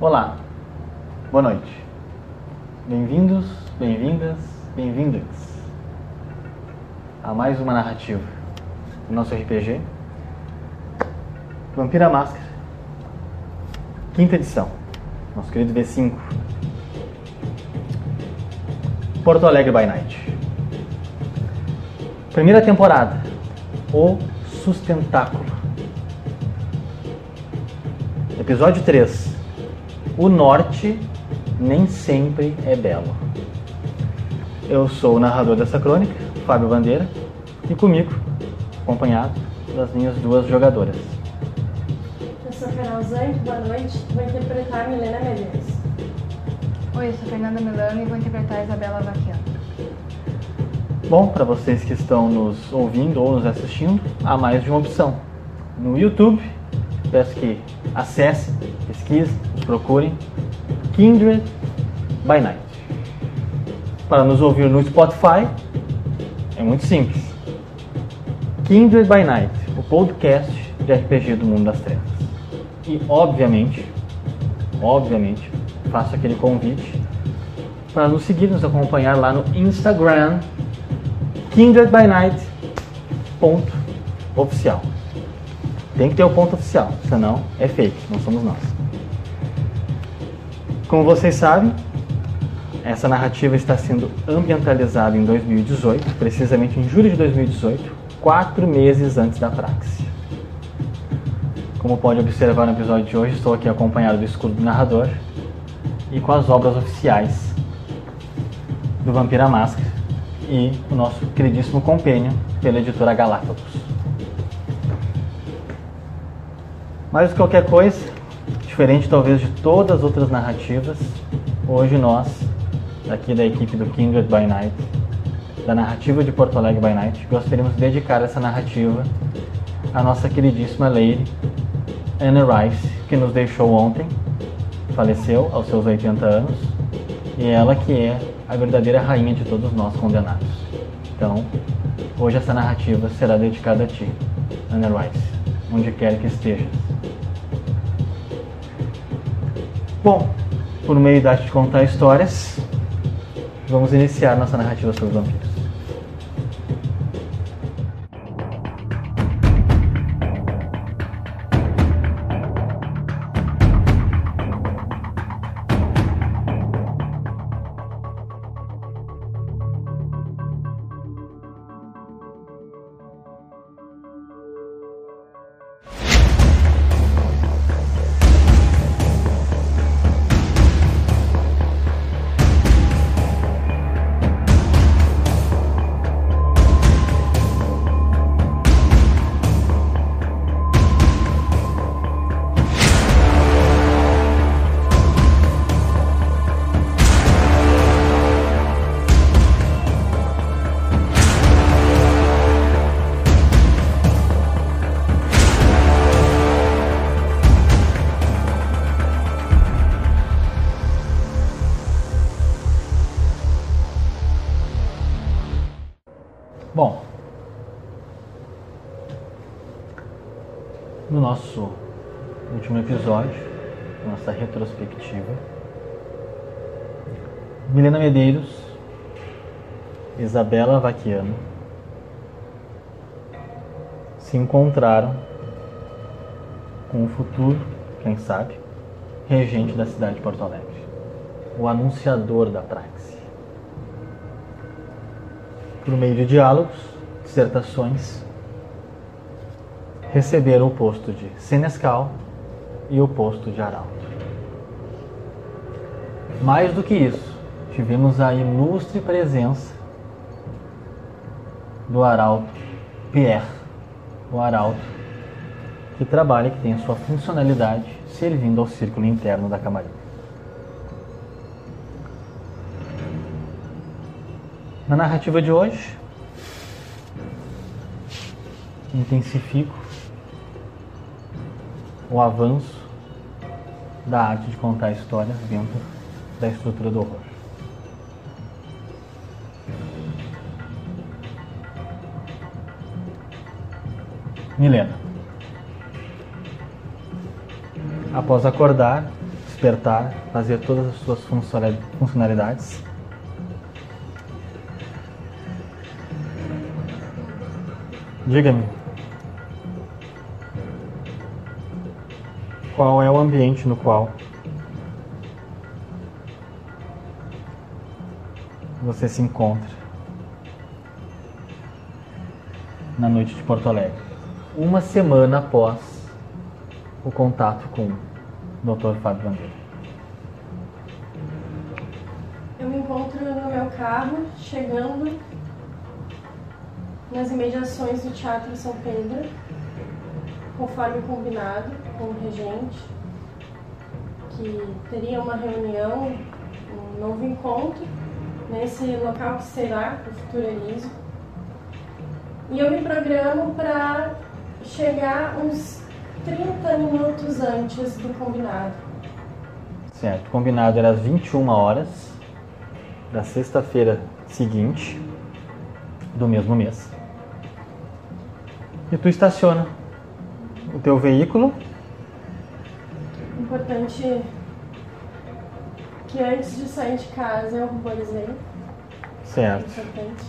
Olá, boa noite. Bem-vindos, bem-vindas, bem-vindas a mais uma narrativa do nosso RPG Vampira Máscara, quinta edição, nosso querido V5. Porto Alegre by Night. Primeira temporada, O Sustentáculo. Episódio 3. O Norte nem sempre é belo. Eu sou o narrador dessa crônica, Fábio Bandeira, e comigo, acompanhado das minhas duas jogadoras. Eu sou a Carol Zank, boa noite, vou interpretar a Milena Medeiros. Oi, eu sou Fernanda Milano e vou interpretar a Isabela Vaquiano. Bom, para vocês que estão nos ouvindo ou nos assistindo, há mais de uma opção. No YouTube, peço que acessem, pesquisem, nos procurem Kindred by Night. Para nos ouvir no Spotify, é muito simples. Kindred by Night, o podcast de RPG do Mundo das Trevas. E, obviamente, obviamente, faço aquele convite para nos seguir, nos acompanhar lá no Instagram, Kindred by Night, ponto oficial. Tem que ter o ponto oficial, senão é fake, não somos nós. Como vocês sabem, essa narrativa está sendo ambientalizada em 2018, precisamente em julho de 2018, quatro meses antes da praxe. Como pode observar no episódio de hoje, estou aqui acompanhado do escudo do narrador e com as obras oficiais do Vampira Máscara e o nosso queridíssimo compênio pela editora Galápagos. Mais do que qualquer coisa, diferente talvez de todas as outras narrativas, hoje nós, aqui da equipe do Kindred by Night, da narrativa de Porto Alegre by Night, gostaríamos de dedicar essa narrativa à nossa queridíssima Lady Anne Rice, que nos deixou ontem, faleceu aos seus 80 anos, e ela que é a verdadeira rainha de todos nós condenados. Então, hoje essa narrativa será dedicada a ti, Anne Rice, onde quer que estejas. Bom, por meio da arte de contar histórias, vamos iniciar nossa narrativa sobre vampiros. Isabela Vaquiano se encontraram com o futuro, quem sabe, regente da cidade de Porto Alegre, o anunciador da praxe. Por meio de diálogos, dissertações, receberam o posto de senescal e o posto de arauto. Mais do que isso, tivemos a ilustre presença do arauto Pierre, o arauto que trabalha, que tem a sua funcionalidade servindo ao círculo interno da camarinha. Na narrativa de hoje, intensifico o avanço da arte de contar histórias dentro da estrutura do horror. Milena. Após acordar, despertar, fazer todas as suas funcionalidades. Diga-me, qual é o ambiente no qual você se encontra na noite de Porto Alegre, uma semana após o contato com o Dr. Fábio Bandeira. Eu me encontro no meu carro, chegando nas imediações do Teatro São Pedro, conforme combinado com o regente, que teria uma reunião, um novo encontro nesse local que será o Futuralismo. E eu me programo para chegar uns 30 minutos antes do combinado. Certo, combinado era às 21 horas da sexta-feira seguinte do mesmo mês. E tu estaciona o teu veículo. Importante que antes de sair de casa eu ruborizei. Certo. Importante.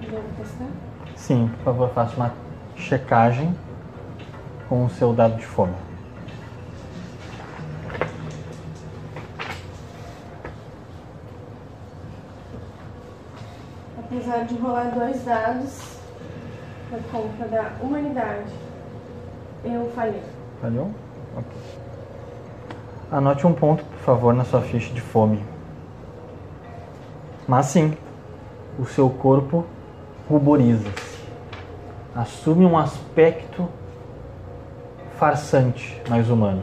Devo testar? Sim, por favor, faça uma checagem com o seu dado de fome. Apesar de rolar dois dados por conta da humanidade, eu falhei. Falhou? Ok. Anote um ponto, por favor, na sua ficha de fome. Mas sim, o seu corpo ruboriza-se. Assume um aspecto farsante, mais humano.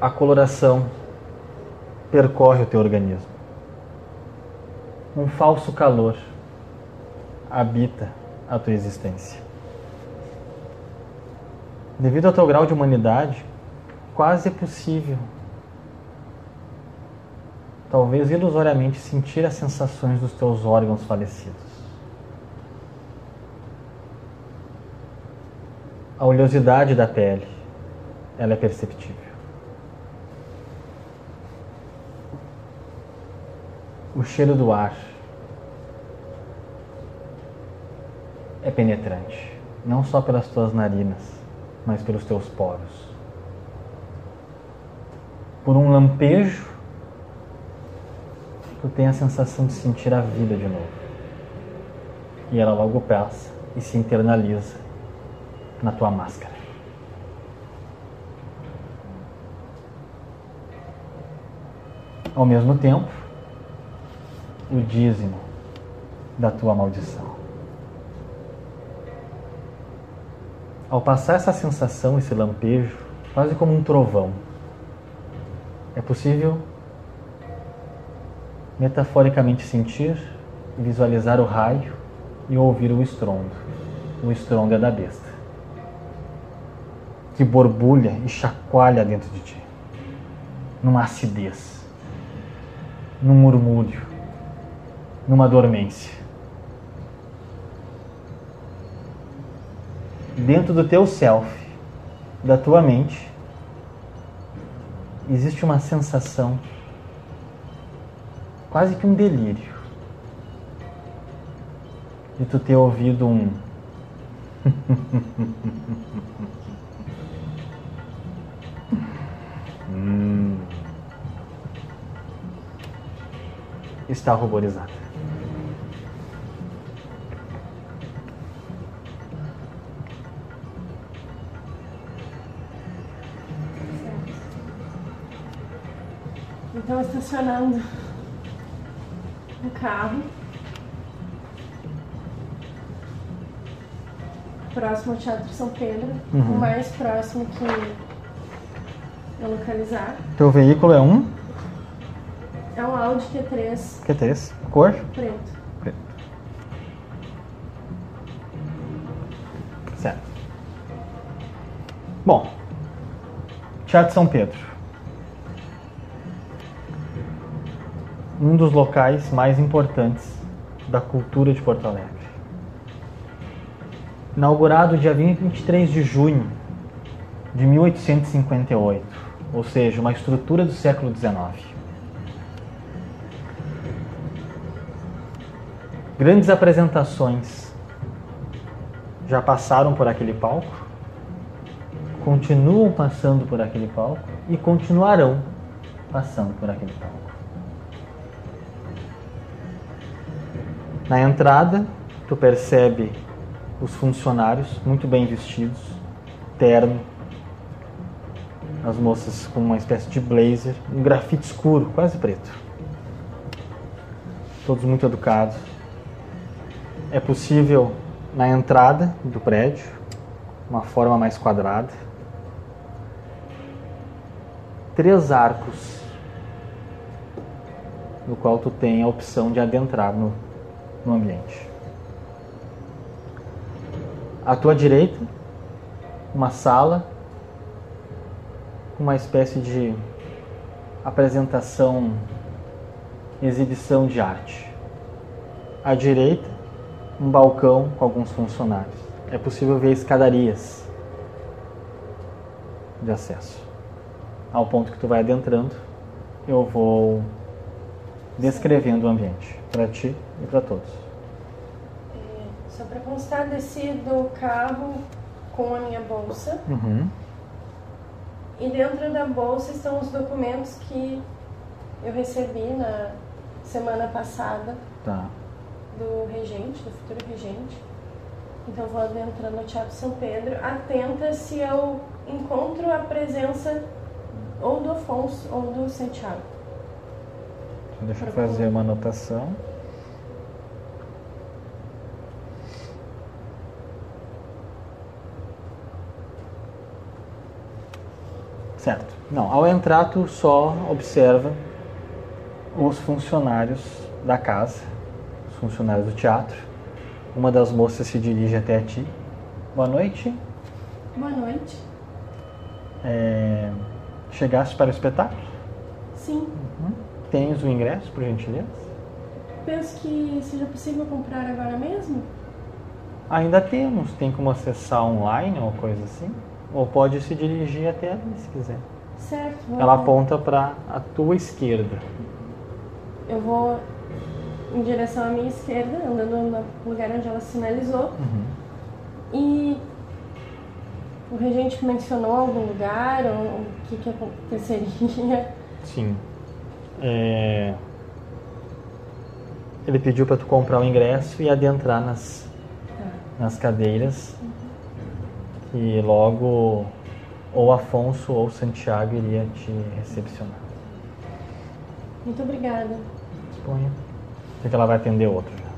A coloração percorre o teu organismo. Um falso calor habita a tua existência. Devido ao teu grau de humanidade, quase é possível, talvez ilusoriamente, sentir as sensações dos teus órgãos falecidos. A oleosidade da pele, ela é perceptível. O cheiro do ar é penetrante, não só pelas tuas narinas, mas pelos teus poros. Por um lampejo, tu tem a sensação de sentir a vida de novo. E ela logo passa e se internaliza na tua máscara. Ao mesmo tempo, o dízimo da tua maldição. Ao passar essa sensação, esse lampejo, quase como um trovão, é possível metaforicamente sentir visualizar o raio e ouvir o estrondo. O estrondo é da besta, que borbulha e chacoalha dentro de ti, numa acidez, num murmúrio, numa dormência. dentro do teu self, da tua mente, existe uma sensação, quase que um delírio, de tu ter ouvido um. hum. Está ruborizada. Então, estacionando o carro. Próximo ao Teatro São Pedro. Uhum. O mais próximo que eu localizar. Teu veículo é um É um Audi Q3 Q3, cor? preto. Preto. Certo. Bom, Teatro São Pedro. Um dos locais mais importantes da cultura de Porto Alegre. inaugurado dia 23 de junho de 1858, ou seja, uma estrutura do século XIX. Grandes apresentações já passaram por aquele palco, continuam passando por aquele palco e continuarão passando por aquele palco. Na entrada, tu percebe os funcionários muito bem vestidos, terno, as moças com uma espécie de blazer, um grafite escuro, quase preto. Todos muito educados. É possível na entrada do prédio, uma forma mais quadrada, três arcos, no qual tu tem a opção de adentrar no, no ambiente. À tua direita, uma sala uma espécie de apresentação, exibição de arte. À direita, um balcão com alguns funcionários. É possível ver escadarias de acesso. Ao ponto que tu vai adentrando, eu vou descrevendo o ambiente para ti e para todos. É, só para constar, desci do carro com a minha bolsa. Uhum. E dentro da bolsa estão os documentos que eu recebi na semana passada Tá. do regente, do futuro regente. Então vou adentrando no Teatro São Pedro, atenta se eu encontro a presença ou do Afonso ou do Santiago. Deixa eu fazer uma anotação. Certo. Não, ao entrar tu só observa os funcionários da casa, os funcionários do teatro. Uma das moças se dirige até a ti. Boa noite. Boa noite. É, chegaste para o espetáculo? Sim, Tens o ingresso, por gentileza? penso que seja possível comprar agora mesmo. Ainda temos, tem como acessar online ou coisa assim. Ou pode se dirigir até ali se quiser. Certo. vou- Ela aponta para a tua esquerda. Eu vou em direção à minha esquerda, andando no lugar onde ela sinalizou. E o regente mencionou algum lugar, ou o que, que aconteceria. Sim. É, Ele pediu para tu comprar o ingresso e adentrar nas, nas cadeiras. E logo ou Afonso ou Santiago iria te recepcionar. Muito obrigada. Disponha. Sei que ela vai atender outro já.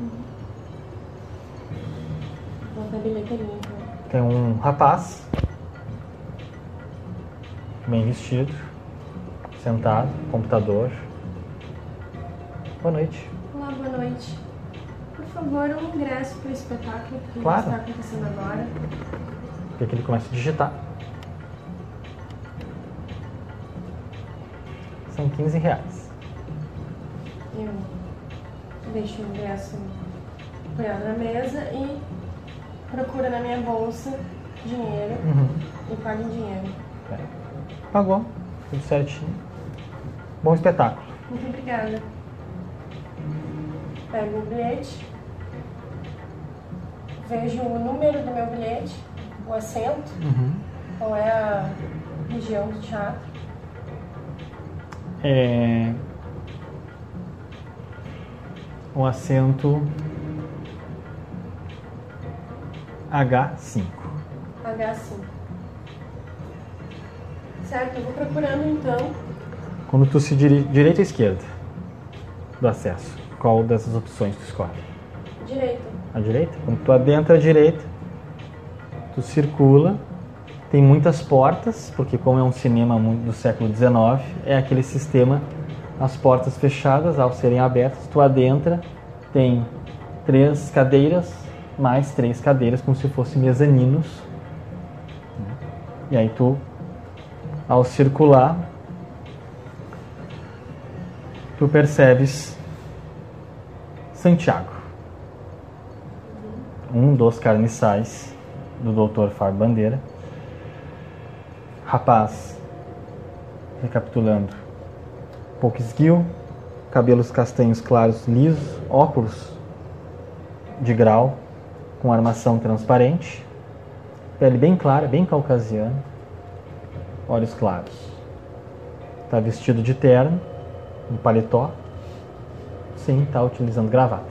Dar bilheteria então. Tem um rapaz, bem vestido, sentado, computador. Boa noite. Olá, boa noite. Por favor, um ingresso para o espetáculo que Claro. está acontecendo agora. Vê que ele começa a digitar. São 15 reais. Eu deixo o ingresso apoiado na mesa e procuro na minha bolsa dinheiro Uhum. e pago em dinheiro. É. Pagou, tudo certinho. Bom espetáculo. Muito obrigada. Pego o bilhete, vejo o número do meu bilhete, o assento, qual é a região do teatro. É... O assento H5. H5. Certo, eu vou procurando então. Quando tu se dirige direita ou esquerda do acesso, qual dessas opções tu escolhe? Direito. À direita? Quando tu adentra à direita, tu circula, tem muitas portas, porque como é um cinema muito do século XIX, é aquele sistema, as portas fechadas, ao serem abertas, tu adentra, tem três cadeiras, mais três cadeiras, como se fossem mezaninos. E aí tu, ao circular, tu percebes Santiago, um dos carniçais do Dr. Fábio Bandeira. Rapaz, recapitulando, pouco esguio, cabelos castanhos claros lisos, óculos de grau com armação transparente, pele bem clara, bem caucasiana, olhos claros. Está vestido de terno, um paletó, sim, está utilizando gravata.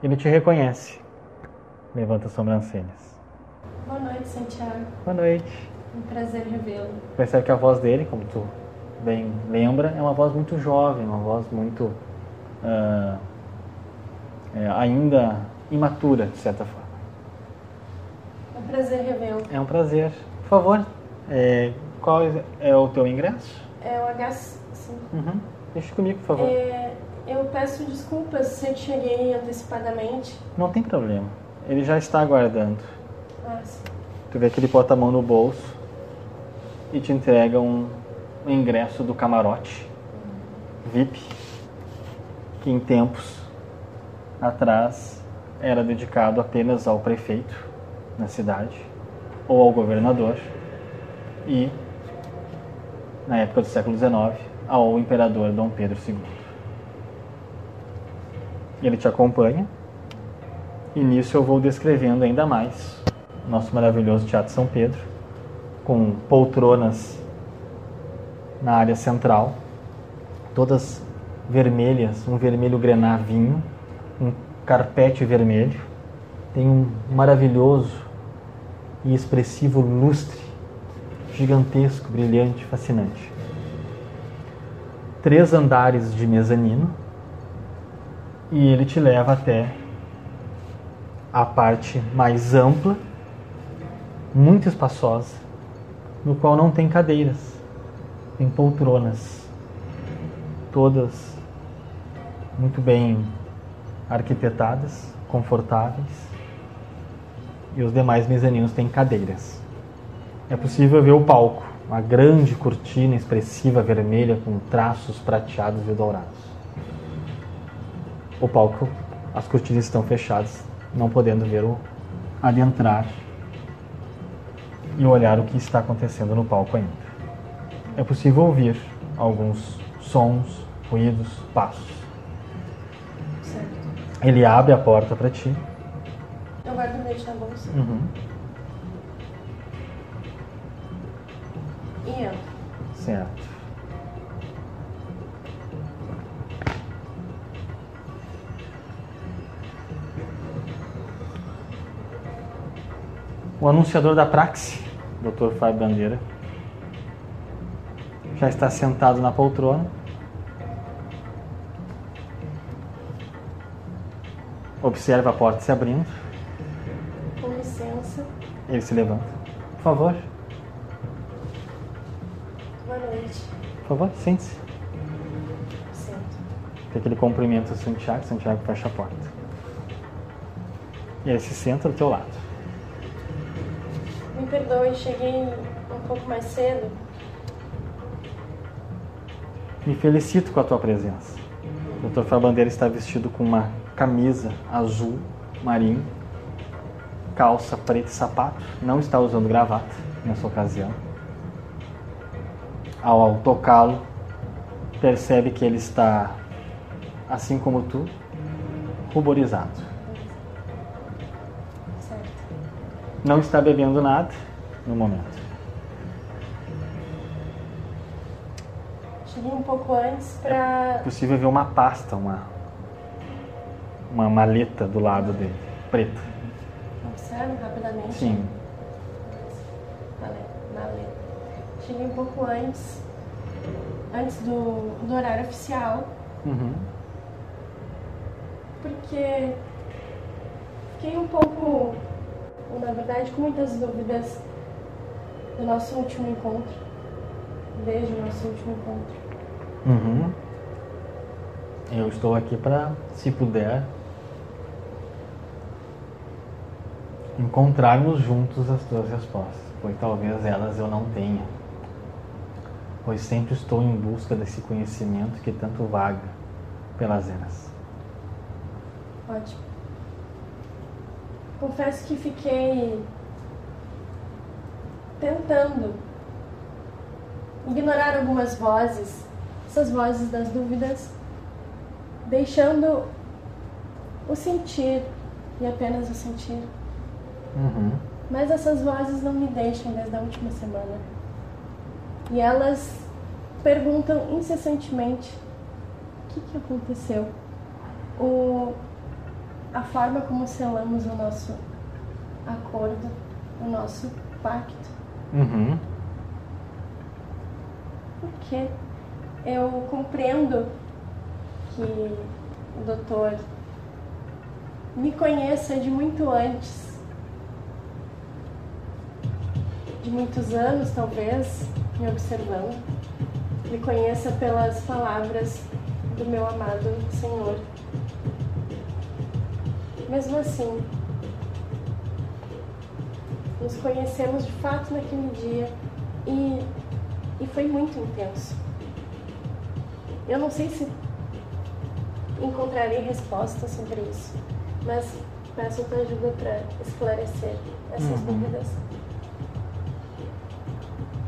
Ele te reconhece. Levanta as sobrancelhas. Boa noite, Santiago. Boa noite. Um prazer revê-lo. Percebe que a voz dele, como tu bem lembra, é uma voz muito jovem, uma voz muito uh, é, ainda imatura, de certa forma. É um prazer revê-lo. É um prazer. Por favor, é, qual é o teu ingresso? É o H5. Uhum. Deixa comigo, por favor. É, eu peço desculpas se eu cheguei antecipadamente. Não tem problema. Ele já está aguardando. Ah, sim. Tu vê que ele bota a mão no bolso e te entrega um, um ingresso do camarote VIP, que em tempos atrás era dedicado apenas ao prefeito na cidade ou ao governador e na época do século XIX ao imperador Dom Pedro II. Ele te acompanha e nisso eu vou descrevendo ainda mais nosso maravilhoso Teatro São Pedro com poltronas na área central, todas vermelhas, um vermelho grená vinho, um carpete vermelho, tem um maravilhoso e expressivo lustre, gigantesco, brilhante, fascinante. Três andares de mezanino e ele te leva até a parte mais ampla, muito espaçosa, no qual não tem cadeiras, tem poltronas, todas muito bem arquitetadas, confortáveis, e os demais mezaninos têm cadeiras. É possível ver o palco, uma grande cortina expressiva vermelha com traços prateados e dourados. O palco, as cortinas estão fechadas, não podendo ver o adentrar e olhar o que está acontecendo no palco ainda. É possível ouvir alguns sons, ruídos, passos. Certo. Ele abre a porta para ti. Eu guardo o bilhete na bolsa Uhum. e entro. Certo. O anunciador da Praxe, Dr. Fábio Bandeira, já está sentado na poltrona. Observa a porta se abrindo. Com licença. Ele se levanta. Por favor, Boa noite. por favor, sente-se. Sento. Tem aquele cumprimento Santiago, Santiago fecha a porta. E ele se senta do teu lado. Perdoe, cheguei um pouco mais cedo. Me felicito com a tua presença. O Dr. Fábio Bandeira está vestido com uma camisa azul marinho, calça preta e sapato. Não está usando gravata nessa ocasião. Ao, ao tocá-lo, percebe que ele está, assim como tu, ruborizado. Certo. Não está bebendo nada no momento. Cheguei um pouco antes pra. possível ver uma pasta, uma, uma maleta do lado dele, preta. Observo rapidamente. Sim. Maleta. maleta. Cheguei um pouco antes. Antes do, do horário oficial. Uhum. Porque fiquei um pouco, na verdade, com muitas dúvidas do nosso último encontro. Desde o nosso último encontro. Uhum. Eu estou aqui para, se puder, encontrarmos juntos as tuas respostas, pois talvez elas eu não tenha. Pois sempre estou em busca desse conhecimento que tanto vaga pelas eras. Ótimo. Confesso que fiquei tentando ignorar algumas vozes, essas vozes das dúvidas, deixando o sentir e apenas o sentir. Uhum. Mas essas vozes não me deixam desde a última semana. E elas perguntam incessantemente o que, que aconteceu. O, a forma como selamos o nosso acordo, o nosso pacto. Uhum. Porque eu compreendo que o doutor me conheça de muito antes, de muitos anos talvez, me observando, me conheça pelas palavras do meu amado Senhor. Mesmo assim, nos conhecemos de fato naquele dia e, e foi muito intenso. Eu não sei se encontrarei respostas sobre isso, mas peço tua ajuda para esclarecer essas Uhum. dúvidas.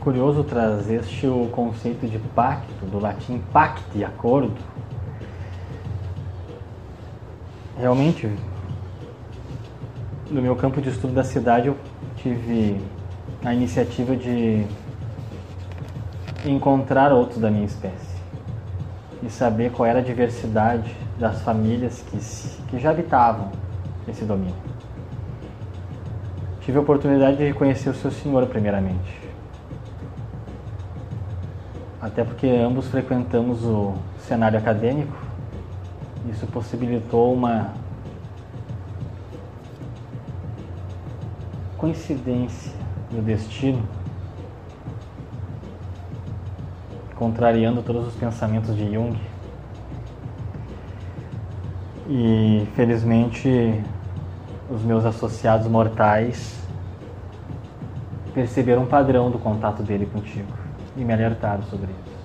Curioso trazeste o conceito de pacto, do latim pacte, acordo. Realmente, no meu campo de estudo da cidade, eu tive a iniciativa de encontrar outros da minha espécie e saber qual era a diversidade das famílias que, que já habitavam esse domínio. Tive a oportunidade de conhecer o seu senhor, primeiramente. Até porque ambos frequentamos o cenário acadêmico, isso possibilitou uma coincidência do destino, contrariando todos os pensamentos de Jung. E felizmente os meus associados mortais perceberam um padrão do contato dele contigo e me alertaram sobre isso.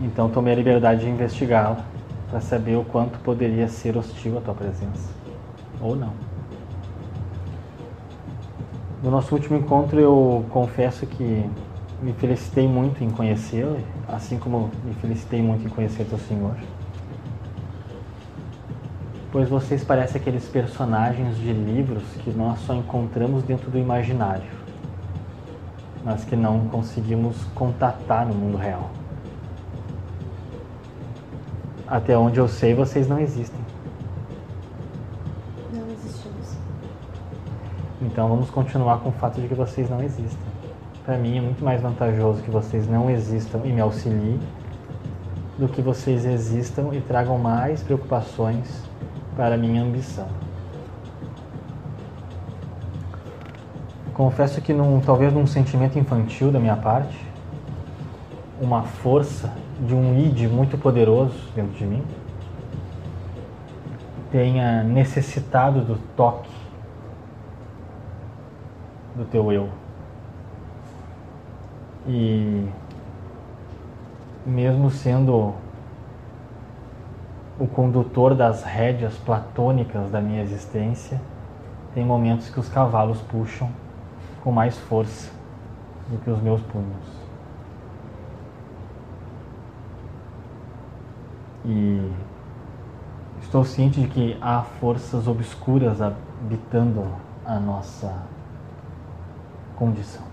Então tomei a liberdade de investigá-la para saber o quanto poderia ser hostil a tua presença ou não. No nosso último encontro eu confesso que me felicitei muito em conhecê-lo, assim como me felicitei muito em conhecer teu senhor. Pois vocês parecem aqueles personagens de livros que nós só encontramos dentro do imaginário, mas que não conseguimos contatar no mundo real. Até onde eu sei, vocês não existem. Não existimos. Então vamos continuar com o fato de que vocês não existem. Para mim é muito mais vantajoso que vocês não existam e me auxiliem do que vocês existam e tragam mais preocupações para a minha ambição. Confesso que num, talvez num sentimento infantil da minha parte, uma força de um id muito poderoso dentro de mim tenha necessitado do toque do teu eu. E mesmo sendo o condutor das rédeas platônicas da minha existência, tem momentos que os cavalos puxam com mais força do que os meus punhos. E estou ciente de que há forças obscuras habitando a nossa condição.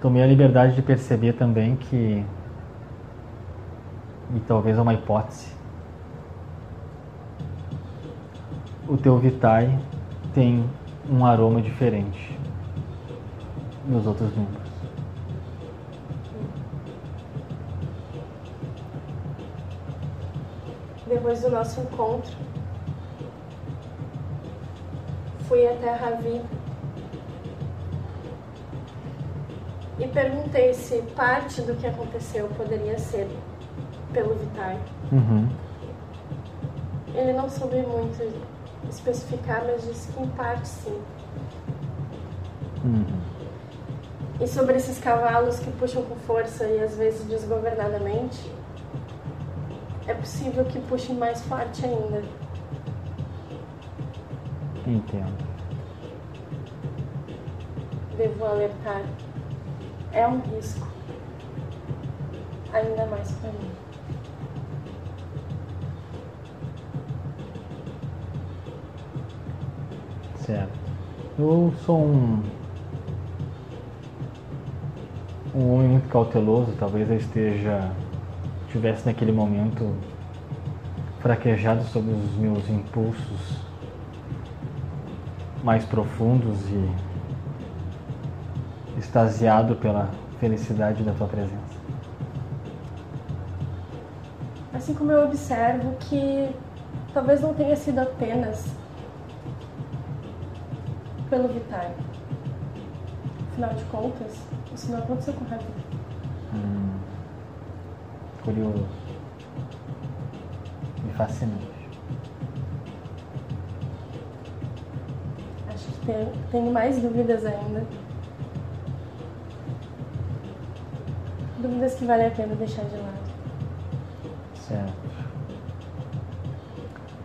Tomei a liberdade de perceber também que, e talvez é uma hipótese, o teu Vitae tem um aroma diferente nos outros membros. Depois do nosso encontro, fui até Ravi e perguntei se parte do que aconteceu poderia ser pelo Vitar. Uhum. Ele não soube muito especificar, mas disse que em parte sim. Uhum. E sobre esses cavalos que puxam com força e às vezes desgovernadamente, é possível que puxem mais forte ainda. Entendo. Devo alertar. É um risco. Ainda mais para mim. Certo. Eu sou um. Um homem muito cauteloso, talvez eu esteja. estivesse naquele momento fraquejado sobre os meus impulsos mais profundos e extasiado pela felicidade da tua presença. Assim como eu observo que talvez não tenha sido apenas pelo Vitar. Afinal de contas, isso não aconteceu com o Ravi. Hum, curioso. E fascinante. Tem, tenho mais dúvidas ainda. Dúvidas que vale a pena deixar de lado. Certo.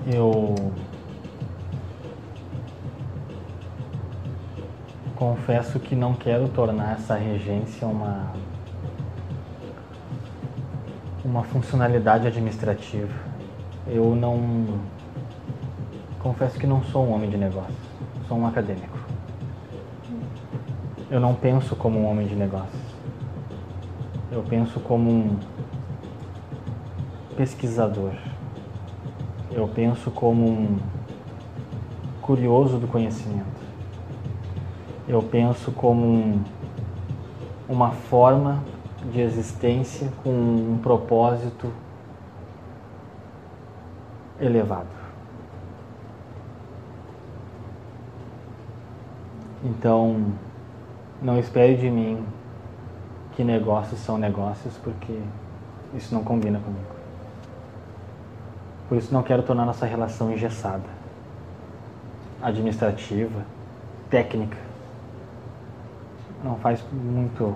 Eu confesso que não quero tornar essa regência uma uma funcionalidade administrativa. Eu não confesso que não sou um homem de negócios, sou um acadêmico. Eu não penso como um homem de negócios. Eu penso como um pesquisador. Eu penso como um curioso do conhecimento. Eu penso como um, uma forma de existência com um propósito elevado. Então, não espere de mim que negócios são negócios, porque isso não combina comigo. Por isso não quero tornar nossa relação engessada, administrativa, técnica. Não faz muito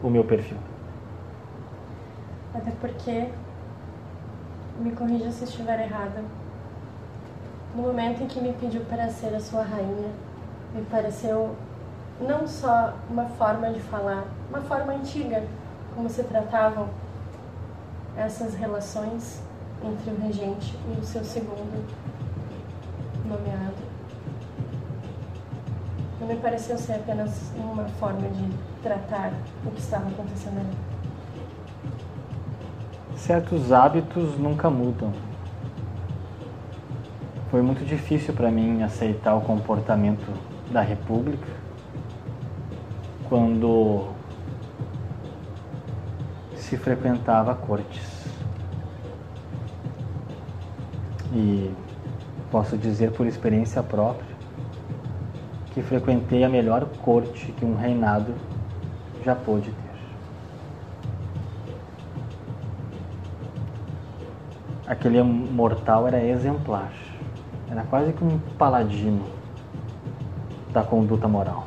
o meu perfil. Até porque, me corrija se estiver errada, no momento em que me pediu para ser a sua rainha, me pareceu não só uma forma de falar, uma forma antiga, como se tratavam essas relações entre o regente e o seu segundo nomeado. Não me pareceu ser apenas uma forma de tratar o que estava acontecendo ali. Certos hábitos nunca mudam. Foi muito difícil para mim aceitar o comportamento da República quando se frequentava cortes. E posso dizer por experiência própria que frequentei a melhor corte que um reinado já pôde ter. Aquele mortal era exemplar, era quase que um paladino da conduta moral.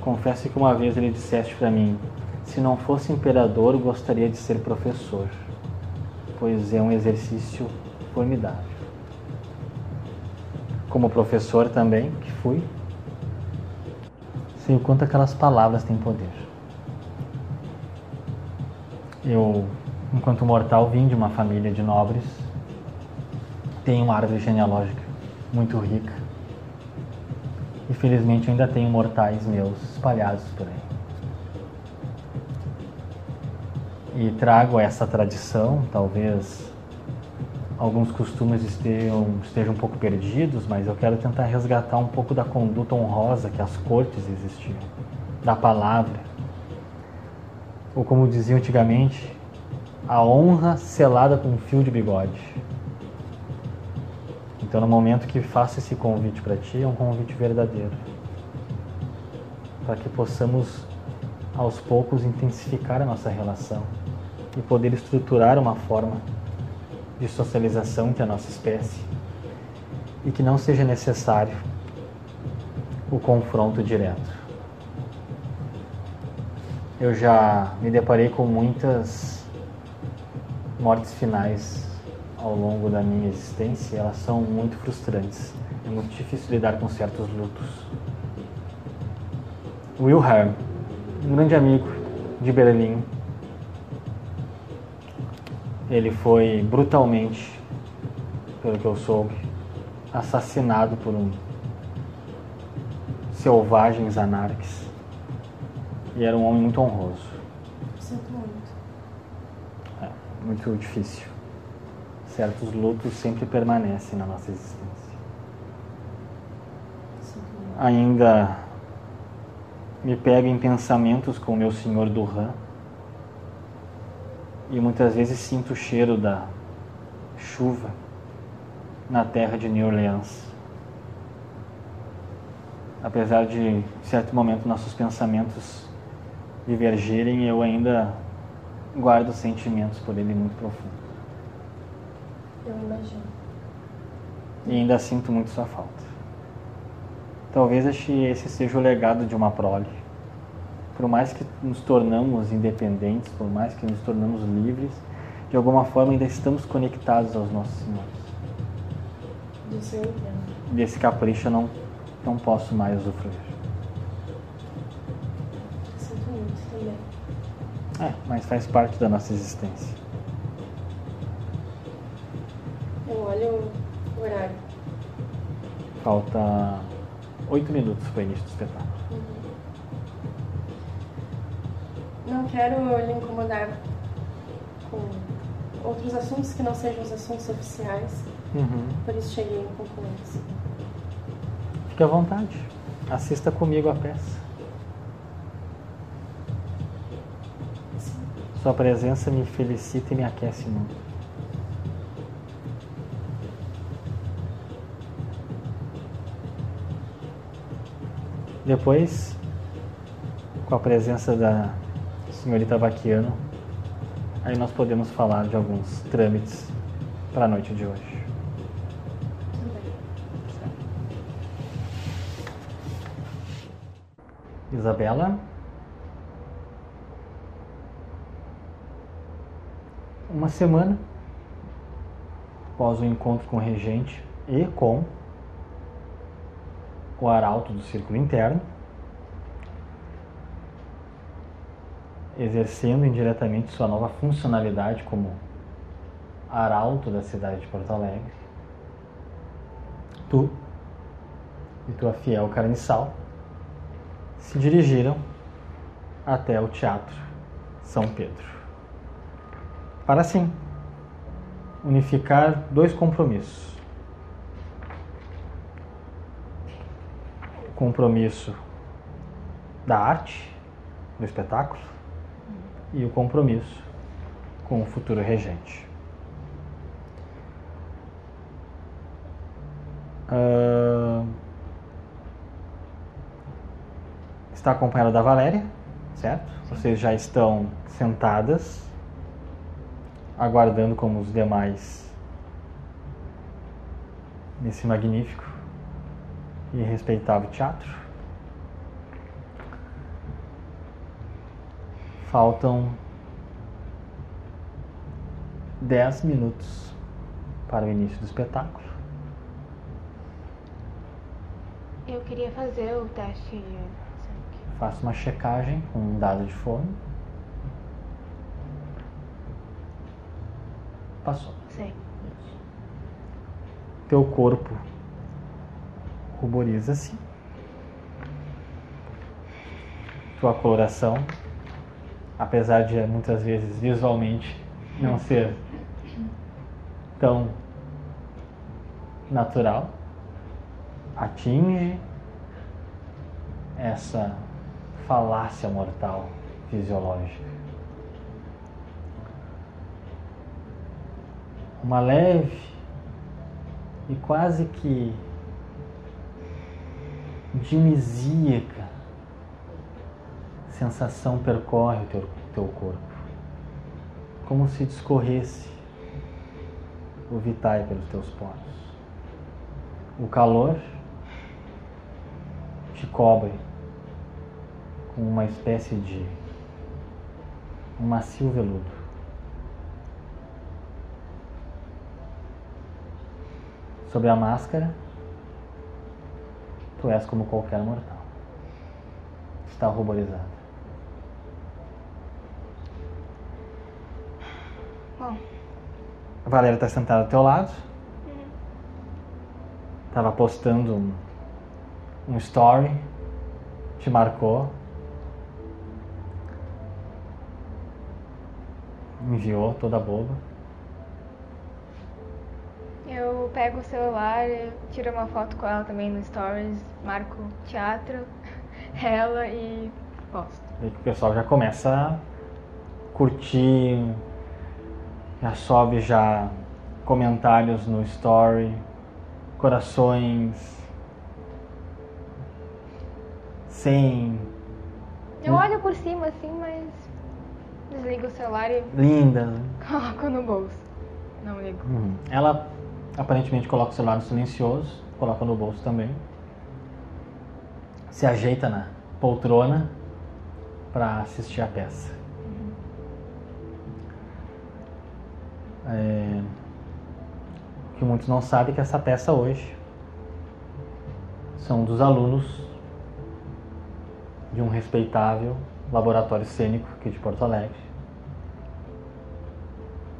Confesso que uma vez ele disseste para mim: se não fosse imperador, gostaria de ser professor, pois é um exercício formidável. Como professor também, que fui, sei o quanto aquelas palavras têm poder. Eu, enquanto mortal, vim de uma família de nobres, tenho uma árvore genealógica muito rica. E felizmente ainda tenho mortais meus espalhados por aí. E trago essa tradição, talvez alguns costumes estejam, estejam um pouco perdidos, mas eu quero tentar resgatar um pouco da conduta honrosa que as cortes existiam, da palavra. Ou como diziam antigamente, a honra selada com um fio de bigode. Então, no momento que faço esse convite para ti, é um convite verdadeiro. Para que possamos, aos poucos, intensificar a nossa relação e poder estruturar uma forma de socialização entre a nossa espécie e que não seja necessário o confronto direto. Eu já me deparei com muitas mortes finais ao longo da minha existência, elas são muito frustrantes. É muito difícil lidar com certos lutos. Wilhelm, um grande amigo de Berlim, ele foi brutalmente, pelo que eu soube, assassinado por um selvagens anarques. E era um homem muito honroso. Sinto muito. É, muito difícil. Certos lutos sempre permanecem na nossa existência. Ainda me pego em pensamentos com o meu senhor Durran e muitas vezes sinto o cheiro da chuva na terra de New Orleans. Apesar de, em certo momento, nossos pensamentos divergirem, eu ainda guardo sentimentos por ele muito profundos. Eu imagino. E ainda sinto muito sua falta. Talvez este- esse seja o legado de uma prole. Por mais que nos tornamos independentes, por mais que nos tornamos livres, de alguma forma ainda estamos conectados aos nossos senhores. Desse capricho eu não, não posso mais usufruir. Sinto muito também. É, mas faz parte da nossa existência. Eu olho o horário. Falta oito minutos para o início do espetáculo. Não quero lhe incomodar com outros assuntos que não sejam os assuntos oficiais, Uhum. por isso cheguei um pouco antes. Fique à vontade. Assista comigo a peça. Sua presença me felicita e me aquece muito. Depois, com a presença da senhorita Vaquiano, aí nós podemos falar de alguns trâmites para a noite de hoje. Isabela. Uma semana após o encontro com o regente e com o arauto do círculo interno, exercendo indiretamente sua nova funcionalidade como arauto da cidade de Porto Alegre, tu e tua fiel carniçal se dirigiram até o Teatro São Pedro. Para assim unificar dois compromissos. Compromisso da arte, do espetáculo, e o compromisso com o futuro regente. Ahn, está acompanhada da Valéria, certo? Vocês já estão sentadas, aguardando como os demais nesse magnífico e respeitável teatro. Faltam 10 minutos para o início do espetáculo. Eu queria fazer o teste de sangue. Faça uma checagem com um dado de fome. Passou. Sei. Teu corpo ruboriza-se. Tua coloração, apesar de muitas vezes visualmente não ser tão natural, atinge essa falácia mortal fisiológica. Uma leve e quase que dimesíaca sensação percorre o teu, teu corpo, como se discorresse o vitai pelos teus poros. O calor te cobre com uma espécie de um macio veludo. Sobre a máscara Tu és como qualquer mortal. Está ruborizada. Bom, A Valéria está sentada ao teu lado. Tava postando um, um story. Te marcou. Enviou toda boba. eu pego o celular, tiro uma foto com ela também no Stories, marco teatro, ela e posto. Que o pessoal já começa a curtir, já sobe já comentários no story, corações, sem Eu olho por cima assim, mas desligo o celular e linda. coloco no bolso. Não ligo. Ela aparentemente coloca o celular no silencioso, coloca no bolso também. Se ajeita na poltrona para assistir a peça. É, O que muitos não sabem é que essa peça hoje são dos alunos de um respeitável laboratório cênico aqui de Porto Alegre.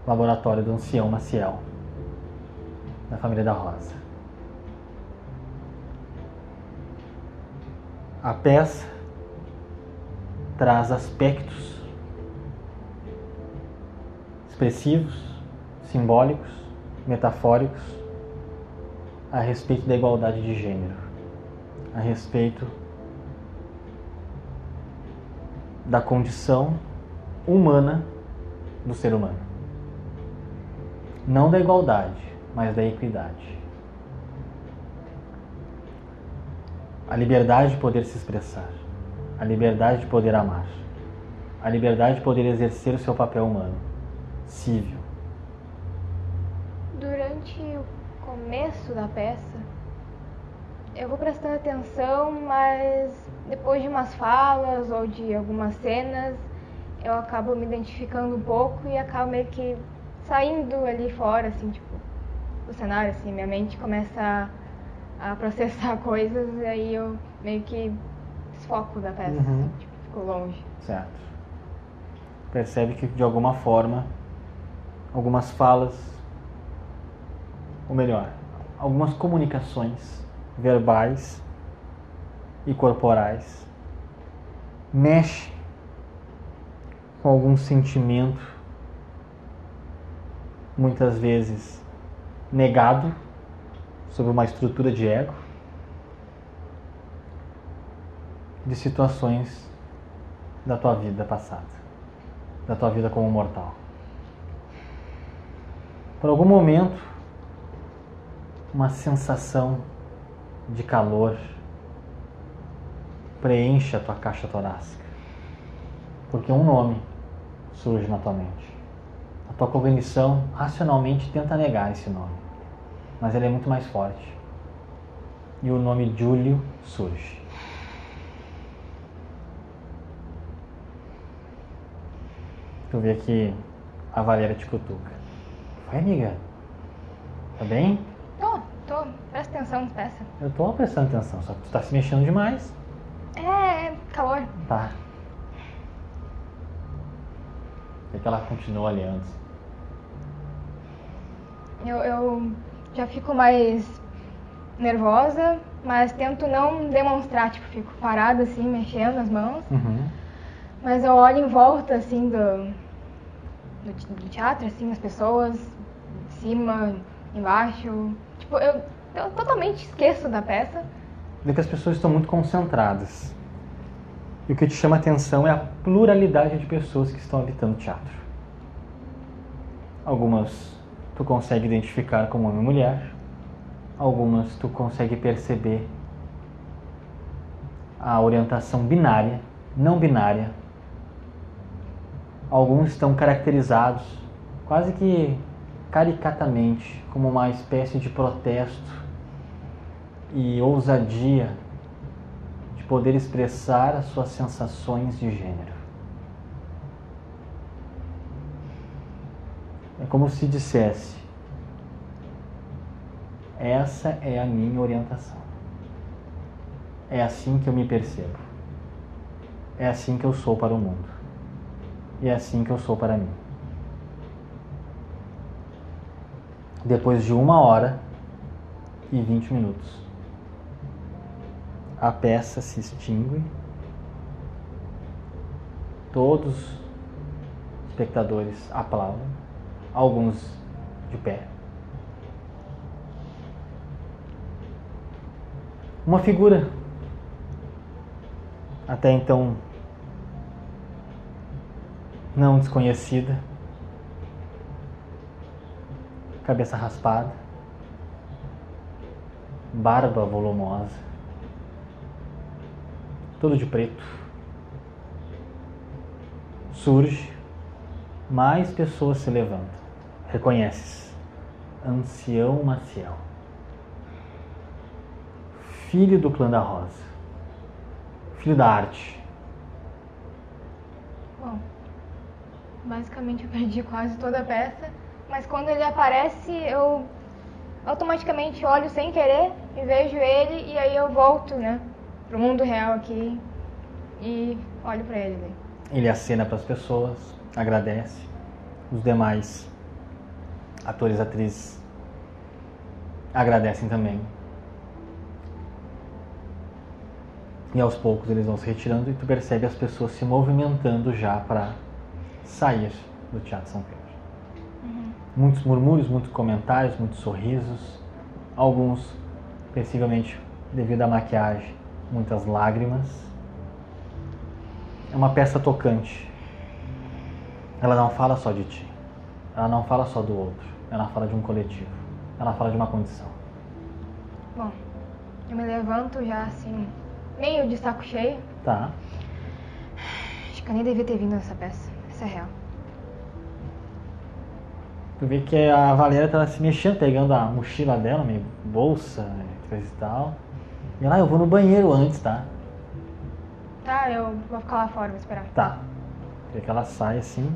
Laboratório do Ancião Maciel, da família da Rosa. A peça traz aspectos expressivos, simbólicos, metafóricos a respeito da igualdade de gênero, a respeito da condição humana do ser humano. Não da igualdade, mas da equidade. A liberdade de poder se expressar, a liberdade de poder amar, a liberdade de poder exercer o seu papel humano, cívil. Durante o começo da peça, eu vou prestando atenção, mas depois de umas falas ou de algumas cenas, eu acabo me identificando um pouco e acabo meio que saindo ali fora, assim, tipo, do cenário, assim, minha mente começa a, a processar coisas e aí eu meio que desfoco da peça, Uhum. assim, tipo, fico longe. Certo. Percebe que de alguma forma, algumas falas, ou melhor, algumas comunicações verbais e corporais mexem com algum sentimento, muitas vezes negado, sobre uma estrutura de ego, de situações da tua vida passada, da tua vida como mortal. Por algum momento, uma sensação de calor preenche a tua caixa torácica, porque um nome surge na tua mente. A tua cognição racionalmente tenta negar esse nome, mas ele é muito mais forte. E o nome Júlio surge. Tu vê que a Valéria te cutuca. Vai, amiga. Tá bem? Tô, tô, presta atenção peça. Eu tô prestando atenção, só que tu tá se mexendo demais. É, é calor. Tá. Vê que ela continua ali antes. Eu, eu já fico mais nervosa, mas tento não demonstrar, tipo, fico parada assim, mexendo as mãos. Uhum. Mas eu olho em volta, assim, do, do, do teatro, assim, as pessoas, em cima, embaixo. Tipo, eu, eu totalmente esqueço da peça. Vê que as pessoas estão muito concentradas. E o que te chama a atenção é a pluralidade de pessoas que estão habitando o teatro. Algumas tu consegue identificar como homem e mulher, algumas tu consegue perceber a orientação binária, não binária. Alguns estão caracterizados quase que caricatamente como uma espécie de protesto e ousadia de poder expressar as suas sensações de gênero. É como se dissesse: essa é a minha orientação. É assim que eu me percebo. É assim que eu sou para o mundo. E é assim que eu sou para mim. Depois de uma hora e vinte minutos, a peça se extingue. Todos os espectadores aplaudem, alguns de pé. Uma figura até então não desconhecida, cabeça raspada, barba volumosa, todo de preto. Surge, mais pessoas se levantam. Reconheces, ancião Maciel, filho do clã da Rosa filho da arte? Bom, basicamente eu perdi quase toda a peça, mas quando ele aparece eu automaticamente olho sem querer e vejo ele e aí eu volto, né, pro mundo real aqui e olho para ele. Né? Ele acena para as pessoas, agradece. Os demais atores e atrizes agradecem também. E aos poucos eles vão se retirando e tu percebe as pessoas se movimentando já para sair do Teatro São Pedro. Uhum. Muitos murmúrios, muitos comentários, muitos sorrisos, alguns, possivelmente devido à maquiagem, muitas lágrimas. É uma peça tocante. Ela não fala só de ti. Ela não fala só do outro. Ela fala de um coletivo. Ela fala de uma condição. Bom, eu me levanto já assim, meio de saco cheio. Tá. Acho que eu nem devia ter vindo nessa peça. Isso é real. Tu vê que a Valéria tá se mexendo, pegando a mochila dela, meio bolsa, coisa e tal. E ela, ah, eu vou no banheiro antes, tá? Tá, eu vou ficar lá fora, vou esperar. Tá. Vê que ela sai assim,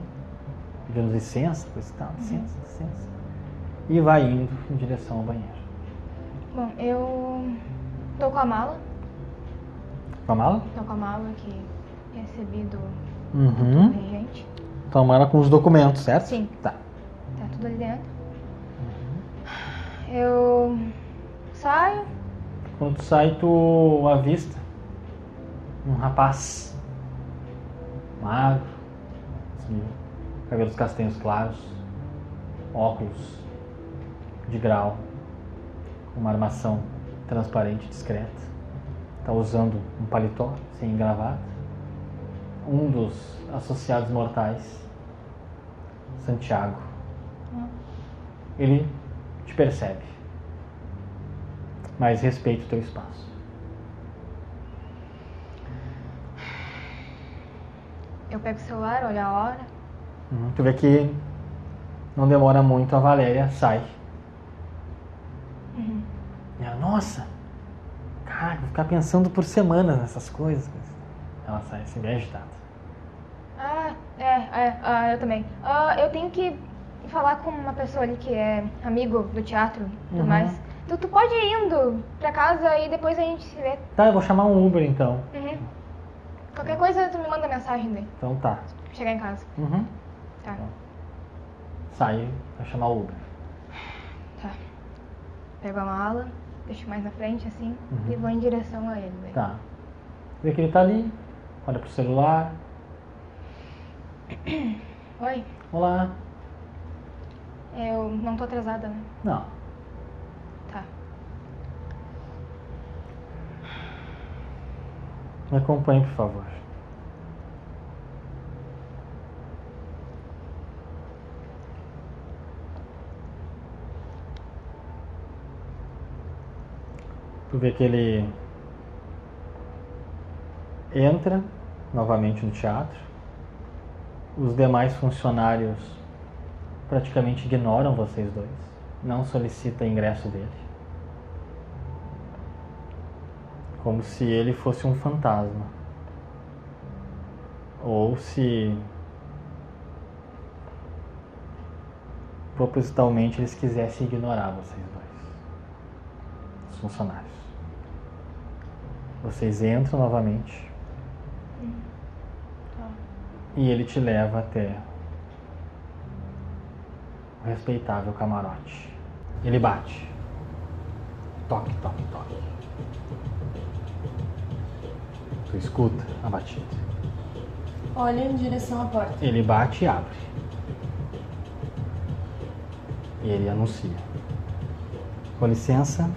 pedindo licença, coisa e tal, licença, licença. E vai indo em direção ao banheiro. Bom, eu tô com a mala com a mala? Tô com a mala que recebi do, uhum. do regente. Então a mala com os documentos, certo? Sim. Tá. Tá tudo ali dentro. Uhum. Eu saio. Quando tu sai, tu avista um rapaz magro, assim, cabelos castanhos claros, óculos de grau, uma armação transparente discreta está usando um paletó sem gravata. Um dos associados mortais, Santiago, ele te percebe, mas respeita o teu espaço. Eu pego o celular, olho a hora. Uhum. Tu vê que não demora muito, a Valéria sai. Uhum. E ela, nossa, Cara, vou ficar pensando por semanas nessas coisas. Ela sai assim, bem agitada. Ah, é, é, ah, eu também. Ah, eu tenho que falar com uma pessoa ali que é amigo do teatro e tudo uhum. mais. Tu, tu pode ir indo pra casa e depois a gente se vê. Tá, eu vou chamar um Uber então. Uhum. Qualquer coisa tu me manda mensagem daí. Então tá. Chegar em casa. Uhum. Tá. Sai, vai chamar o Uber. Tá. Pego a mala deixo mais na frente assim uhum. e vou em direção a ele. Tá. Vê que ele tá ali, olha pro celular. Oi. Olá. Eu não tô atrasada, né? Não. Tá. Me acompanhe, por favor. Tu vê que ele entra novamente no teatro. Os demais funcionários praticamente ignoram vocês dois. Não solicita ingresso dele. Como se ele fosse um fantasma. Ou se propositalmente eles quisessem ignorar vocês dois. Os funcionários. Vocês entram novamente. E ele te leva até o respeitável camarote. Ele bate. Toque, toque, toque. Tu escuta a batida. Olha em direção à porta. Ele bate e abre. E ele anuncia. Com licença,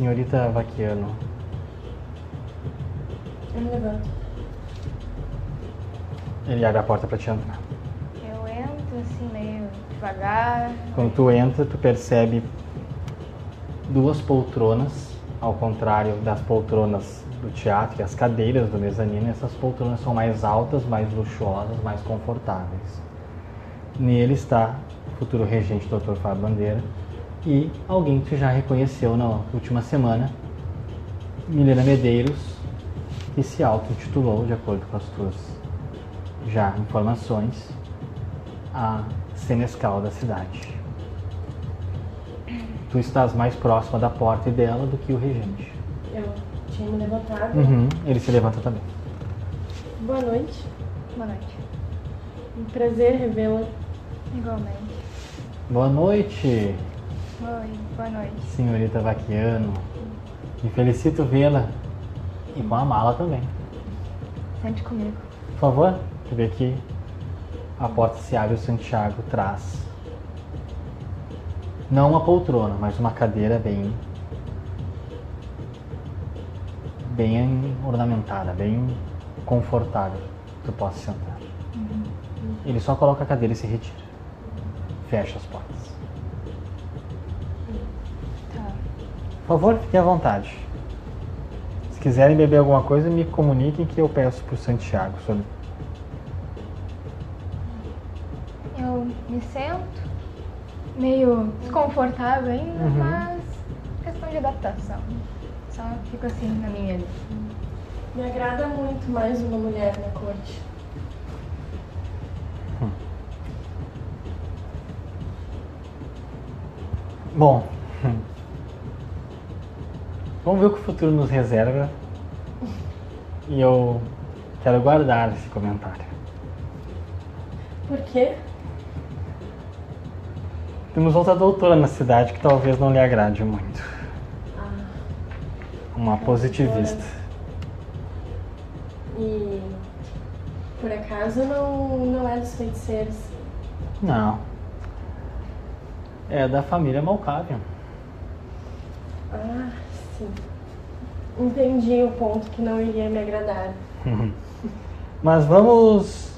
senhorita Vaquiano. Eu me levanto. Ele abre a porta para te entrar. Eu entro assim meio devagar. Quando tu entra, tu percebe duas poltronas, ao contrário das poltronas do teatro e as cadeiras do mezanino, essas poltronas são mais altas, mais luxuosas, mais confortáveis. Nele está o futuro regente Dr. Fábio Bandeira e alguém que tu já reconheceu na última semana, Milena Medeiros, que se auto-intitulou, de acordo com as tuas já informações, a senescal da cidade. Tu estás mais próxima da porta e dela do que o regente. Eu tinha me levantado. Uhum, Ele se levanta também. Boa noite. Boa noite. Um prazer revê-la. Igualmente. Boa noite, Oi, boa noite. senhorita Vaquiano. Me felicito vê-la. E com a mala também. Sente comigo. Por favor, tu vê que a porta se abre o Santiago traz. Não uma poltrona, mas uma cadeira bem. bem ornamentada, bem confortável. que Tu possa sentar. Ele só coloca a cadeira e se retira. Fecha as portas. Tá. Por favor, fiquem à vontade. Se quiserem beber alguma coisa, me comuniquem que eu peço pro Santiago. sobre- Eu me sento meio desconfortável ainda, Uhum. mas questão de adaptação. Só fico assim na minha. Me agrada muito mais uma mulher na corte. Bom, vamos ver o que o futuro nos reserva. E eu quero guardar esse comentário. Por quê? Temos outra doutora na cidade que talvez não lhe agrade muito. Ah, Uma positivista. e por acaso não, não é dos feiticeiros. Não. É da família Malkavian. Ah, sim. Entendi o ponto que não iria me agradar. Mas vamos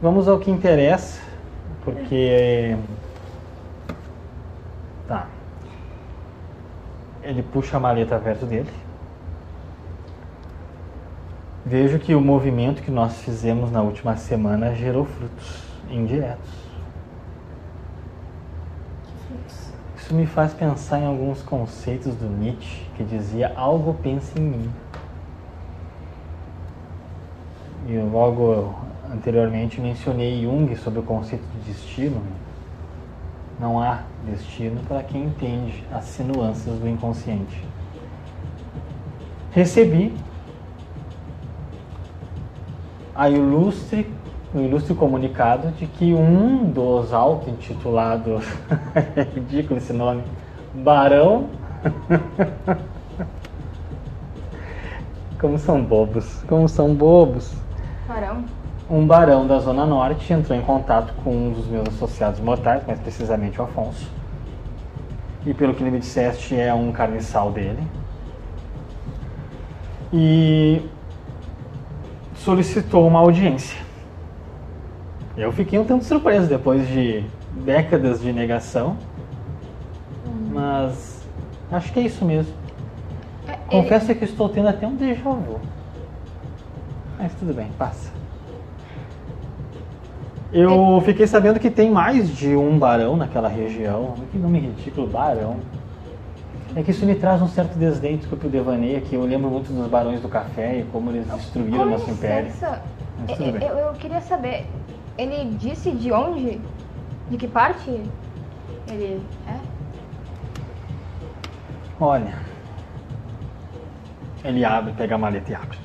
vamos ao que interessa, porque tá. Ele puxa a maleta perto dele. Vejo que o movimento que nós fizemos na última semana gerou frutos indiretos. Que frutos. Isso me faz pensar em alguns conceitos do Nietzsche que dizia algo pensa em mim. E logo anteriormente mencionei Jung sobre o conceito de destino. Não há destino para quem entende as nuances do inconsciente. Recebi a ilustre, o ilustre comunicado de que um dos auto-intitulados, é ridículo esse nome, Barão. Como são bobos, como são bobos. Barão? Um barão da Zona Norte entrou em contato com um dos meus associados mortais, mais precisamente o Afonso. E pelo que ele me disseste, é um carniçal dele. E solicitou uma audiência. Eu fiquei um tanto surpreso depois de décadas de negação. Mas acho que é isso mesmo. É, Confesso que estou tendo até um déjà vu. Mas tudo bem, passa. Eu fiquei sabendo que tem mais de um barão naquela região. Que nome ridículo, barão. É que isso me traz um certo desdém, desculpe o devaneio, que eu lembro muito dos barões do café e como eles destruíram Com nosso império. Mas tudo eu, bem. eu- eu queria saber, ele disse de onde? De que parte ele é? Olha, Ele abre, pega a maleta e abre.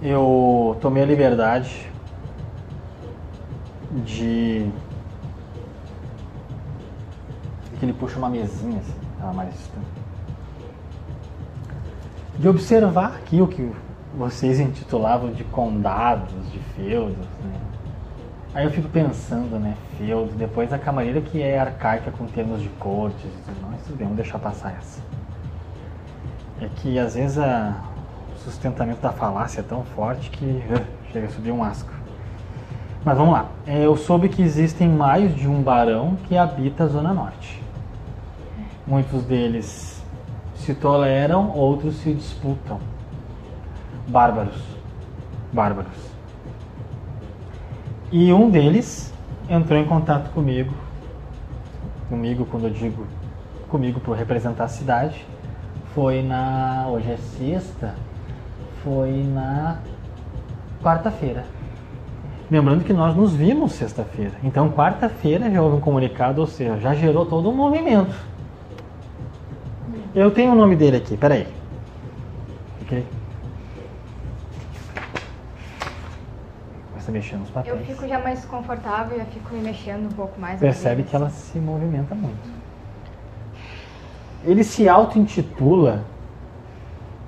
Eu tomei a liberdade de. que ele puxa uma mesinha assim, ela mais. De observar aqui o que vocês intitulavam de condados, de feudos, né? Aí eu fico pensando, né, feudo, depois a camareira que é arcaica com termos de cortes e tudo mais, tudo bem, vamos deixar passar essa. É que às vezes a, o sustentamento da falácia é tão forte que chega a subir um asco. Mas vamos lá. É, eu soube que existem mais de um barão que habita a Zona Norte. Muitos deles se toleram, outros se disputam. Bárbaros. Bárbaros. E um deles entrou em contato comigo, comigo quando eu digo comigo por representar a cidade, foi na. hoje é sexta, foi na quarta-feira. Lembrando que nós nos vimos sexta-feira. Então, quarta-feira já houve um comunicado, ou seja, já gerou todo um movimento. Eu tenho o nome dele aqui, peraí. Ok? A mexer nos Eu papéis. fico já mais confortável, já fico me mexendo um pouco mais. Percebe que ela se movimenta muito. Ele se auto-intitula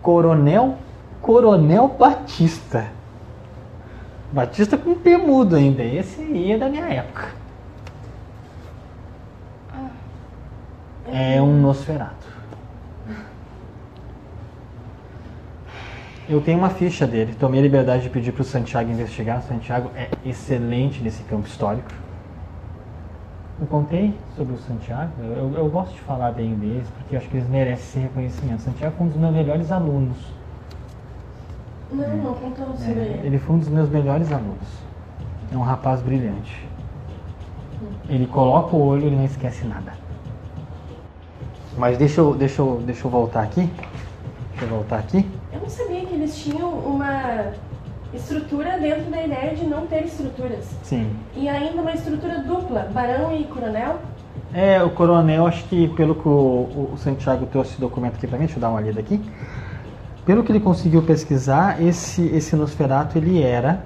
Coronel Coronel Batista. Batista com P mudo ainda. Esse aí é da minha época. É um Nosferato. Eu tenho uma ficha dele. Tomei a liberdade de pedir para o Santiago investigar. Santiago é excelente nesse campo histórico. Eu contei sobre o Santiago. Eu, eu gosto de falar bem deles porque acho que eles merecem esse reconhecimento. Santiago foi um dos meus melhores alunos. Não, não contamos É, sobre ele. ele foi um dos meus melhores alunos. É um rapaz brilhante. Ele coloca o olho e não esquece nada. Mas deixa eu, deixa eu, deixa eu voltar aqui. Deixa eu voltar aqui. Eu não sabia que eles tinham uma estrutura dentro da ideia de não ter estruturas. Sim. E ainda uma estrutura dupla, barão e coronel. É, o coronel, acho que pelo que o, o Santiago trouxe esse documento aqui pra mim, deixa eu dar uma lida aqui. Pelo que ele conseguiu pesquisar, esse, esse Nosferato, ele era,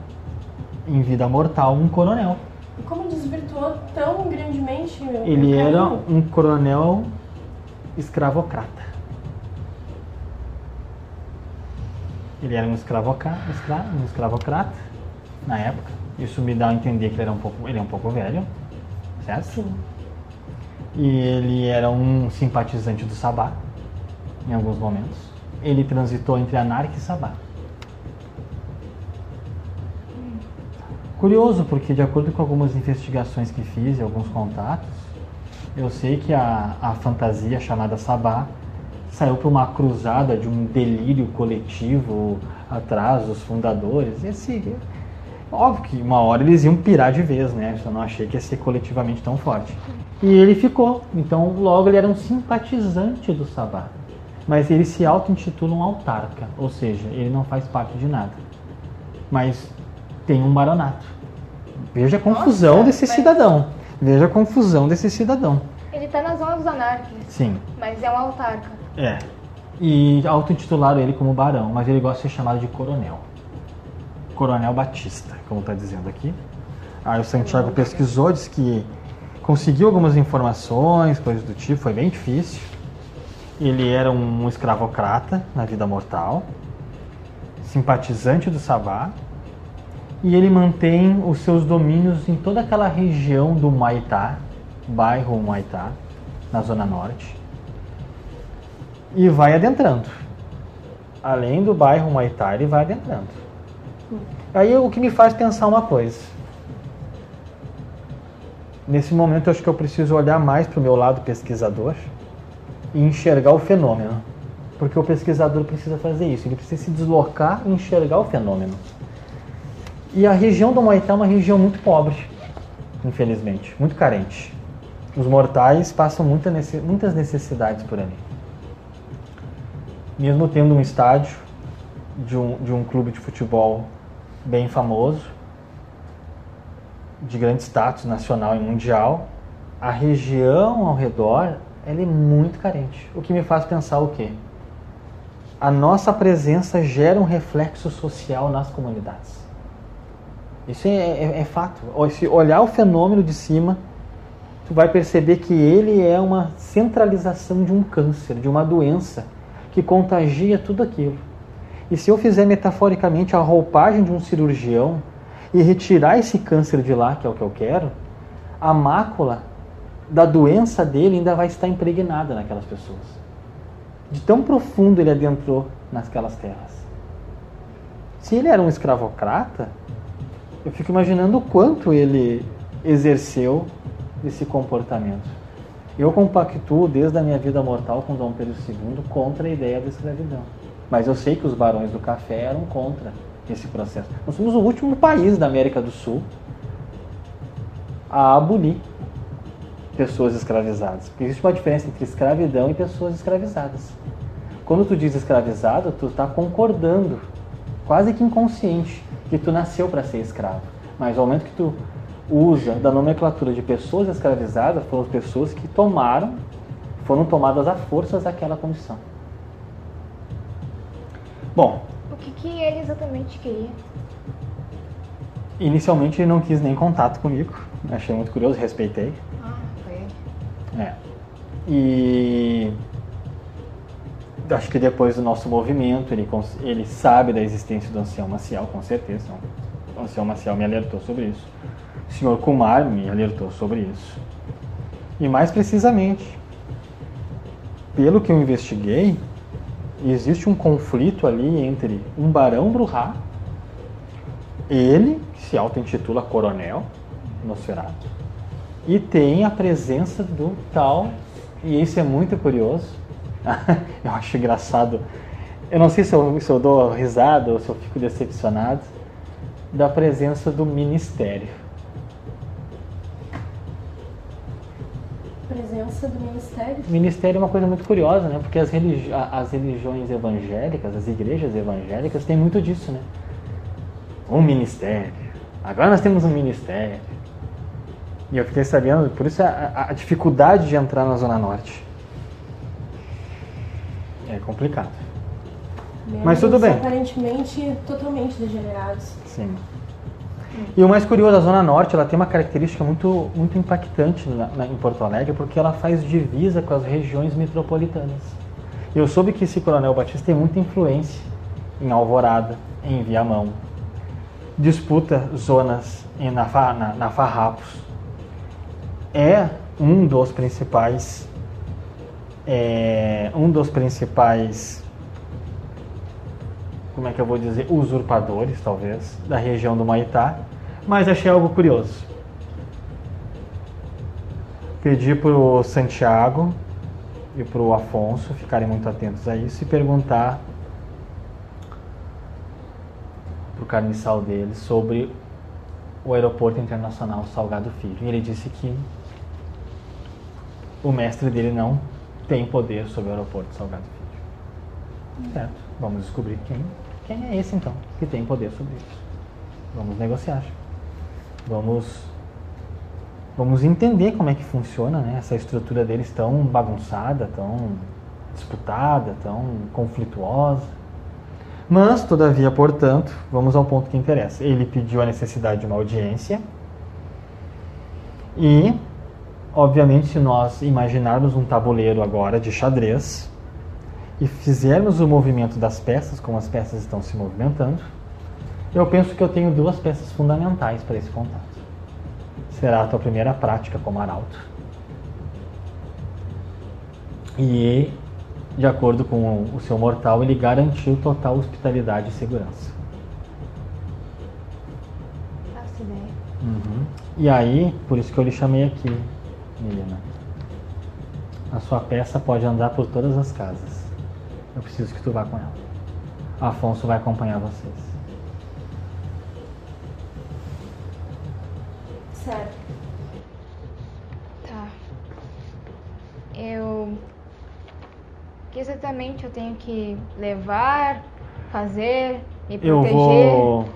em vida mortal, um coronel. E como desvirtuou tão grandemente o Ele era um coronel escravocrata. Ele era um, escravoca, escra, um escravocrata na época. Isso me dá a entender que ele era um pouco, ele é um pouco velho, certo? Sim. E ele era um simpatizante do Sabá, em alguns momentos. Ele transitou entre anarca e Sabá. Curioso, porque de acordo com algumas investigações que fiz e alguns contatos, eu sei que a, a fantasia chamada Sabá saiu para uma cruzada de um delírio coletivo atrás dos fundadores. Esse, óbvio que uma hora eles iam pirar de vez, né? Eu não achei que ia ser coletivamente tão forte. E ele ficou. Então, logo ele era um simpatizante do Sabá. Mas ele se auto-intitula um autarca, ou seja, ele não faz parte de nada. Mas tem um baronato. Veja a confusão Nossa, desse mas- cidadão. Veja a confusão desse cidadão. Ele tá na zona dos anarquistas, Sim. mas é um autarca. É. E auto-intitularam ele como barão, mas ele gosta de ser chamado de coronel. Coronel Batista, como está dizendo aqui. Aí o Santiago pesquisou, disse que conseguiu algumas informações, coisas do tipo, foi bem difícil. Ele era um escravocrata na vida mortal, simpatizante do Sabá, e ele mantém os seus domínios em toda aquela região do Maitá, bairro Maitá, na Zona Norte e vai adentrando. Além do bairro Maitá, ele vai adentrando. Aí o que me faz pensar uma coisa. Nesse momento, eu acho que eu preciso olhar mais para o meu lado pesquisador e enxergar o fenômeno. Porque o pesquisador precisa fazer isso, ele precisa se deslocar e enxergar o fenômeno. E a região do Maitá é uma região muito pobre, infelizmente, muito carente. Os mortais passam muita muitas necessidades por ali mesmo tendo um estádio de um, de um clube de futebol bem famoso, de grande status nacional e mundial, a região ao redor ela é muito carente. O que me faz pensar o quê? A nossa presença gera um reflexo social nas comunidades. Isso é, é, é fato. Se olhar o fenômeno de cima, tu vai perceber que ele é uma centralização de um câncer, de uma doença que contagia tudo aquilo. E se eu fizer metaforicamente a roupagem de um cirurgião e retirar esse câncer de lá, que é o que eu quero, a mácula da doença dele ainda vai estar impregnada naquelas pessoas. De tão profundo ele adentrou naquelas terras. Se ele era um escravocrata, eu fico imaginando o quanto ele exerceu esse comportamento. Eu compactuo desde a minha vida mortal com Dom Pedro II contra a ideia da escravidão. Mas eu sei que os barões do café eram contra esse processo. Nós somos o último país da América do Sul a abolir pessoas escravizadas. Porque existe uma diferença entre escravidão e pessoas escravizadas. Quando tu diz escravizado, tu está concordando, quase que inconsciente, que tu nasceu para ser escravo. Mas ao momento que tu usa da nomenclatura de pessoas escravizadas, foram pessoas que tomaram, foram tomadas a forças daquela condição. Bom. O que, que ele exatamente queria? Inicialmente ele não quis nem contato comigo. Achei muito curioso, respeitei. Ah, foi ele. É. E acho que depois do nosso movimento ele, ele sabe da existência do ancião Maciel, com certeza. O ancião Maciel me alertou sobre isso. O senhor Kumar me alertou sobre isso. E mais precisamente, pelo que eu investiguei, existe um conflito ali entre um barão Bruhá, ele, que se auto-intitula coronel, Nosferatu, e tem a presença do tal, e isso é muito curioso, eu acho engraçado, eu não sei se eu, se eu dou risada ou se eu fico decepcionado, da presença do ministério. Presença do ministério? Ministério é uma coisa muito curiosa, né? Porque as, religi as religiões evangélicas, as igrejas evangélicas têm muito disso, né? Um ministério. Agora nós temos um ministério. E eu fiquei sabendo, por isso a, a dificuldade de entrar na Zona Norte. É complicado. Mas tudo bem. Aparentemente totalmente degenerados. Sim. E o mais curioso, a Zona Norte ela tem uma característica muito, muito impactante na, na, em Porto Alegre, porque ela faz divisa com as regiões metropolitanas. Eu soube que esse Coronel Batista tem muita influência em Alvorada, em Viamão. Disputa zonas em, na, na, na Farrapos. É um dos principais é, um dos principais como é que eu vou dizer, usurpadores, talvez, da região do Maitá, mas achei algo curioso. Pedi para o Santiago e para o Afonso ficarem muito atentos a isso e perguntar para o carniçal dele sobre o aeroporto internacional Salgado Filho. E ele disse que o mestre dele não tem poder sobre o aeroporto Salgado Filho. Certo, vamos descobrir quem quem é esse então que tem poder sobre isso? Vamos negociar. Vamos vamos entender como é que funciona né, essa estrutura deles tão bagunçada, tão disputada, tão conflituosa. Mas, todavia, portanto, vamos ao ponto que interessa. Ele pediu a necessidade de uma audiência e, obviamente, se nós imaginarmos um tabuleiro agora de xadrez, e fizermos o movimento das peças, como as peças estão se movimentando, eu penso que eu tenho duas peças fundamentais para esse contato. Será a tua primeira prática como arauto. E, de acordo com o seu mortal, ele garantiu total hospitalidade e segurança. Ideia. Uhum. E aí, por isso que eu lhe chamei aqui, menina. A sua peça pode andar por todas as casas. Eu preciso que tu vá com ela. Afonso vai acompanhar vocês. Certo. Tá. Eu. O exatamente eu tenho que levar, fazer, me Eu proteger? vou.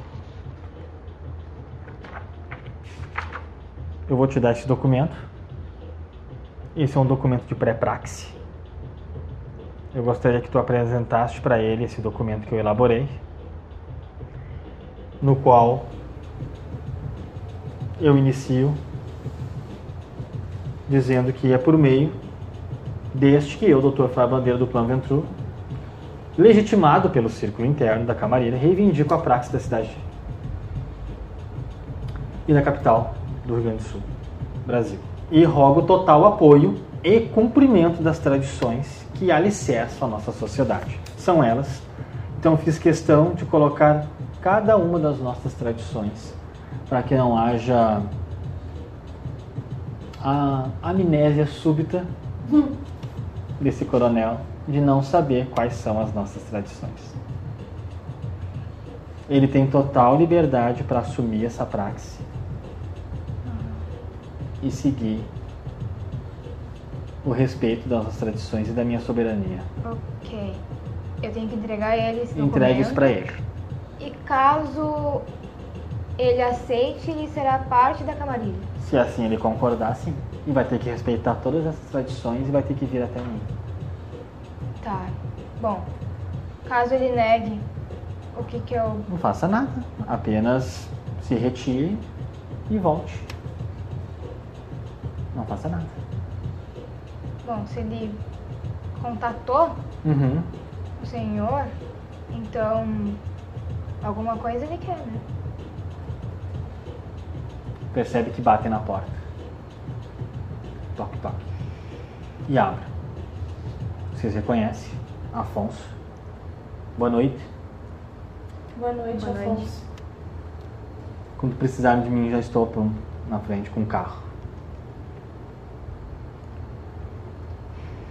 Eu vou te dar esse documento. esse é um documento de pré-praxe. Eu gostaria que tu apresentasse para ele esse documento que eu elaborei, no qual eu inicio dizendo que é por meio deste que eu, Dr. Fábio Bandeira do Plano Ventru, legitimado pelo círculo interno da Camarilha, reivindico a praxe da cidade e da capital do Rio Grande do Sul, Brasil. E rogo total apoio e cumprimento das tradições que alicerçam a nossa sociedade. São elas. Então fiz questão de colocar cada uma das nossas tradições para que não haja a amnésia súbita desse coronel de não saber quais são as nossas tradições. Ele tem total liberdade para assumir essa praxe e seguir o respeito das nossas tradições e da minha soberania. Ok. Eu tenho que entregar ele esse Entregue isso para ele. E caso ele aceite, ele será parte da camarilha. Se assim ele concordar, sim. E vai ter que respeitar todas essas tradições e vai ter que vir até mim. Tá. Bom, caso ele negue, o que que eu... Não faça nada. Apenas se retire e volte. Não faça nada. Bom, se ele contatou Uhum. o senhor, então alguma coisa ele quer, né? Percebe que batem na porta. Toque, toque. E abre. Vocês reconhecem? Afonso. Boa noite. Boa noite, Boa noite. Afonso. Quando precisarem de mim, já estou pronto na frente com o carro.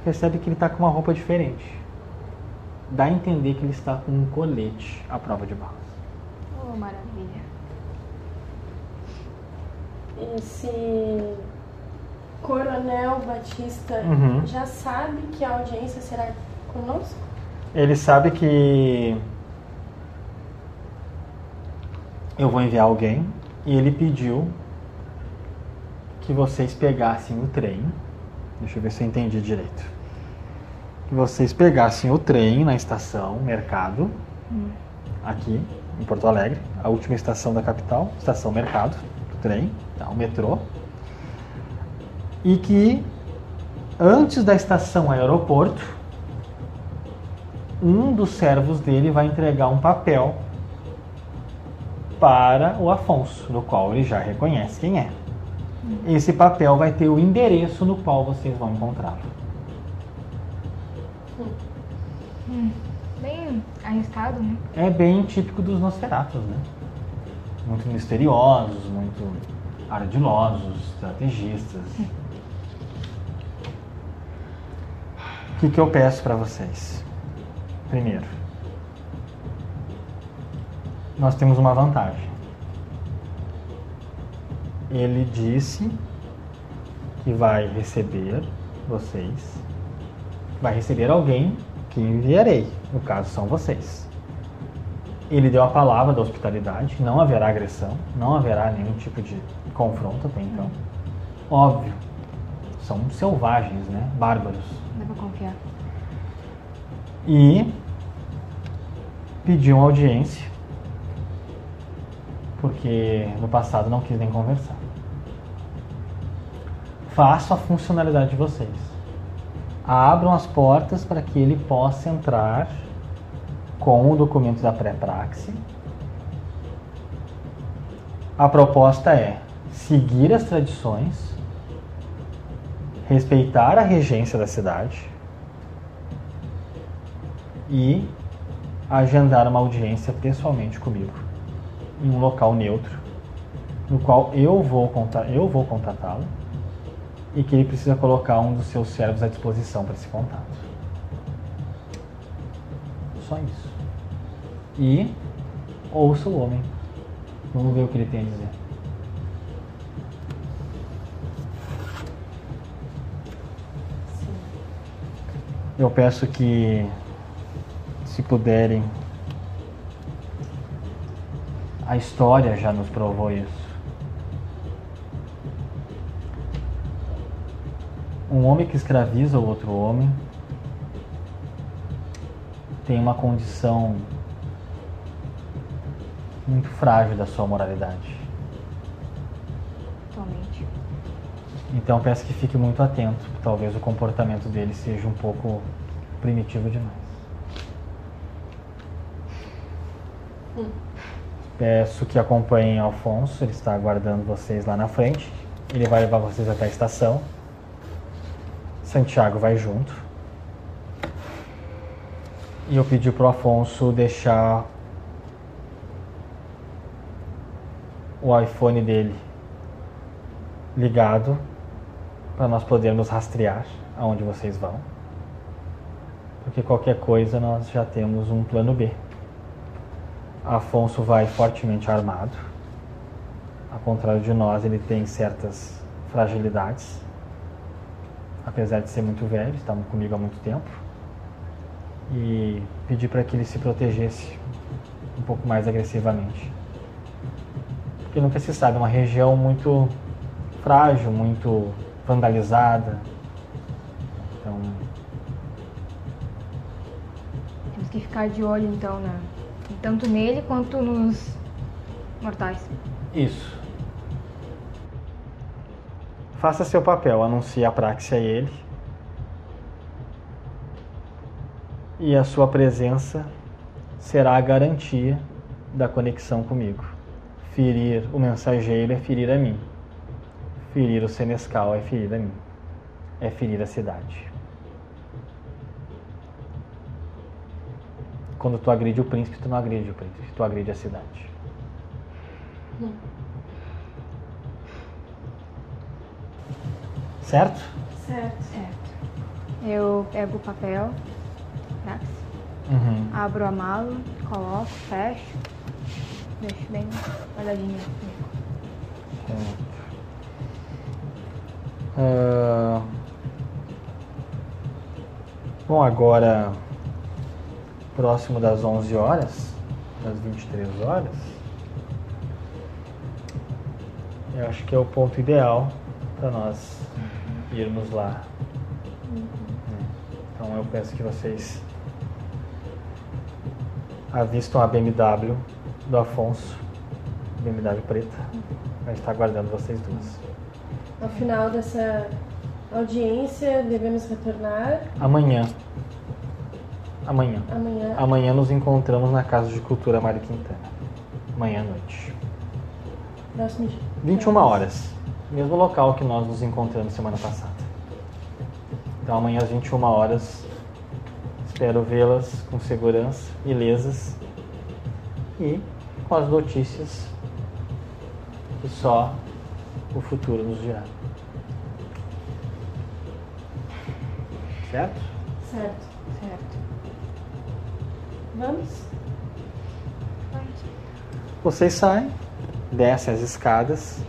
Percebe que ele está com uma roupa diferente. Dá a entender que ele está com um colete à prova de balas. Oh, maravilha. Esse Coronel Batista Uhum. já sabe que a audiência será conosco? Ele sabe que eu vou enviar alguém e ele pediu que vocês pegassem o trem. Deixa eu ver se eu entendi direito. Que vocês pegassem o trem na estação Mercado, aqui em Porto Alegre, a última estação da capital, estação Mercado, do trem, tá, o metrô. E que antes da estação aeroporto, um dos servos dele vai entregar um papel para o Afonso, no qual ele já reconhece quem é. Esse papel vai ter o endereço no qual vocês vão encontrá-lo. Bem arriscado, né? É bem típico dos Nosferatos, né? Muito misteriosos, muito ardilosos, estrategistas. O que, que eu peço para vocês? Primeiro, nós temos uma vantagem. Ele disse que vai receber vocês, vai receber alguém que enviarei, no caso são vocês. Ele deu a palavra da hospitalidade, não haverá agressão, não haverá nenhum tipo de confronto até então. Óbvio, são selvagens, né? Bárbaros. Confiar. E pediu uma audiência, porque no passado não quis nem conversar. Faço a funcionalidade de vocês. Abram as portas para que ele possa entrar com o documento da pré-praxe. A proposta é seguir as tradições, respeitar a regência da cidade e agendar uma audiência pessoalmente comigo em um local neutro, no qual eu vou contar, eu vou contatá-lo e que ele precisa colocar um dos seus servos à disposição para esse contato. Só isso. E ouça o homem. Vamos ver o que ele tem a dizer. Eu peço que, se puderem, a história já nos provou isso. Um homem que escraviza o outro homem tem uma condição muito frágil da sua moralidade. Totalmente. Então peço que fique muito atento, talvez o comportamento dele seja um pouco primitivo demais. Peço que acompanhem Alfonso, ele está aguardando vocês lá na frente. Ele vai levar vocês até a estação. Santiago vai junto. E eu pedi pro Afonso deixar o iPhone dele ligado para nós podermos rastrear aonde vocês vão. Porque qualquer coisa nós já temos um plano B. Afonso vai fortemente armado. Ao contrário de nós, ele tem certas fragilidades. Apesar de ser muito velho, está comigo há muito tempo. E pedi para que ele se protegesse um pouco mais agressivamente. Porque nunca se sabe, é uma região muito frágil, muito vandalizada. Então, Temos que ficar de olho então, né? Tanto nele quanto nos mortais. Isso. Faça seu papel, anuncie a praxe a ele. E a sua presença será a garantia da conexão comigo. Ferir o mensageiro é ferir a mim. Ferir o senescal é ferir a mim. É ferir a cidade. Quando tu agride o príncipe, tu não agride o príncipe, tu agride a cidade. Certo? Certo. Certo. Eu pego o papel, praxe, Uhum. abro a mala, coloco, fecho, deixo bem guardadinho comigo. Ah, Bom, agora, próximo das 11 horas, das 23 horas, eu acho que é o ponto ideal para nós irmos lá. Né? Então eu peço que vocês avistam a BMW do Afonso, BMW preta, vai estar aguardando vocês duas. Ao final dessa audiência, devemos retornar Amanhã. Amanhã. amanhã. Amanhã nos encontramos na Casa de Cultura Mário Quintana. Amanhã à noite. Próximo dia. 21 horas. Mesmo local que nós nos encontramos semana passada. Então amanhã às 21 horas espero vê-las com segurança, ilesas e com as notícias que só o futuro nos dirá. Certo? Certo. Certo. Vamos? Vocês saem, descem as escadas,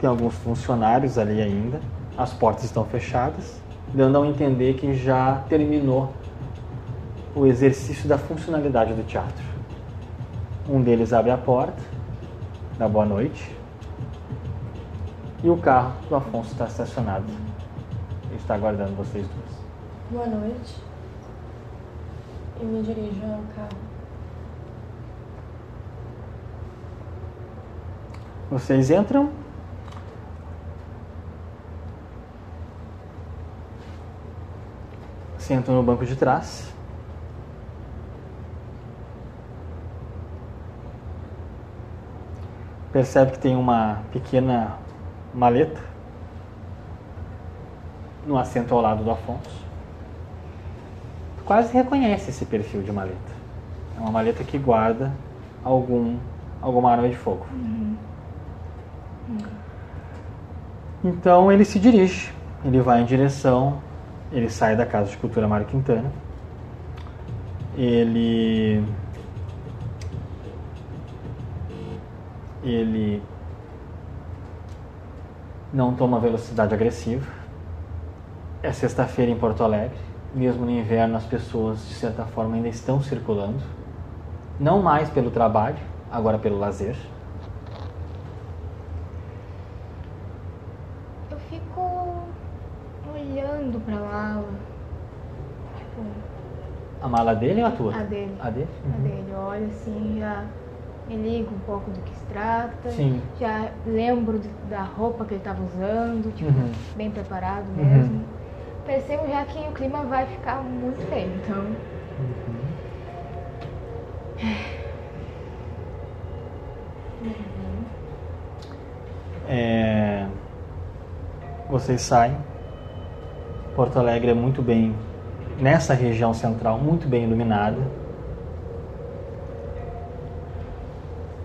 tem alguns funcionários ali ainda, as portas estão fechadas, dando a entender que já terminou o exercício da funcionalidade do teatro. Um deles abre a porta, dá boa noite, e o carro do Afonso está estacionado. Ele está aguardando vocês duas. Boa noite. Eu me dirijo ao carro. Vocês entram. Sentam no banco de trás. Percebe que tem uma pequena maleta no assento ao lado do Afonso. Quase reconhece esse perfil de maleta. É uma maleta que guarda algum, alguma arma de fogo. Então ele se dirige, ele vai em direção, ele sai da Casa de Cultura Mário Quintana, ele. Ele não toma velocidade agressiva. É sexta-feira em Porto Alegre, mesmo no inverno as pessoas de certa forma ainda estão circulando, não mais pelo trabalho, agora pelo lazer. Eu fico olhando para mala. tipo... A mala dele ou a tua? A dele. A dele? Uhum. A dele, olha assim, já ligo um pouco do que se trata. Sim. Já lembro da roupa que ele estava usando, tipo, Uhum. bem preparado Uhum. mesmo. Percebo já que o clima vai ficar muito feio, então. É, Vocês saem. Porto Alegre é muito bem, nessa região central, muito bem iluminada.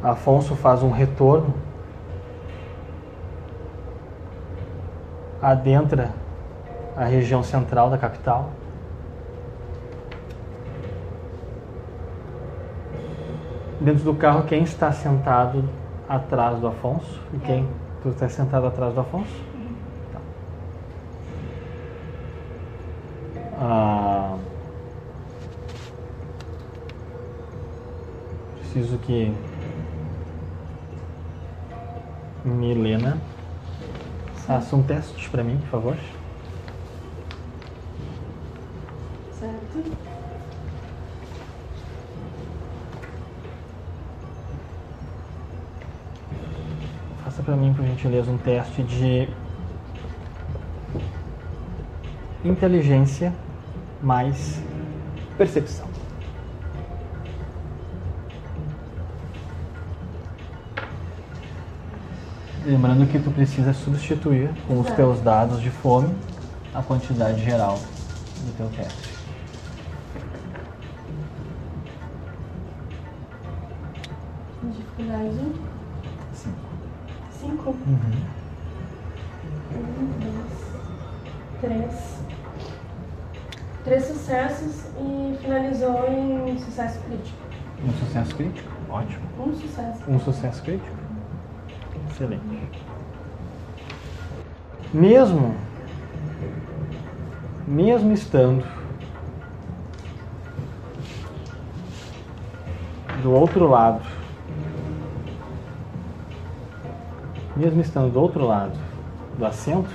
Afonso faz um retorno. Adentra a região central da capital. Dentro do carro, quem está sentado atrás do Afonso? E quem? Tu está sentado atrás do Afonso? Tá. Ah, preciso que Milena faça um teste para mim, por favor. Certo? Faça para mim, por gentileza, um teste de inteligência mais percepção. Lembrando que tu precisa substituir com os teus dados de fome a quantidade geral do teu teste. Dificuldade Cinco. 5. Uhum. 1, 2, 3. Três sucessos e finalizou em sucesso crítico. Um sucesso crítico? Ótimo. Um sucesso. Um sucesso crítico? Excelente. Mesmo, mesmo estando do outro lado, mesmo estando do outro lado do assento,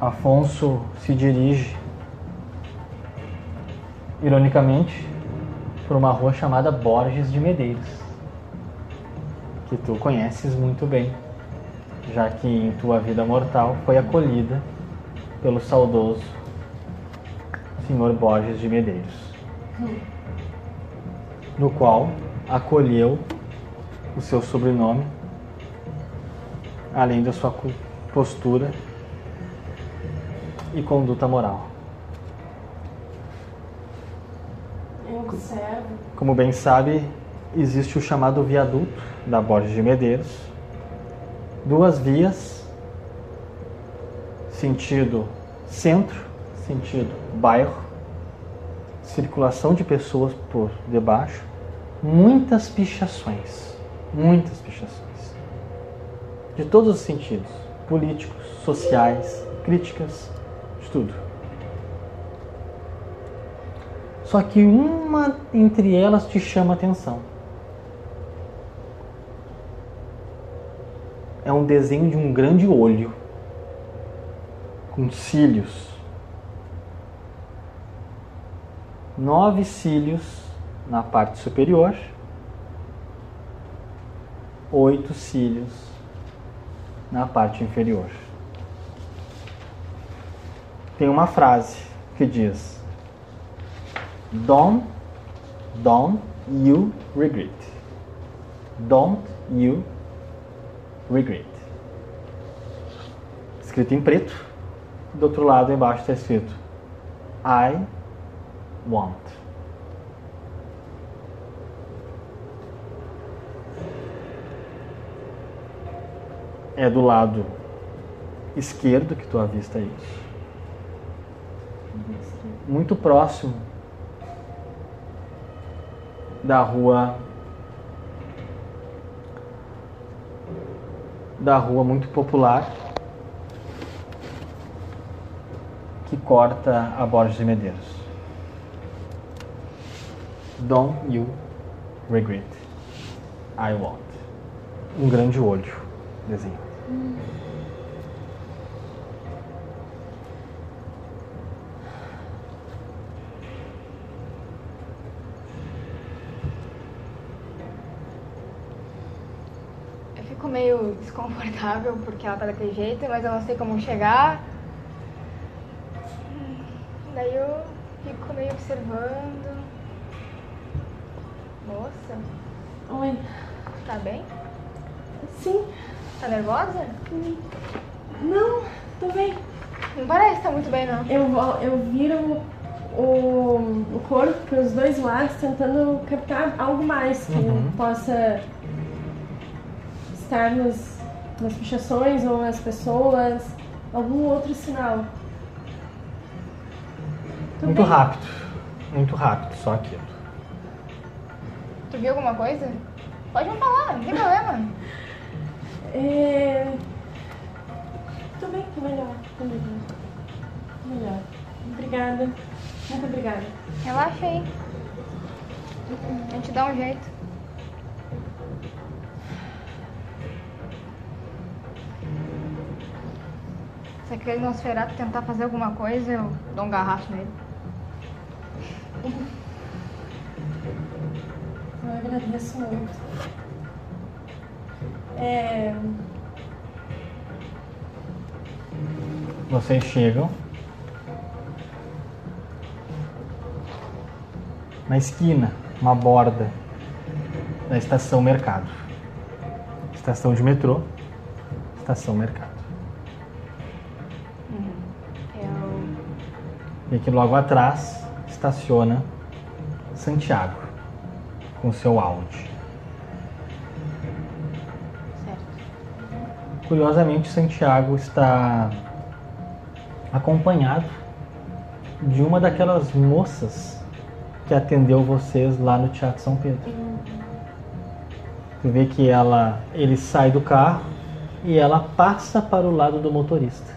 Afonso se dirige ironicamente, por uma rua chamada Borges de Medeiros, que tu conheces muito bem, já que em tua vida mortal foi acolhida pelo saudoso senhor Borges de Medeiros, no qual acolheu o seu sobrenome, além da sua postura e conduta moral. Eu Como bem sabe, existe o chamado viaduto da Borges de Medeiros. Duas vias, sentido centro, sentido bairro, circulação de pessoas por debaixo, muitas pichações, muitas pichações. De todos os sentidos, políticos, sociais, críticas, de tudo. Só que uma entre elas te chama atenção. É um desenho de um grande olho, com cílios. Nove cílios na parte superior, oito cílios na parte inferior. Tem uma frase que diz: Don't, don't you regret. Don't you regret. Escrito em preto. Do outro lado, embaixo, está escrito I want. É do lado esquerdo que tu avista isso. Muito próximo da rua da rua muito popular que corta a Borges de Medeiros. Don't you regret. I want. Um grande olho desenho. Meio desconfortável porque ela tá daquele jeito, mas eu não sei como chegar. Daí eu fico meio observando. Moça, Oi. tá bem? Sim. Tá nervosa? Não, tô bem. Não parece estar muito bem, não. Eu, eu viro o, o corpo para os dois lados, tentando captar algo mais que Uhum. possa estar nos, nas pichações ou nas pessoas, algum outro sinal. Muito bem. rápido. Muito rápido, só aquilo. Tu viu alguma coisa? Pode me falar, não tem problema. É... Tô bem, tô melhor, tô melhor. Tô melhor. Obrigada. Muito obrigada. Relaxa aí. A gente dá um jeito. Se aquele Nosferatu tentar fazer alguma coisa, eu dou um garraço nele. Eu agradeço muito. É... Vocês chegam na esquina, uma borda da estação Mercado. Estação de metrô, estação Mercado. E aqui logo atrás estaciona Santiago com seu Audi. Certo. Curiosamente, Santiago está acompanhado de uma daquelas moças que atendeu vocês lá no Teatro São Pedro. Tu vê que ela, ele sai do carro e ela passa para o lado do motorista.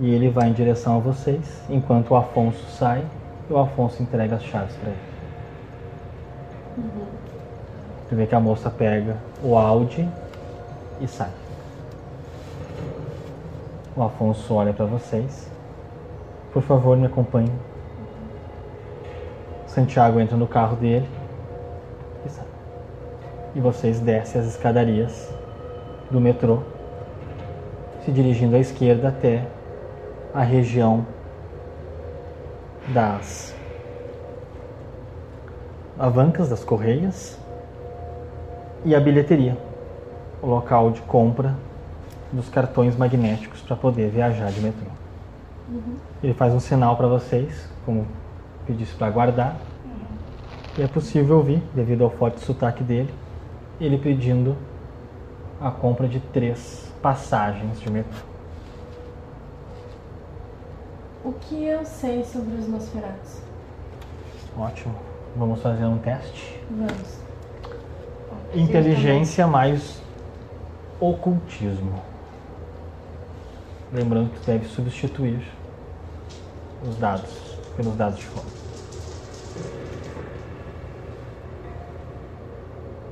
E ele vai em direção a vocês, enquanto o Afonso sai e o Afonso entrega as chaves para ele. Tu vê que a moça pega o Audi e sai. O Afonso olha para vocês. Por favor, me acompanhe. Santiago entra no carro dele e sai. E vocês descem as escadarias do metrô, se dirigindo à esquerda até a região das avancas das correias e a bilheteria, o local de compra dos cartões magnéticos para poder viajar de metrô. Ele faz um sinal para vocês, como pedisse para aguardar. E é possível ouvir, devido ao forte sotaque dele, ele pedindo a compra de três passagens de metrô. O que eu sei sobre os Nosferatus? Ótimo. Vamos fazer um teste. Vamos. Inteligência mais ocultismo. Lembrando que tu deve substituir os dados pelos dados de.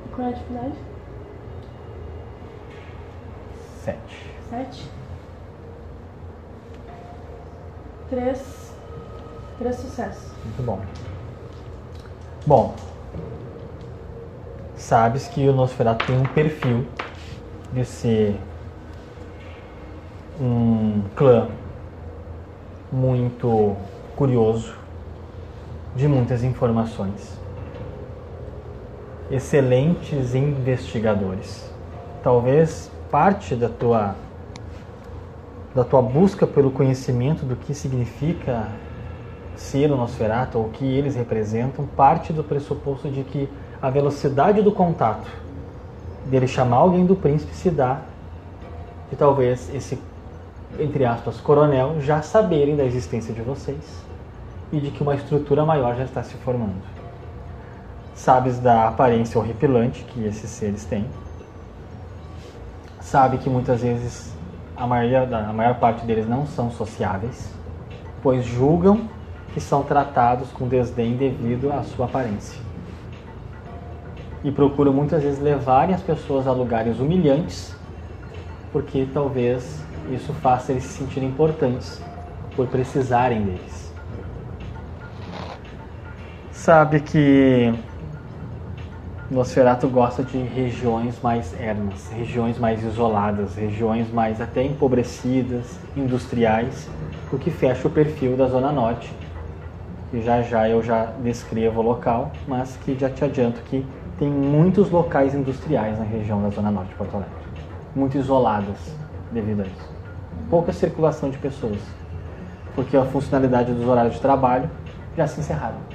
E qual é a dificuldade? Sete. Sete. Três. Três sucessos. Muito bom. Bom, sabes que o Nosferatu tem um perfil de ser um clã muito curioso, de muitas informações, excelentes investigadores. Talvez parte da tua da tua busca pelo conhecimento do que significa ser o Nosferatu ou o que eles representam parte do pressuposto de que a velocidade do contato dele chamar alguém do príncipe se dá de talvez esse entre aspas coronel já saberem da existência de vocês e de que uma estrutura maior já está se formando. Sabes da aparência horripilante que esses seres têm. Sabe que muitas vezes a maior, a maior parte deles não são sociáveis, pois julgam que são tratados com desdém devido à sua aparência. E procuram muitas vezes levarem as pessoas a lugares humilhantes, porque talvez isso faça eles se sentirem importantes por precisarem deles. Sabe que Nosferatu gosta de regiões mais ermas, regiões mais isoladas, regiões mais até empobrecidas, industriais, o que fecha o perfil da Zona Norte. E já já eu já descrevo o local, mas que já te adianto que tem muitos locais industriais na região da Zona Norte de Porto Alegre, muito isoladas devido a isso. Pouca circulação de pessoas, porque a funcionalidade dos horários de trabalho já se encerraram.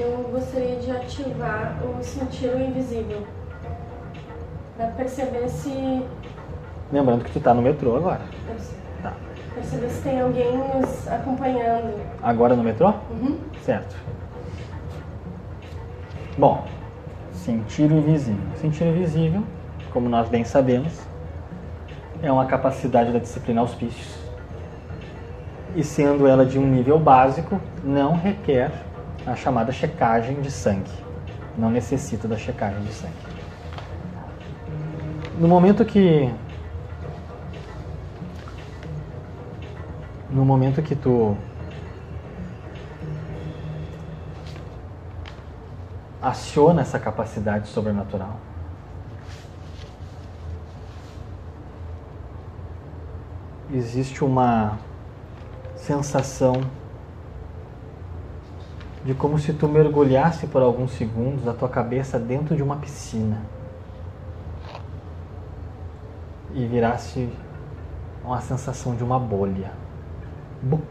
Eu gostaria de ativar o sentir o invisível. Pra perceber se. Lembrando que tu está no metrô agora. Tá. Perceber se tem alguém nos acompanhando. Agora no metrô? Uhum. Certo. Bom, sentir o invisível. Sentir o invisível, como nós bem sabemos, é uma capacidade da disciplina auspícios. E sendo ela de um nível básico, não requer a chamada checagem de sangue. Não necessita da checagem de sangue. No momento que no momento que tu aciona essa capacidade sobrenatural, existe uma sensação de como se tu mergulhasse por alguns segundos a tua cabeça dentro de uma piscina e virasse uma sensação de uma bolha. Bup.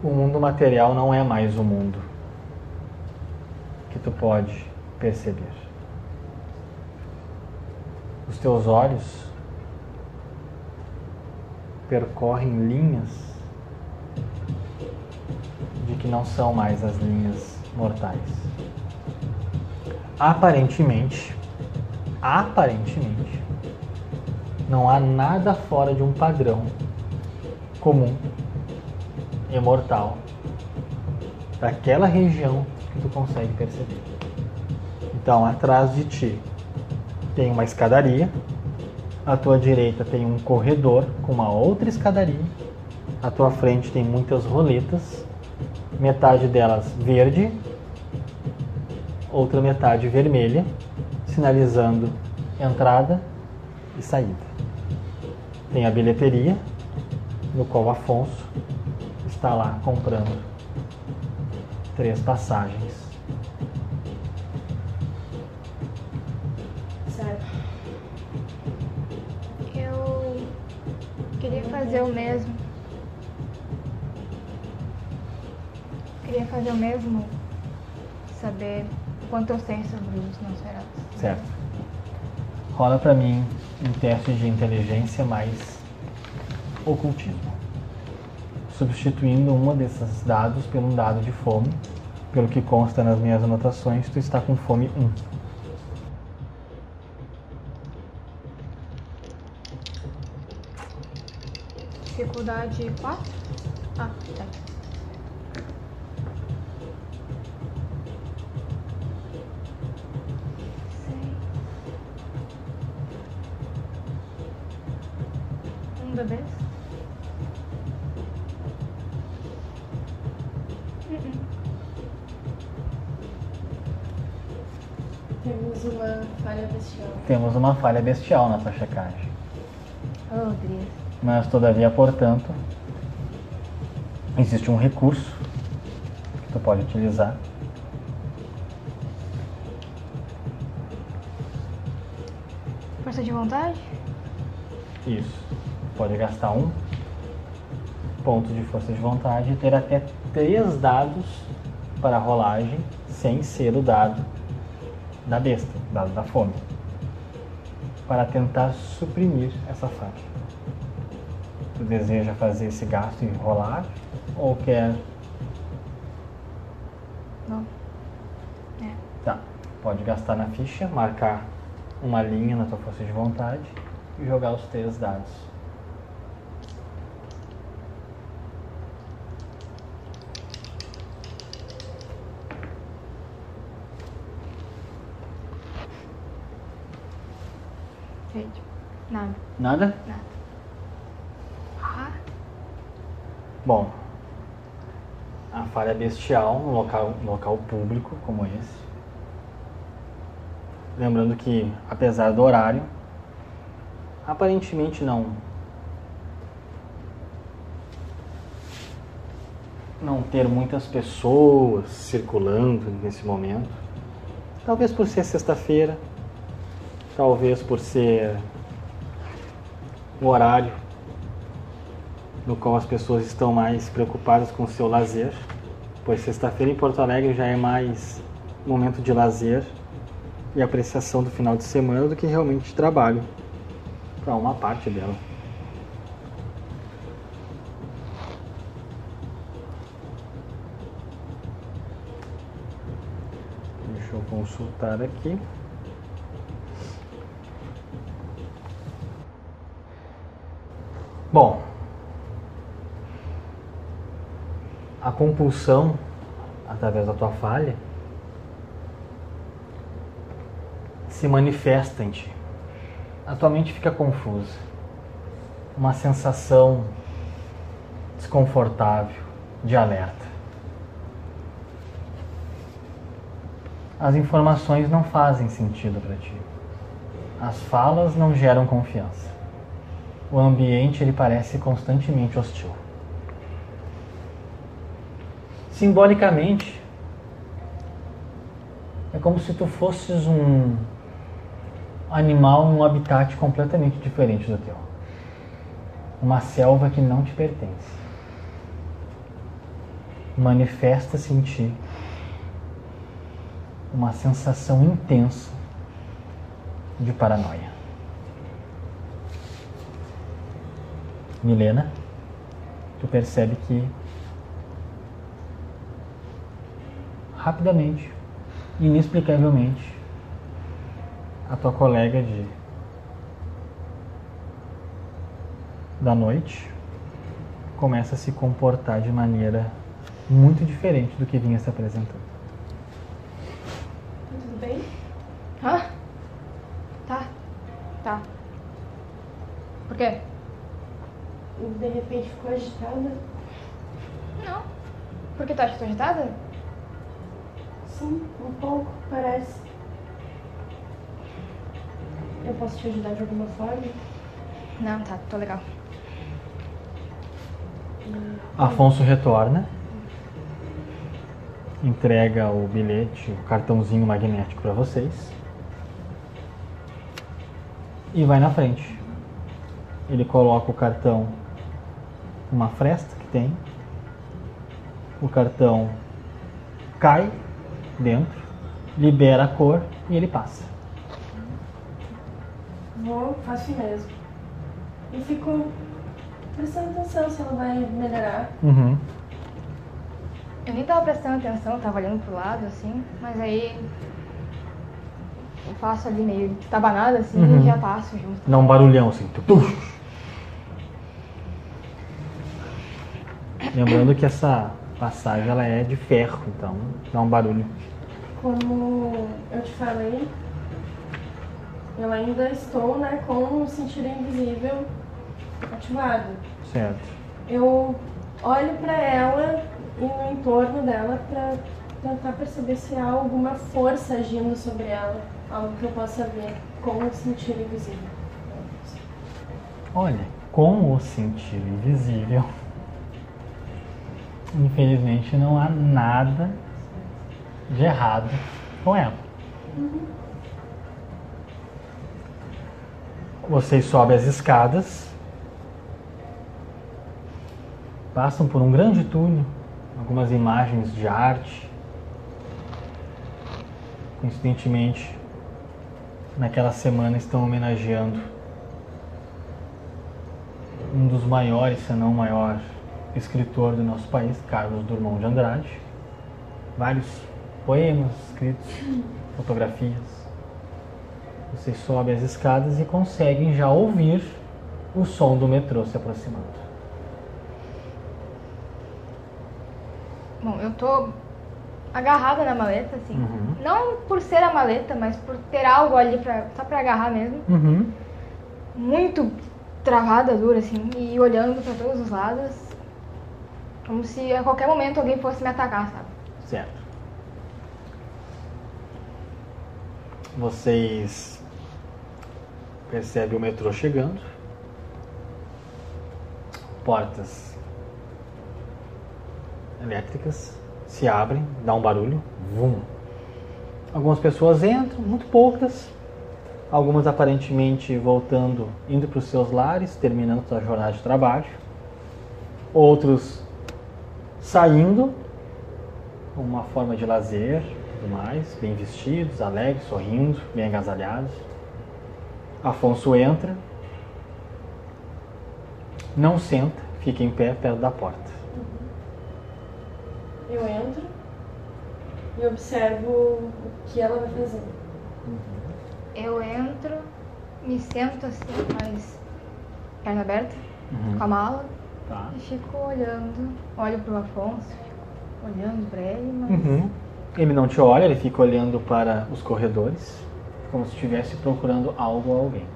O mundo material não é mais o mundo que tu pode perceber. Os teus olhos percorrem linhas que não são mais as linhas mortais. Aparentemente, aparentemente, não há nada fora de um padrão comum e mortal daquela região que tu consegue perceber. Então, atrás de ti tem uma escadaria, à tua direita tem um corredor com uma outra escadaria, à tua frente tem muitas roletas, metade delas verde, outra metade vermelha, sinalizando entrada e saída. Tem a bilheteria, no qual Afonso está lá comprando três passagens. Certo. Eu queria fazer o mesmo. Queria fazer o mesmo, saber quanto eu sei sobre os Nosferatus. Certo. Rola pra mim um teste de inteligência mais ocultismo. Substituindo um desses dados por um dado de fome. Pelo que consta nas minhas anotações, tu está com fome 1. Dificuldade 4? Ah, tá. Um bebê? Temos uma falha bestial. Temos uma falha bestial na tua checagem. Oh, Deus. Mas, todavia, portanto, existe um recurso que tu pode utilizar. Força de vontade? Isso. Pode gastar um ponto de força de vontade e ter até três dados para a rolagem, sem ser o dado da besta, o dado da fome, para tentar suprimir essa falha. Tu deseja fazer esse gasto e rolar ou quer Não. É. Tá. Pode gastar na ficha, marcar uma linha na tua força de vontade e jogar os três dados. Gente, nada, Nada? nada. Ah, Bom, a falha bestial num local, local público como esse. Lembrando que, apesar do horário, aparentemente não. Não ter muitas pessoas circulando nesse momento. Talvez por ser sexta-feira, talvez por ser o horário no qual as pessoas estão mais preocupadas com o seu lazer, pois sexta-feira em Porto Alegre já é mais momento de lazer e apreciação do final de semana do que realmente de trabalho para uma parte dela. Deixa eu consultar aqui. Bom, a compulsão através da tua falha se manifesta em ti. A tua mente fica confusa. Uma sensação desconfortável, de alerta. As informações não fazem sentido para ti. As falas não geram confiança o ambiente ele parece constantemente hostil. Simbolicamente, é como se tu fosses um animal num habitat completamente diferente do teu. Uma selva que não te pertence. Manifesta-se em ti uma sensação intensa de paranoia. Milena, tu percebe que rapidamente, inexplicavelmente, a tua colega de da noite começa a se comportar de maneira muito diferente do que vinha se apresentando. Tudo bem? Hã? Tá. Tá. Por quê? De repente ficou agitada? Não. Por que tu acha que tô agitada? Sim, um pouco, parece. Eu posso te ajudar de alguma forma? Não, tá, tô legal. Afonso retorna, entrega o bilhete, o cartãozinho magnético para vocês e vai na frente. Ele coloca o cartão uma fresta que tem, o cartão cai dentro, libera a cor e ele passa. Vou, faço mesmo. E fico prestando atenção se ela vai melhorar. Uhum. Eu nem tava prestando atenção, tava olhando pro lado, assim, mas aí eu faço ali meio tabanada, assim, Uhum. e já passo junto. Dá um barulhão assim. tu- Lembrando que essa passagem ela é de ferro, então dá um barulho. Como eu te falei, eu ainda estou né, com o sentido invisível ativado. Certo. Eu olho para ela e no entorno dela para tentar perceber se há alguma força agindo sobre ela, algo que eu possa ver com o sentido invisível. Olha, com o sentido invisível, infelizmente não há nada de errado com ela. Vocês sobem as escadas, passam por um grande túnel, algumas imagens de arte. Coincidentemente, naquela semana estão homenageando um dos maiores, se não o maior, escritor do nosso país, Carlos Drummond de Andrade. Vários poemas escritos, fotografias. Vocês sobem as escadas e conseguem já ouvir o som do metrô se aproximando. Bom, eu tô agarrada na maleta, assim. Uhum. Não por ser a maleta, mas por ter algo ali pra, só pra agarrar mesmo. Uhum. Muito travada, dura, assim, e olhando pra todos os lados. Como se a qualquer momento alguém fosse me atacar, sabe? Certo. Vocês percebem o metrô chegando. Portas elétricas se abrem, dá um barulho. Vum. Algumas pessoas entram, muito poucas. Algumas aparentemente voltando, indo para os seus lares, terminando sua jornada de trabalho. Outros saindo, uma forma de lazer, tudo mais, bem vestidos, alegres, sorrindo, bem agasalhados. Afonso entra, não senta, fica em pé perto da porta. Eu entro e observo o que ela vai fazer. Eu entro, me sento assim, mas perna aberta, Uhum. com a mala, Tá. e fico olhando. Olho pro Afonso, fico olhando pra ele, mas. Uhum. Ele não te olha, ele fica olhando para os corredores, como se estivesse procurando algo ou alguém.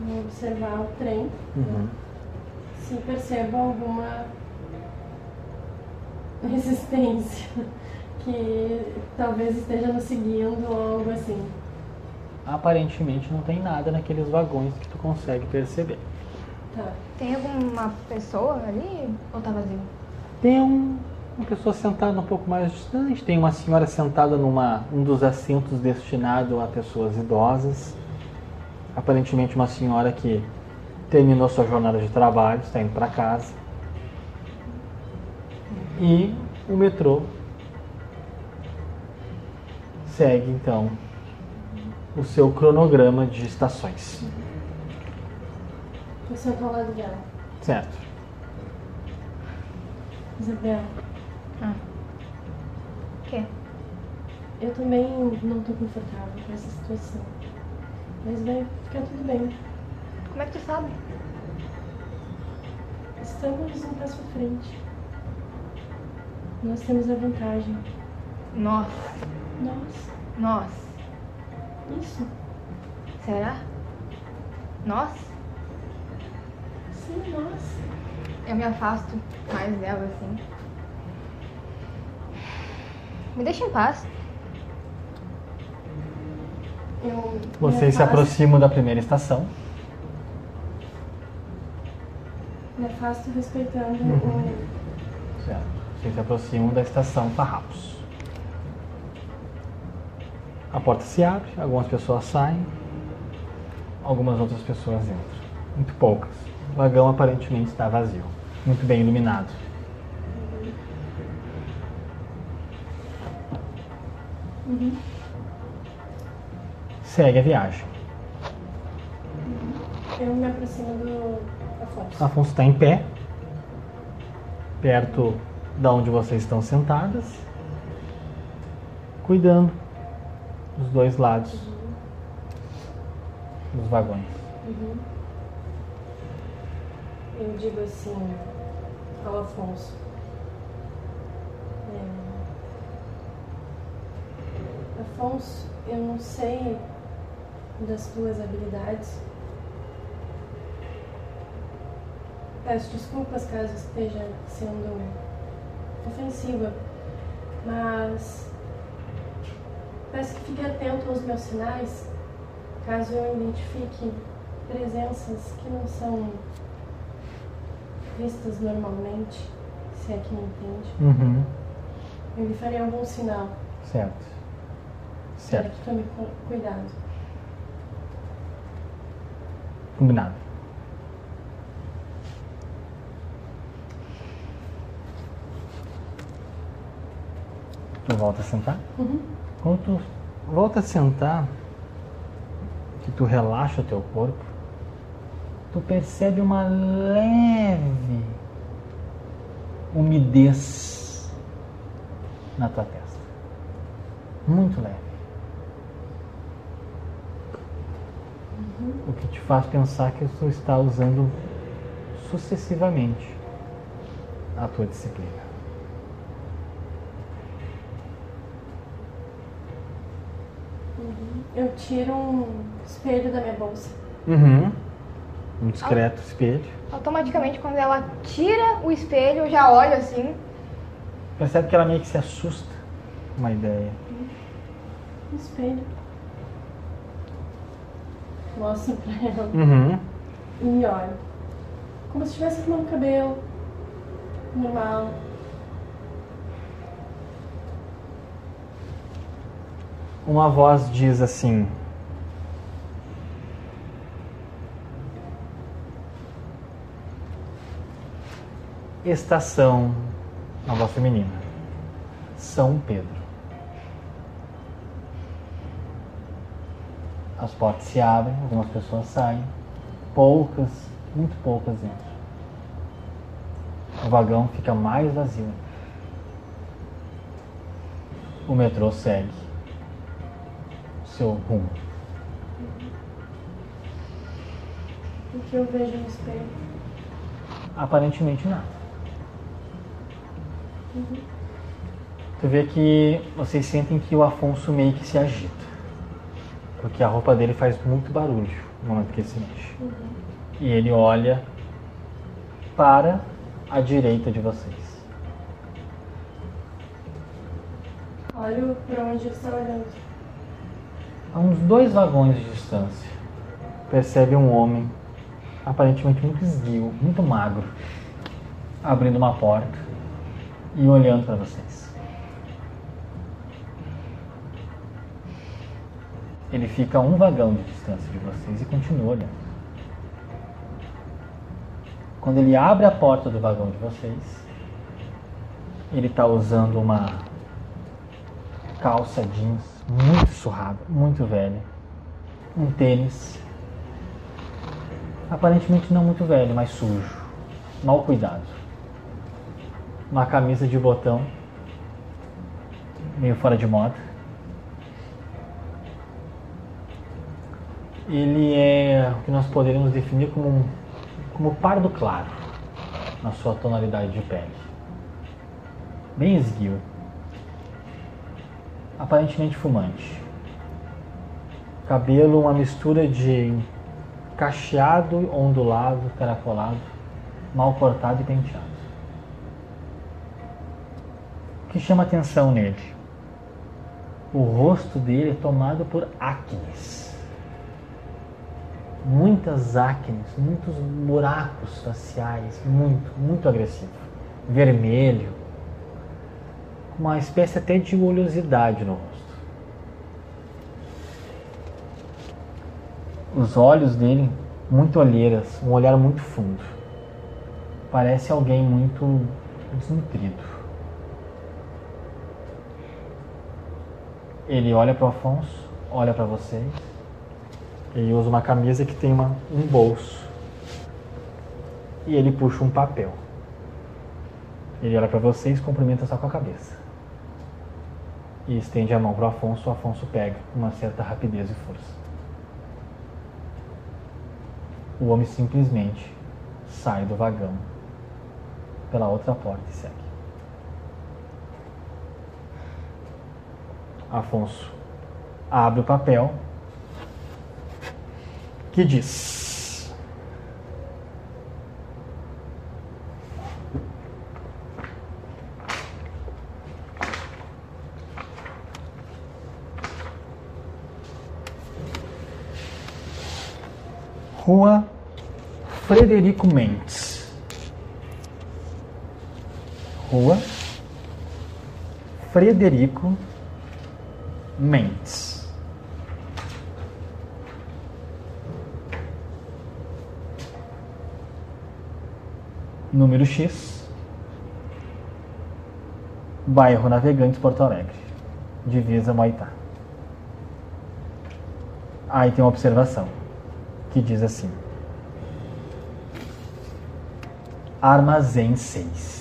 Vou observar o trem, Uhum. se percebo alguma resistência que talvez esteja nos seguindo ou algo assim. Aparentemente não tem nada naqueles vagões que tu consegue perceber. Tá. Tem alguma pessoa ali ou tá vazio? Tem um- uma pessoa sentada um pouco mais distante, tem uma senhora sentada numa um dos assentos destinado a pessoas idosas. Aparentemente uma senhora que terminou sua jornada de trabalho, está indo para casa. E o metrô segue então o seu cronograma de estações. Eu sento ao lado dela. Certo. Isabel, O quê? eu também não tô confortável com essa situação. Mas vai ficar tudo bem. Como é que tu sabe? Estamos um passo à frente. Nós temos a vantagem. Nós. Nós. Nós. Isso. Será? Nós? Sim, nós. Eu me afasto mais dela assim. Me deixa em paz. Eu Vocês se aproximam da primeira estação. Me afasto respeitando Uhum. Certo. Vocês se aproximam da estação Farrapos. A porta se abre, algumas pessoas saem, algumas outras pessoas entram. Muito poucas. O vagão aparentemente está vazio. Muito bem iluminado. Uhum. Segue a viagem. Eu me aproximo do Afonso. Afonso está em pé, perto da onde vocês estão sentadas, cuidando dos dois lados dos vagões. Uhum. Eu digo assim ao Afonso. é, Afonso, eu não sei das tuas habilidades. Peço desculpas caso esteja sendo ofensiva, mas peço que fique atento aos meus sinais caso eu identifique presenças que não são vistas normalmente, se é que me entende, Uhum. eu lhe farei algum sinal Certo. Certo. que tome cu- cuidado. Combinado. Tu volta a sentar? Uhum. Quando tu volta a sentar, que tu relaxa o teu corpo, tu percebe uma leve umidez na tua testa. Muito leve. O que te faz pensar que tu está usando sucessivamente a tua disciplina. Eu tiro um espelho da minha bolsa. Uhum. Um discreto espelho. Automaticamente, quando ela tira o espelho, eu já olho assim. Percebe que ela meio que se assusta com uma ideia. Espelho. Mostro pra ela. Uhum. E olha. Como se estivesse arrumando cabelo. Normal. Uma voz diz assim: Estação, uma voz feminina, São Pedro. As portas se abrem, algumas pessoas saem, poucas, muito poucas entram. O vagão fica mais vazio. O metrô segue seu rumo. O que eu vejo no espelho? Aparentemente nada. Tu vê que vocês sentem que o Afonso meio que se agita. Porque a roupa dele faz muito barulho no momento que ele se mexe. E ele olha para a direita de vocês. Olho pra onde ele está olhando. A uns dois vagões de distância, percebe um homem, aparentemente muito esguio, muito magro, abrindo uma porta e olhando para vocês. Ele fica a um vagão de distância de vocês e continua olhando. Quando ele abre a porta do vagão de vocês, ele está usando uma calça jeans muito surrada, muito velha, um tênis, aparentemente não muito velho, mas sujo, mal cuidado, uma camisa de botão, meio fora de moda. Ele é o que nós poderíamos definir como um, como pardo claro na sua tonalidade de pele, bem esguio aparentemente fumante. Cabelo, uma mistura de cacheado, ondulado, caracolado, mal cortado e penteado. O que chama atenção nele? O rosto dele é tomado por acnes. Muitas acnes, muitos buracos faciais, muito, muito agressivo. Vermelho, uma espécie até de oleosidade no rosto. Os olhos dele, muito olheiras, um olhar muito fundo. Parece alguém muito desnutrido. Ele olha para o Afonso, olha para vocês. Ele usa uma camisa que tem uma, um bolso. E ele puxa um papel. Ele olha para vocês cumprimenta só com a cabeça e estende a mão para o Afonso, o Afonso pega com uma certa rapidez e força. O homem simplesmente sai do vagão pela outra porta e segue. Afonso abre o papel que diz: Rua Frederico Mendes. Rua Frederico Mendes. Número X. Bairro Navegantes, Porto Alegre. Divisa Moitá. Aí tem uma observação que diz assim: Armazém 6.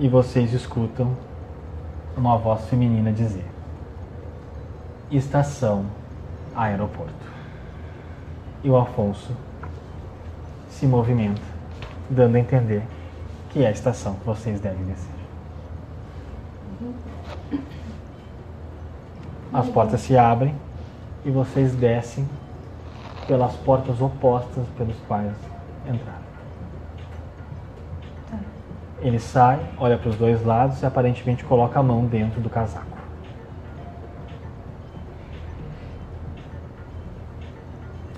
E vocês escutam uma voz feminina dizer: Estação Aeroporto. E o Afonso se movimenta, dando a entender que é a estação que vocês devem descer. As portas se abrem e vocês descem pelas portas opostas pelos quais entraram. Tá. Ele sai, olha para os dois lados e aparentemente coloca a mão dentro do casaco.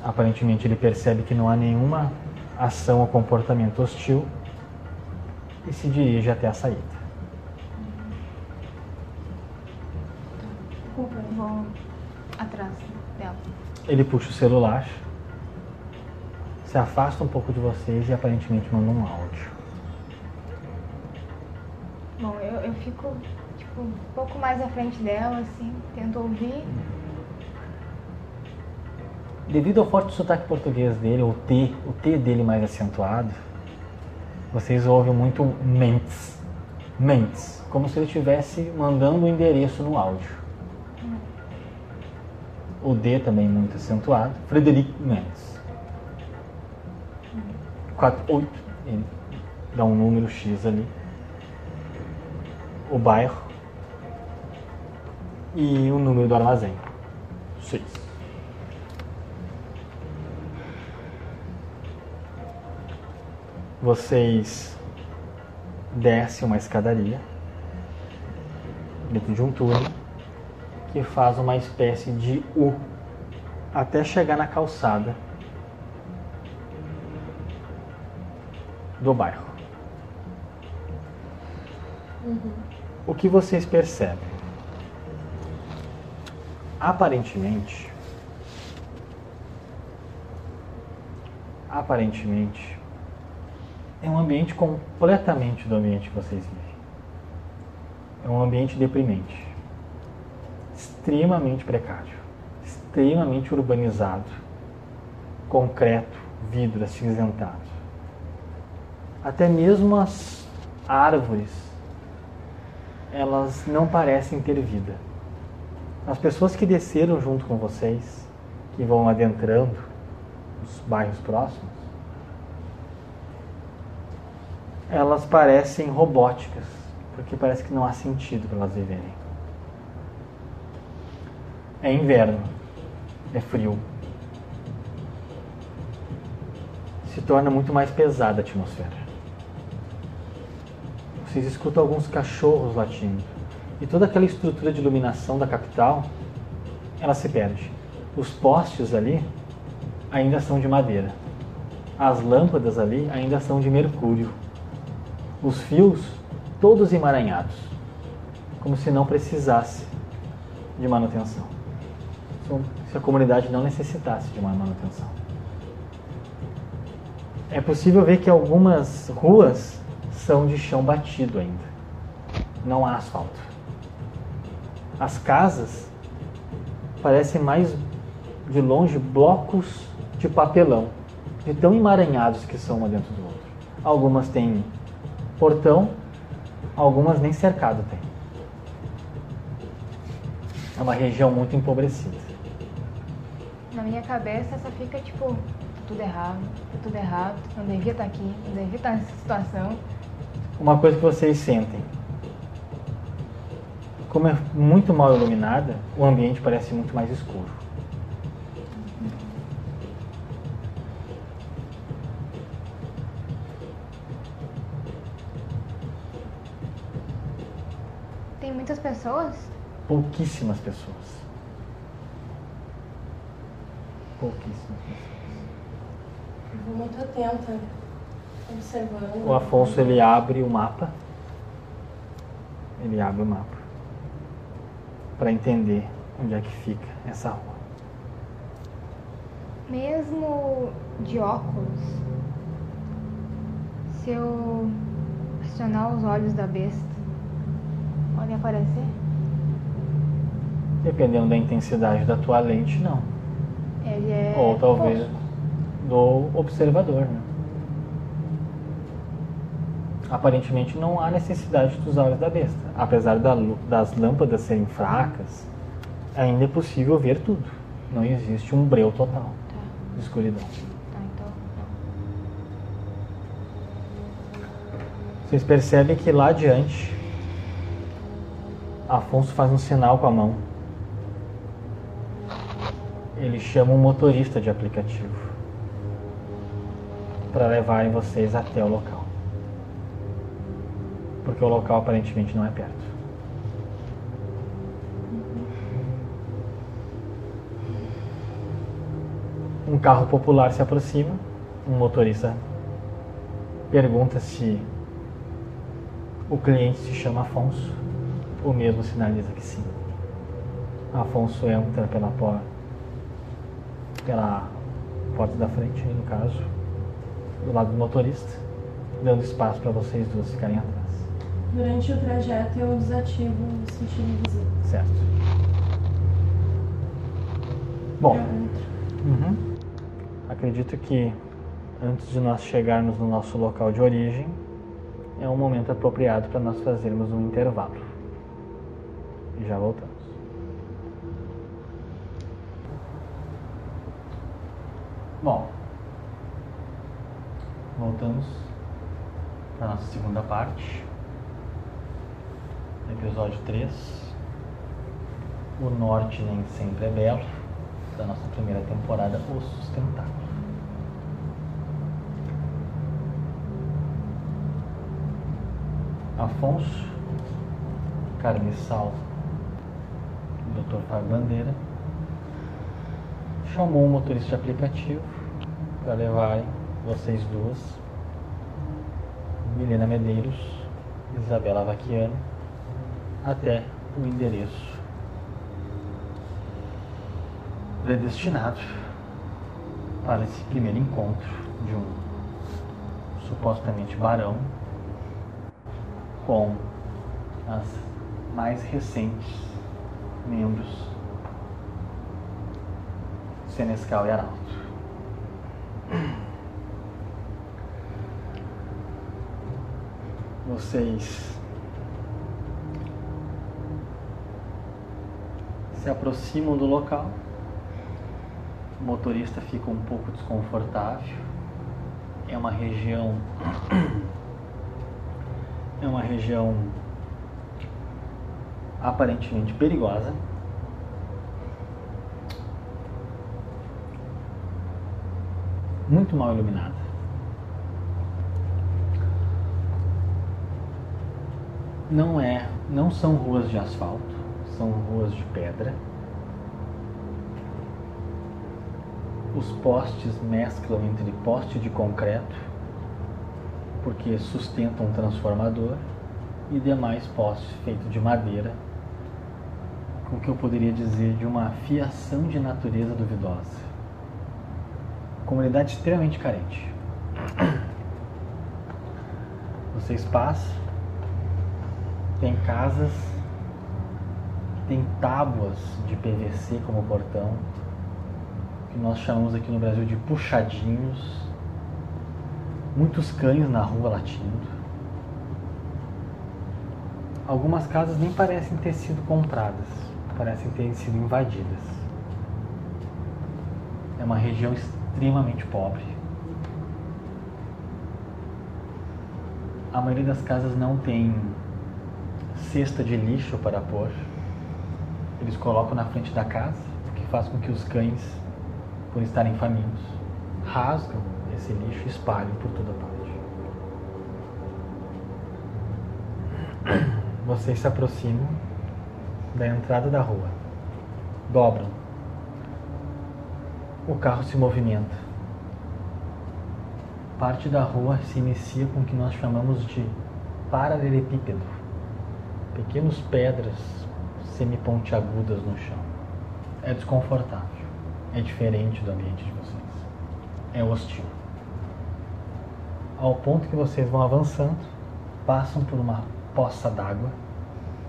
Aparentemente ele percebe que não há nenhuma ação ou comportamento hostil e se dirige até a saída. Vou atrás dela. Ele puxa o celular, se afasta um pouco de vocês e aparentemente manda um áudio. Bom, eu, eu fico tipo, um pouco mais à frente dela, assim, tento ouvir. Devido ao forte sotaque português dele, o T, o T dele mais acentuado, vocês ouvem muito mentes. Mentes. Como se ele estivesse mandando o endereço no áudio. O D também muito acentuado. Frederic Mendes. 48. Ele dá um número X ali. O bairro. E o número do armazém. 6. Vocês descem uma escadaria dentro de um túnel que faz uma espécie de U até chegar na calçada do bairro. O que vocês percebem? Aparentemente, aparentemente, é um ambiente completamente do ambiente que vocês vivem. É um ambiente deprimente, extremamente precário, extremamente urbanizado, concreto, vidro acinzentado. Até mesmo as árvores, elas não parecem ter vida. As pessoas que desceram junto com vocês, que vão adentrando os bairros próximos, elas parecem robóticas, porque parece que não há sentido para elas viverem. É inverno, é frio. Se torna muito mais pesada a atmosfera. Vocês escutam alguns cachorros latindo. E toda aquela estrutura de iluminação da capital, ela se perde. Os postes ali ainda são de madeira. As lâmpadas ali ainda são de mercúrio os fios todos emaranhados, como se não precisasse de manutenção. Se a comunidade não necessitasse de uma manutenção. É possível ver que algumas ruas são de chão batido ainda. Não há asfalto. As casas parecem mais de longe blocos de papelão, de tão emaranhados que são uma dentro do outro. Algumas têm portão, algumas nem cercado tem. É uma região muito empobrecida. Na minha cabeça só fica tipo, tá tudo errado, tá tudo errado, não devia estar aqui, não devia estar nessa situação. Uma coisa que vocês sentem. Como é muito mal iluminada, o ambiente parece muito mais escuro. Tem muitas pessoas? Pouquíssimas pessoas. Pouquíssimas pessoas. Eu vou muito atenta, observando. O Afonso ele abre o mapa. Ele abre o mapa para entender onde é que fica essa rua. Mesmo de óculos, se eu acionar os olhos da besta, podem aparecer? Dependendo da intensidade da tua lente, não. Ele é. Ou talvez do observador, né? Aparentemente não há necessidade dos olhos da besta. Apesar da das lâmpadas serem fracas, ainda é possível ver tudo. Não existe um breu total Tá, de escuridão. tá, então. Vocês percebem que lá adiante, Afonso faz um sinal com a mão ele chama um motorista de aplicativo para levarem vocês até o local. Porque o local aparentemente não é perto. Um carro popular se aproxima, um motorista pergunta se o cliente se chama Afonso, o mesmo sinaliza que sim. Afonso entra pela porta, pela porta da frente, no caso, do lado do motorista, dando espaço para vocês duas ficarem atrás. Durante o trajeto eu desativo o sentido invisível. Certo. Bom, uhum. acredito que antes de nós chegarmos no nosso local de origem, é um momento apropriado para nós fazermos um intervalo. E já voltamos. Bom, voltamos para nossa segunda parte, episódio 3. O Norte Nem Sempre é Belo, da nossa primeira temporada, O Sustentáculo. Afonso, Carniçal, Dr. Fábio Bandeira, chamou um motorista de aplicativo para levarem vocês duas, Milena Medeiros, Isabela Vaquiano, até o endereço. Predestinado para esse primeiro encontro de um supostamente barão com as mais recentes membros Senescal e Arauto. Vocês se aproximam do local. O motorista fica um pouco desconfortável. É uma região é uma região aparentemente perigosa. Muito mal iluminada. Não é, não são ruas de asfalto, são ruas de pedra. Os postes mesclam entre poste de concreto porque sustentam um transformador e demais postes feitos de madeira, com o que eu poderia dizer de uma fiação de natureza duvidosa. Comunidade extremamente carente. Vocês passam, tem casas, tem tábuas de PVC como portão, que nós chamamos aqui no Brasil de puxadinhos muitos cães na rua latindo. Algumas casas nem parecem ter sido compradas, parecem ter sido invadidas. É uma região extremamente pobre. A maioria das casas não tem cesta de lixo para pôr. Eles colocam na frente da casa, o que faz com que os cães, por estarem famintos, rasgam esse lixo e espalhem por toda parte. Vocês se aproximam da entrada da rua, dobram. O carro se movimenta. Parte da rua se inicia com o que nós chamamos de paralelepípedo pequenas pedras semipontiagudas no chão. É desconfortável, é diferente do ambiente de vocês, é hostil. Ao ponto que vocês vão avançando, passam por uma poça d'água.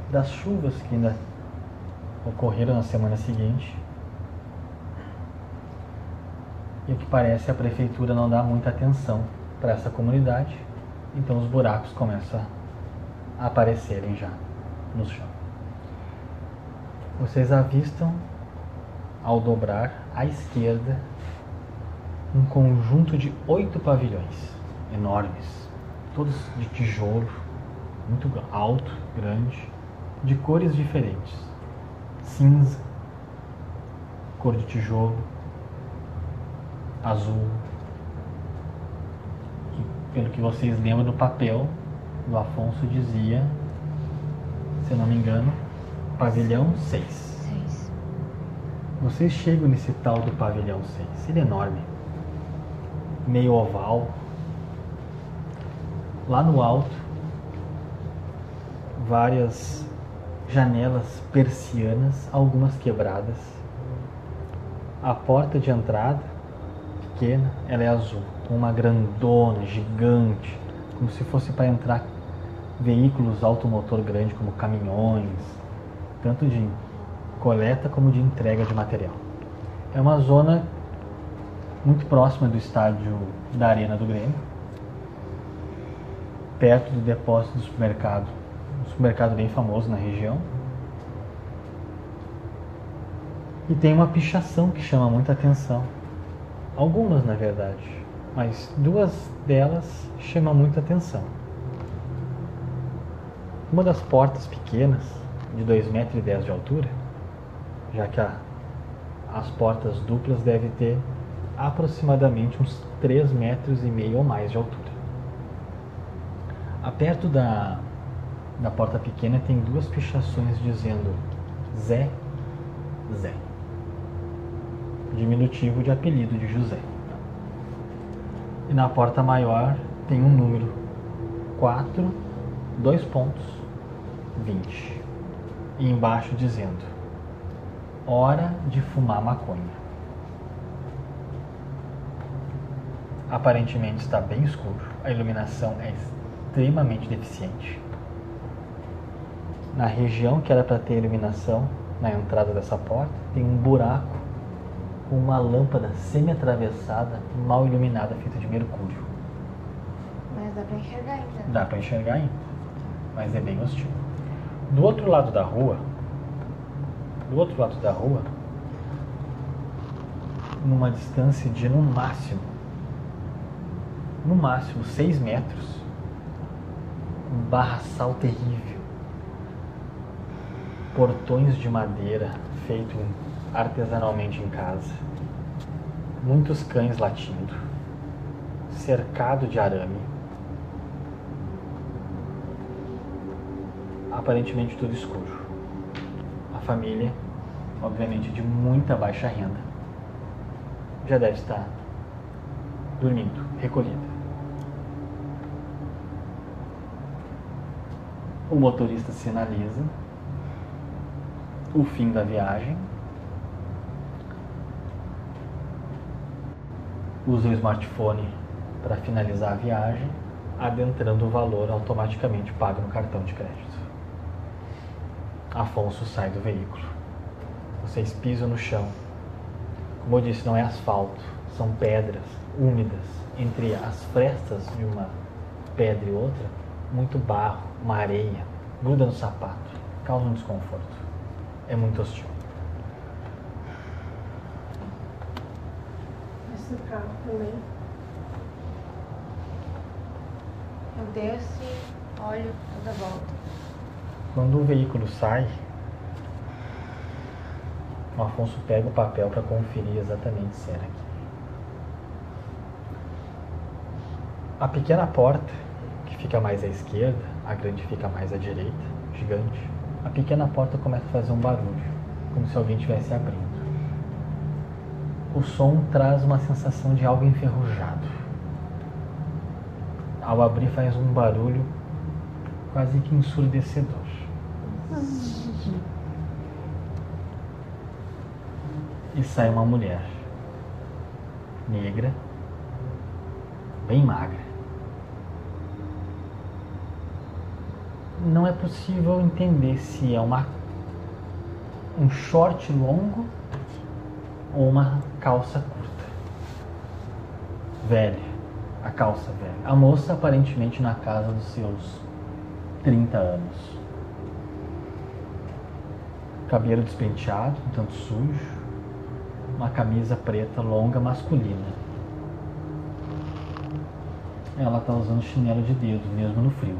Das chuvas que ainda ocorreram na semana seguinte. E o que parece a prefeitura não dá muita atenção para essa comunidade, então os buracos começam a aparecerem já no chão. Vocês avistam ao dobrar à esquerda um conjunto de oito pavilhões enormes, todos de tijolo, muito alto, grande, de cores diferentes: cinza, cor de tijolo, azul. E, pelo que vocês lembram do papel, o Afonso dizia, se eu não me engano, pavilhão 6. Seis. Vocês chegam nesse tal do pavilhão 6. Ele é enorme. Meio oval. Lá no alto, várias janelas persianas, algumas quebradas. A porta de entrada, pequena, ela é azul, com uma grandona, gigante, como se fosse para entrar veículos automotor grande, como caminhões, tanto de coleta como de entrega de material. É uma zona muito próxima do estádio da Arena do Grêmio, perto do depósito do supermercado, um supermercado bem famoso na região. E tem uma pichação que chama muita atenção. Algumas, na verdade, mas duas delas chamam muita atenção. Uma das portas pequenas, de 2,10 metros de altura, já que a, as portas duplas devem ter aproximadamente uns 3 metros e meio ou mais de altura. Aperto da, da porta pequena tem duas pichações dizendo Zé, Zé. Diminutivo de apelido de José. E na porta maior tem um número 4, dois pontos, 20. E embaixo dizendo Hora de fumar maconha. Aparentemente está bem escuro, a iluminação é extremamente deficiente. Na região que era para ter iluminação, na entrada dessa porta, tem um buraco com uma lâmpada semi-atravessada, mal iluminada, feita de mercúrio. Mas dá pra enxergar ainda. né? Dá para enxergar ainda, mas é bem hostil. Do outro lado da rua, do outro lado da rua, numa distância de no máximo, no máximo 6 metros, um barraçal terrível. Portões de madeira feito artesanalmente em casa. Muitos cães latindo. Cercado de arame. Aparentemente tudo escuro. A família, obviamente de muita baixa renda, já deve estar dormindo, recolhida. O motorista sinaliza o fim da viagem. Usa o smartphone para finalizar a viagem, adentrando o valor automaticamente pago no cartão de crédito. Afonso sai do veículo. Vocês pisam no chão. Como eu disse, não é asfalto, são pedras úmidas. Entre as frestas de uma pedra e outra, muito barro, uma areia, gruda no sapato, causa um desconforto. É muito hostil. Esse carro também. Eu desço, olho toda volta. Quando o veículo sai, o Afonso pega o papel para conferir exatamente se era aqui. A pequena porta, que fica mais à esquerda, a grande fica mais à direita, gigante. A pequena porta começa a fazer um barulho, como se alguém estivesse abrindo. O som traz uma sensação de algo enferrujado. Ao abrir, faz um barulho quase que ensurdecedor. E sai uma mulher negra, bem magra. Não é possível entender se é uma um short longo ou uma calça curta. Velha, a calça velha. A moça aparentemente na casa dos seus 30 anos. Cabelo despenteado, um tanto sujo, uma camisa preta longa masculina. Ela está usando chinelo de dedo, mesmo no frio.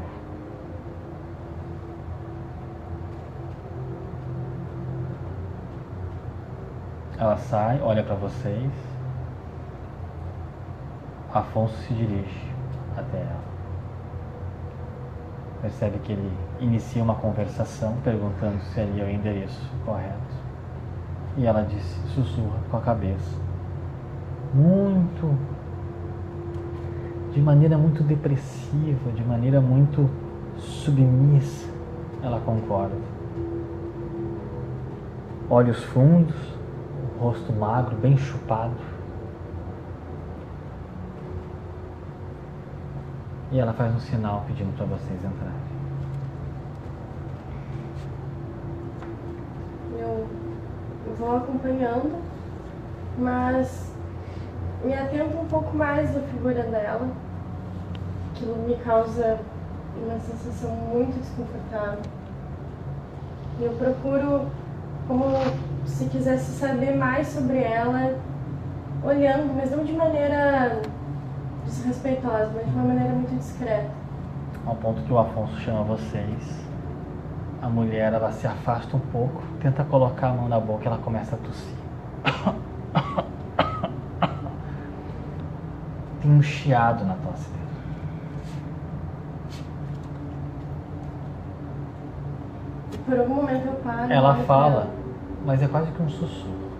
Ela sai, olha para vocês. Afonso se dirige até ela. Percebe que ele inicia uma conversação perguntando se ali é o endereço correto. E ela disse, sussurra com a cabeça. Muito. De maneira muito depressiva, de maneira muito submissa, ela concorda. Olhos fundos, rosto magro, bem chupado. E ela faz um sinal pedindo para vocês entrarem. Eu vou acompanhando, mas me atento um pouco mais da figura dela. Aquilo me causa uma sensação muito desconfortável. Eu procuro como se quisesse saber mais sobre ela, olhando, mas não de maneira desrespeitosa, mas de uma maneira muito discreta. Ao ponto que o Afonso chama vocês. A mulher ela se afasta um pouco, tenta colocar a mão na boca e ela começa a tossir. Tem um chiado na tosse dela. Por algum momento eu paro. Ela pra fala, mas é quase que um sussurro.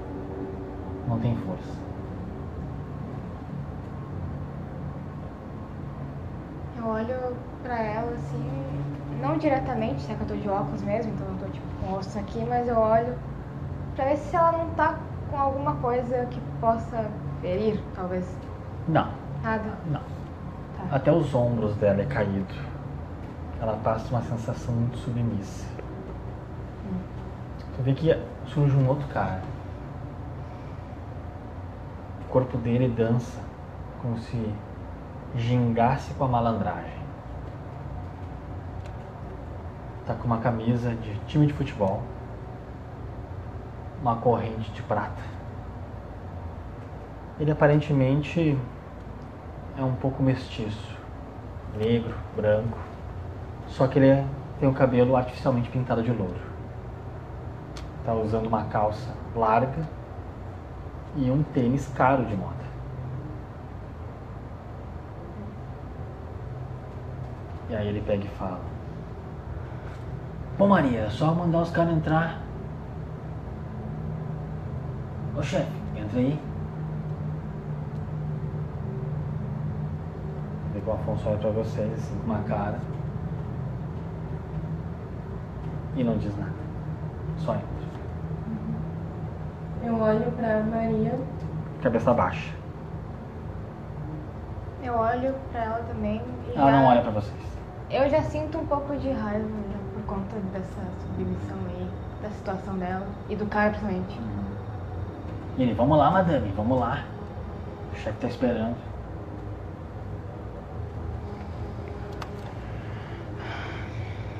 Não tem força. Eu olho pra ela assim, não diretamente, já que eu tô de óculos mesmo, então eu tô tipo com o rosto aqui, mas eu olho pra ver se ela não tá com alguma coisa que possa ferir, talvez. Não, Nada. não. Tá. Até os ombros dela é caído. Ela passa uma sensação muito submissa. Tu vê que surge um outro cara. O corpo dele dança como se gingasse com a malandragem. Tá com uma camisa de time de futebol, uma corrente de prata. Ele aparentemente é um pouco mestiço, negro, branco, só que ele é- tem o cabelo artificialmente pintado de louro. Tá usando uma calça larga e um tênis caro de moda. E aí ele pega e fala: Bom, Maria, só mandar os caras entrar. Ô chefe, entra aí. Que o Afonso olha pra vocês assim, com uma cara. E não diz nada. Só entra. Eu olho pra Maria. Cabeça baixa. Eu olho pra ela também e Ela já- não olha pra vocês. Eu já sinto um pouco de raiva já, por conta dessa submissão aí, da situação dela e do cara principalmente. E ele, vamos lá, madame, vamos lá. O chefe tá esperando.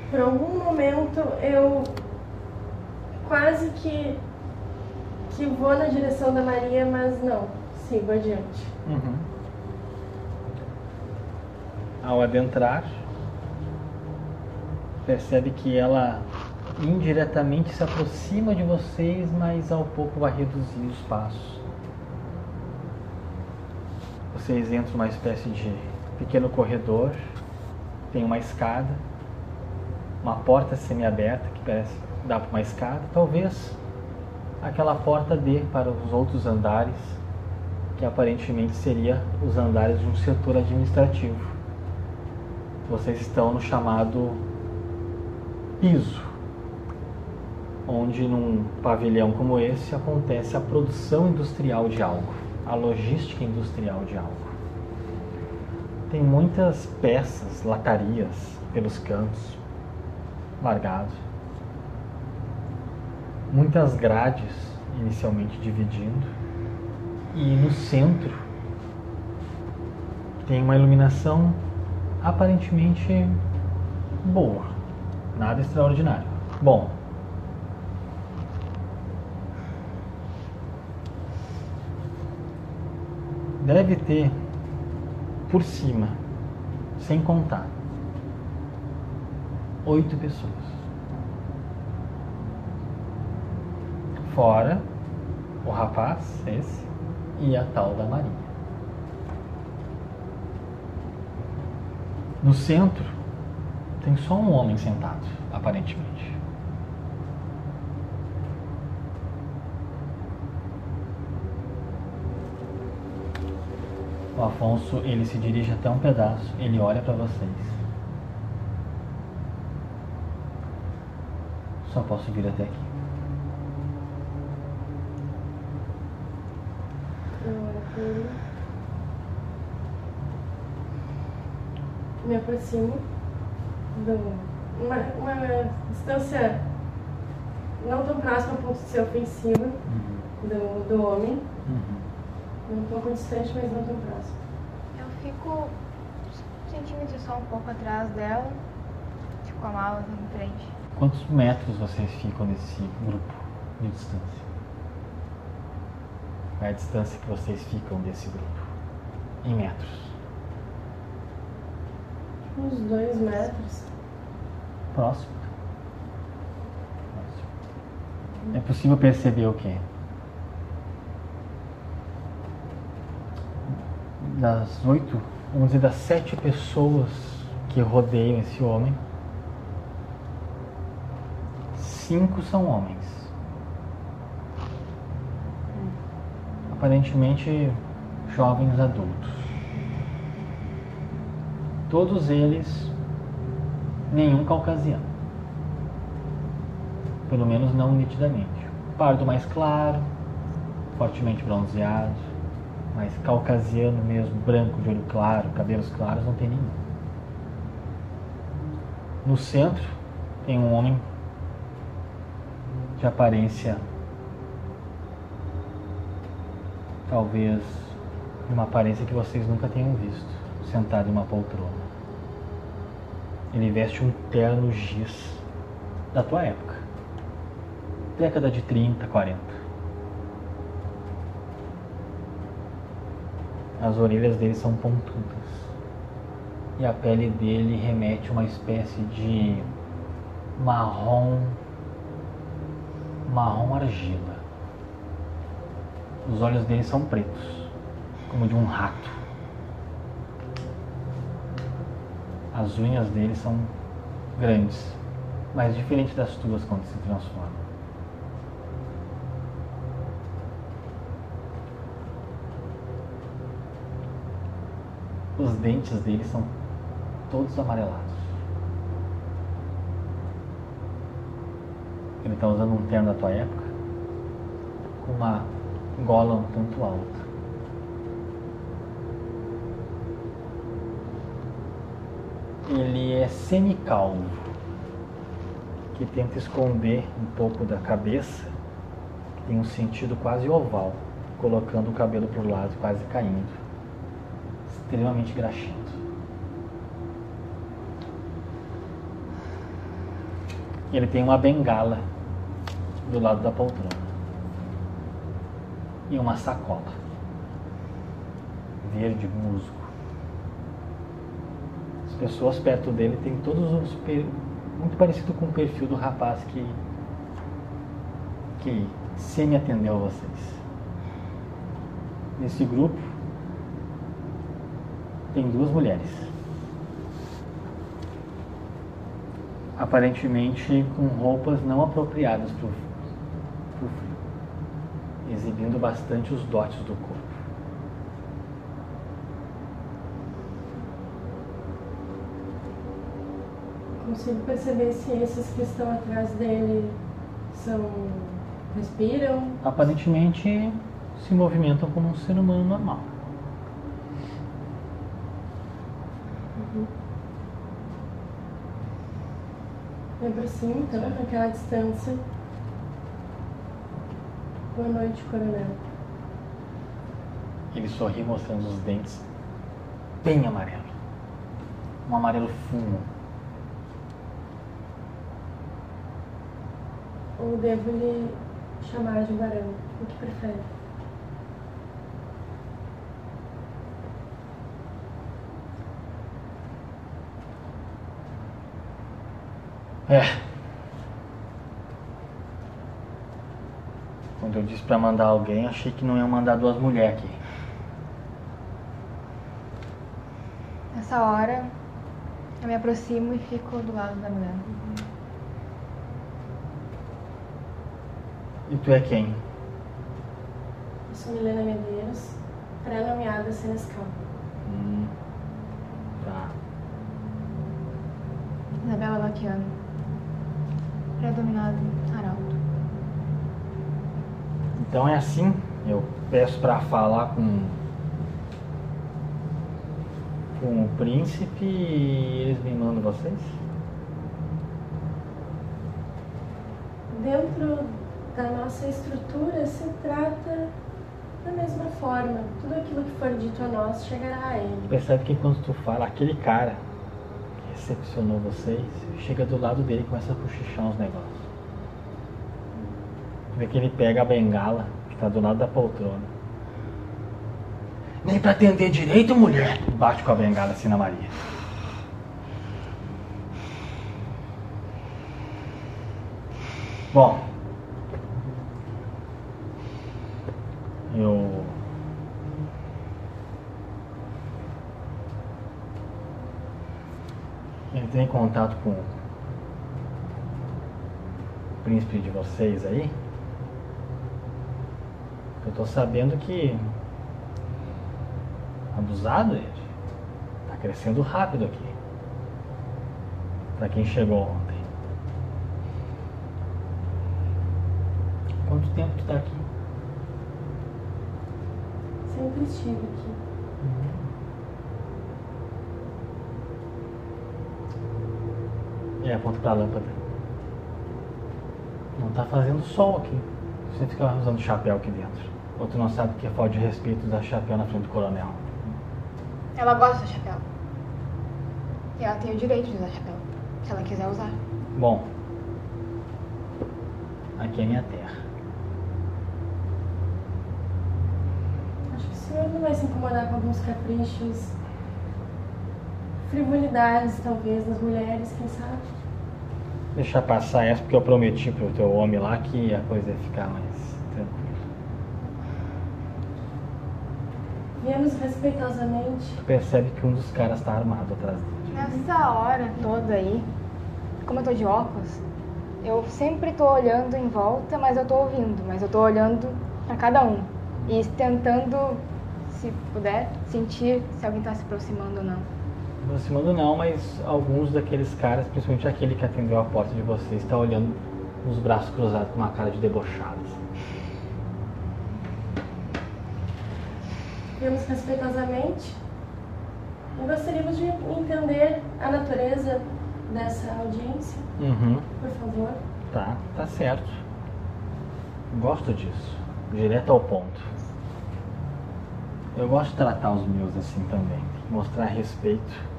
Por algum momento eu quase que que vou na direção da Maria, mas não, sigo adiante. Uhum. Ao adentrar, percebe que ela indiretamente se aproxima de vocês, mas ao pouco vai reduzindo os passos. Vocês entram numa espécie de pequeno corredor, tem uma escada, uma porta semi-aberta que parece dar para uma escada, talvez aquela porta dê para os outros andares, que aparentemente seria os andares de um setor administrativo. Vocês estão no chamado piso, onde num pavilhão como esse acontece a produção industrial de algo, a logística industrial de algo. Tem muitas peças, latarias pelos cantos, largados. Muitas grades inicialmente dividindo. E no centro tem uma iluminação aparentemente boa, nada extraordinário. Bom, deve ter por cima, sem contar, oito pessoas. Fora o rapaz, esse, e a tal da Maria. No centro tem só um homem sentado, aparentemente. O Afonso, ele se dirige até um pedaço, ele olha para vocês. Só posso vir até aqui. Me aproximo. Uma, uma distância não tão próxima a ponto de ser ofensiva Uhum. do, do homem. Uhum. Um pouco distante, mas não tão próximo. Eu fico centímetros só um pouco atrás dela, tipo com a mala em frente. Quantos metros vocês ficam nesse grupo de distância? Qual é a distância que vocês ficam desse grupo? Em metros. Uns dois metros. Próximo. Próximo. É possível perceber o quê? Das oito, vamos dizer, das sete pessoas que rodeiam esse homem, cinco são homens. Aparentemente jovens adultos. Todos eles nenhum caucasiano. Pelo menos não nitidamente. Pardo mais claro, fortemente bronzeado, mas caucasiano mesmo, branco, de olho claro, cabelos claros, não tem nenhum. No centro tem um homem de aparência talvez de uma aparência que vocês nunca tenham visto, sentado em uma poltrona. Ele veste um terno giz da tua época. Década de 30, 40. As orelhas dele são pontudas. E a pele dele remete a uma espécie de marrom marrom argila. Os olhos dele são pretos, como de um rato. As unhas dele são grandes, mas diferente das tuas quando se transformam. Os dentes dele são todos amarelados. Ele está usando um terno da tua época com uma gola um tanto alta. Ele é semicalvo, que tenta esconder um pouco da cabeça, que tem um sentido quase oval, colocando o cabelo para o lado, quase caindo. Extremamente graxento. Ele tem uma bengala do lado da poltrona e uma sacola verde musgo. As pessoas perto dele têm todos os muito parecido com o perfil do rapaz que que semi atendeu a vocês. Nesse grupo tem duas mulheres. Aparentemente com roupas não apropriadas para o frio exibindo bastante os dotes do corpo. Consigo perceber se esses que estão atrás dele são. respiram. Aparentemente se movimentam como um ser humano normal. Me aproximo então, naquela distância. Boa noite, coronel. Ele sorri mostrando os dentes bem amarelo. Um amarelo fumo. Ou devo lhe chamar de varão? O que prefere? É. Quando eu disse pra mandar alguém, achei que não ia mandar duas mulheres aqui. Nessa hora, eu me aproximo e fico do lado da mulher. E tu é quem? Eu sou Milena Medeiros, pré-nomeada Senescal. Hum. Tá. Isabela Baquiano. Predominado Arauto. Então é assim, eu peço pra falar com com o príncipe e eles me mandam vocês? Dentro da nossa estrutura se trata da mesma forma. Tudo aquilo que for dito a nós chegará a ele. Percebe que quando tu fala, aquele cara que recepcionou vocês, chega do lado dele e começa a cochichar uns negócios. Vê que ele pega a bengala, que tá do lado da poltrona. Nem pra atender direito, mulher! Bate com a bengala assim na Maria. Bom. Eu. Entrei em contato com o príncipe de vocês aí. Eu tô sabendo que abusado ele. Tá crescendo rápido aqui. Pra quem chegou ontem. Quanto tempo tu tá aqui? Sempre estive E aponta pra lâmpada. Não tá fazendo sol aqui. Você fica usando chapéu aqui dentro. Ou tu não sabe que é falta de respeito usar chapéu na frente do coronel. Ela gosta de chapéu. E ela tem o direito de usar chapéu, se ela quiser usar. Bom, aqui é minha terra. Acho que o senhor não vai se incomodar com alguns caprichos, frivolidades, talvez, das mulheres, quem sabe? Deixar passar essa porque eu prometi pro teu homem lá que a coisa ia ficar mais tranquila. Viemos respeitosamente. Tu percebe que um dos caras tá armado atrás dele. Nessa hora toda aí, como eu tô de óculos, eu sempre tô olhando em volta, mas eu tô ouvindo, mas eu tô olhando pra cada um. E tentando, se puder, sentir se alguém tá se aproximando ou não. Aproximando não, mas alguns daqueles caras, principalmente aquele que atendeu a porta de vocês, está olhando com os braços cruzados com uma cara de debochado. assim. Viemos respeitosamente. E gostaríamos de entender a natureza dessa audiência, Uhum. por favor. Tá, tá certo. Gosto disso. Direto ao ponto. Eu gosto de tratar os meus assim também. Mostrar respeito.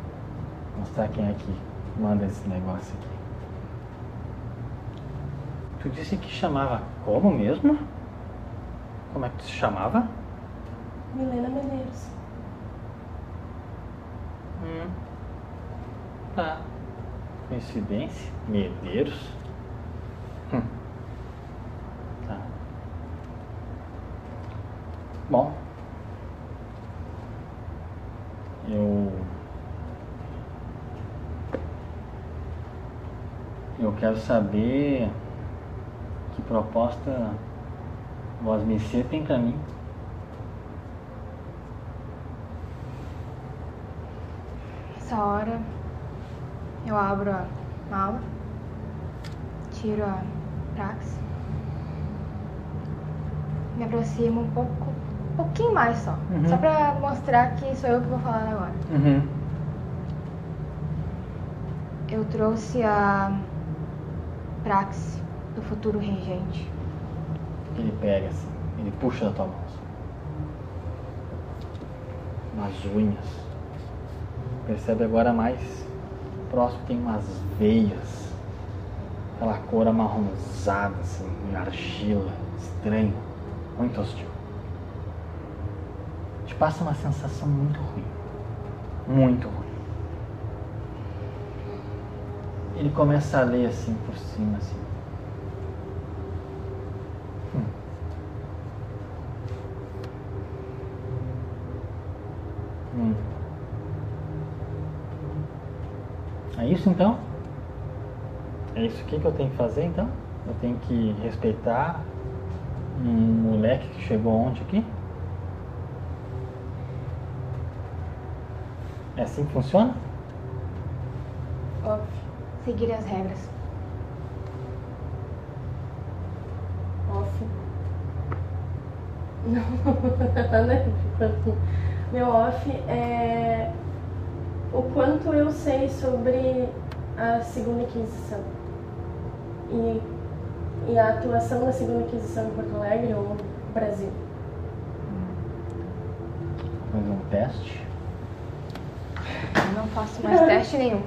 Mostrar quem é que manda esse negócio aqui. Tu disse que chamava como mesmo? Como é que tu se chamava? Milena Medeiros. Hum. Tá. Coincidência? Medeiros? Hum. Tá. Bom. Eu. Eu quero saber que proposta Voz Messias tem pra mim. Nessa hora, eu abro a mala, tiro a praxe, me aproximo um pouco, um pouquinho mais só, Uhum. só pra mostrar que sou eu que vou falar agora. Uhum. Eu trouxe a praxe do futuro regente. Ele pega assim, ele puxa da tua mão. assim. Umas unhas. Percebe agora mais próximo tem umas veias. Aquela cor amarronzada, assim, argila, estranho, muito hostil. Te passa uma sensação muito ruim. Muito ruim. ele começa a ler assim por cima, assim. Hum. hum. É isso então? É isso que eu tenho que fazer então? Eu tenho que respeitar um moleque que chegou ontem aqui? É assim que funciona? Seguir as regras. Off. Não, ver. Meu off é o quanto eu sei sobre a Segunda Inquisição e, e a atuação da Segunda Inquisição em Porto Alegre ou no Brasil. Fazer um teste. Eu não faço mais teste nenhum.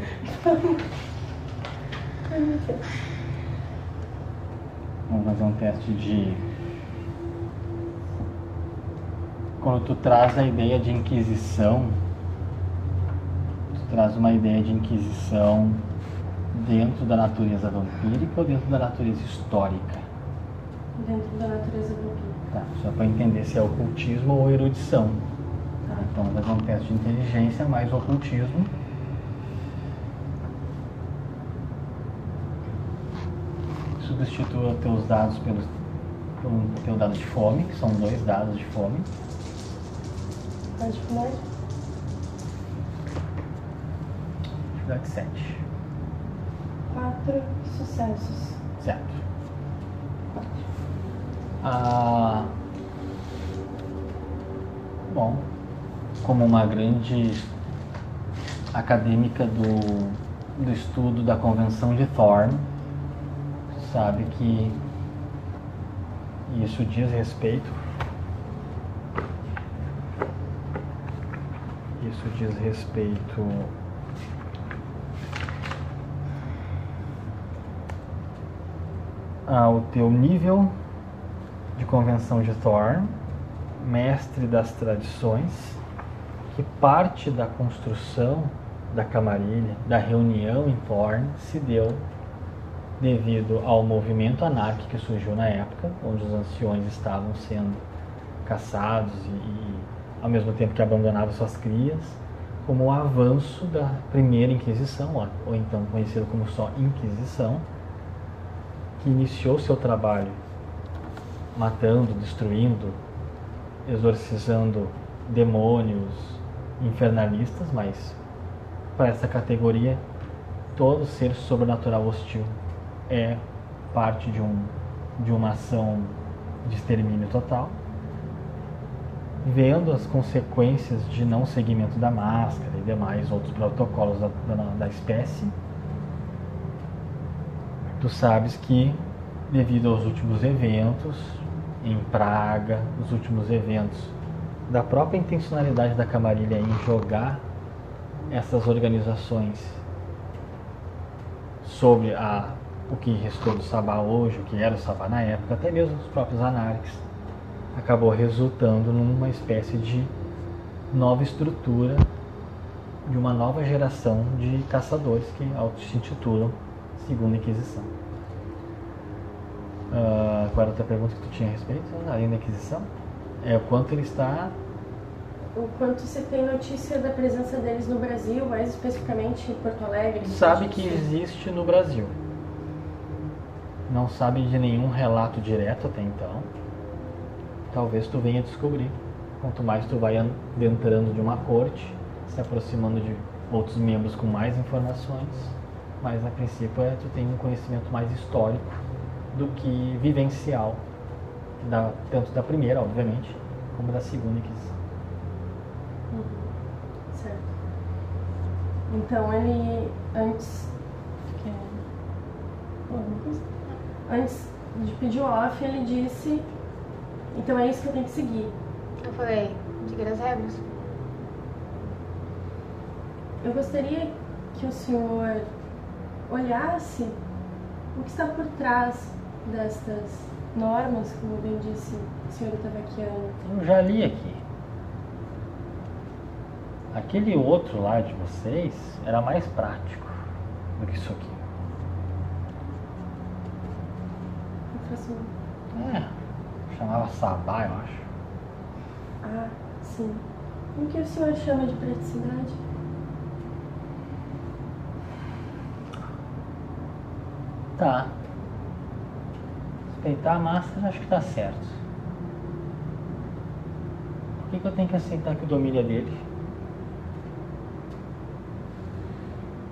Vamos fazer um teste de. Quando tu traz a ideia de Inquisição, tu traz uma ideia de Inquisição dentro da natureza vampírica ou dentro da natureza histórica? Dentro da natureza vampírica. Tá, só para entender se é ocultismo ou erudição. Tá. Então, vamos fazer um teste de inteligência mais ocultismo. Substitua teus dados pelos pelo teu dado de fome, que são dois dados de fome. A dificuldade? Dificuldade 7. Quatro sucessos. Certo. Ah, bom, como uma grande acadêmica do, do estudo da Convenção de Thorn, sabe que isso diz respeito. Isso diz respeito ao teu nível de convenção de Thorn, mestre das tradições, que parte da construção da camarilha, da reunião em Thorn, se deu devido ao movimento anárquico que surgiu na época, onde os anciões estavam sendo caçados e, e ao mesmo tempo que abandonavam suas crias, como o avanço da primeira Inquisição, ou, ou então conhecido como só Inquisição, que iniciou seu trabalho matando, destruindo, exorcizando demônios, infernalistas, mas para essa categoria todo ser sobrenatural hostil é parte de, um, de uma ação de extermínio total, vendo as consequências de não seguimento da máscara e demais outros protocolos da, da, da espécie, tu sabes que devido aos últimos eventos em Praga, os últimos eventos da própria intencionalidade da Camarilha em jogar essas organizações sobre a, o que restou do Sabá hoje, o que era o Sabá na época, até mesmo os próprios anarques, acabou resultando numa espécie de nova estrutura de uma nova geração de caçadores que auto-se-intitulam Segunda Inquisição. Uh, qual era a outra pergunta que tu tinha a respeito? Além da Inquisição? É o quanto ele está O quanto se tem notícia da presença deles no Brasil, mais especificamente em Porto Alegre? Sabe que existe no Brasil. Não sabe de nenhum relato direto até então. Talvez tu venha descobrir. Quanto mais tu vai adentrando de uma corte, se aproximando de outros membros com mais informações, mas a princípio é tu tem um conhecimento mais histórico do que vivencial, da, tanto da primeira, obviamente, como da segunda Inquisição. Uhum. Certo. Então ele antes. Quer... Antes de pedir o off, ele disse. Então é isso que eu tenho que seguir. Eu falei, seguir as regras. Eu gostaria que o senhor olhasse o que está por trás destas normas, como bem disse o senhor Itabaquiano. Eu já li aqui. Aquele outro lá de vocês era mais prático do que isso aqui. É, chamava Sabá, eu acho. Ah, sim. O que o senhor chama de praticidade? Tá. Respeitar a máscara, acho que tá certo. Por que, que eu tenho que aceitar que o domínio é dele?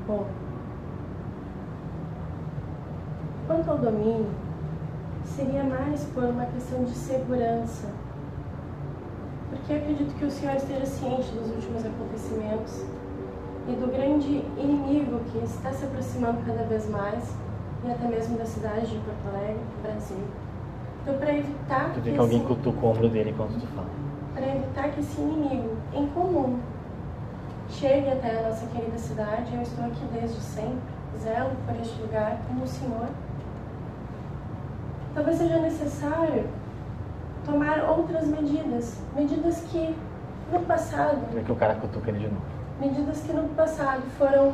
Bom, quanto ao domínio, seria mais por uma questão de segurança. Porque acredito que o senhor esteja ciente dos últimos acontecimentos e do grande inimigo que está se aproximando cada vez mais, e até mesmo da cidade de Porto Alegre, Brasil. Então, para evitar Tu que que alguém esse- cutuca o ombro dele enquanto tu fala. para evitar que esse inimigo em comum chegue até a nossa querida cidade. Eu estou aqui desde sempre, zelo por este lugar como o Senhor. Talvez seja necessário tomar outras medidas, medidas que no passado, vê que o cara cutuca ele de novo. medidas que no passado foram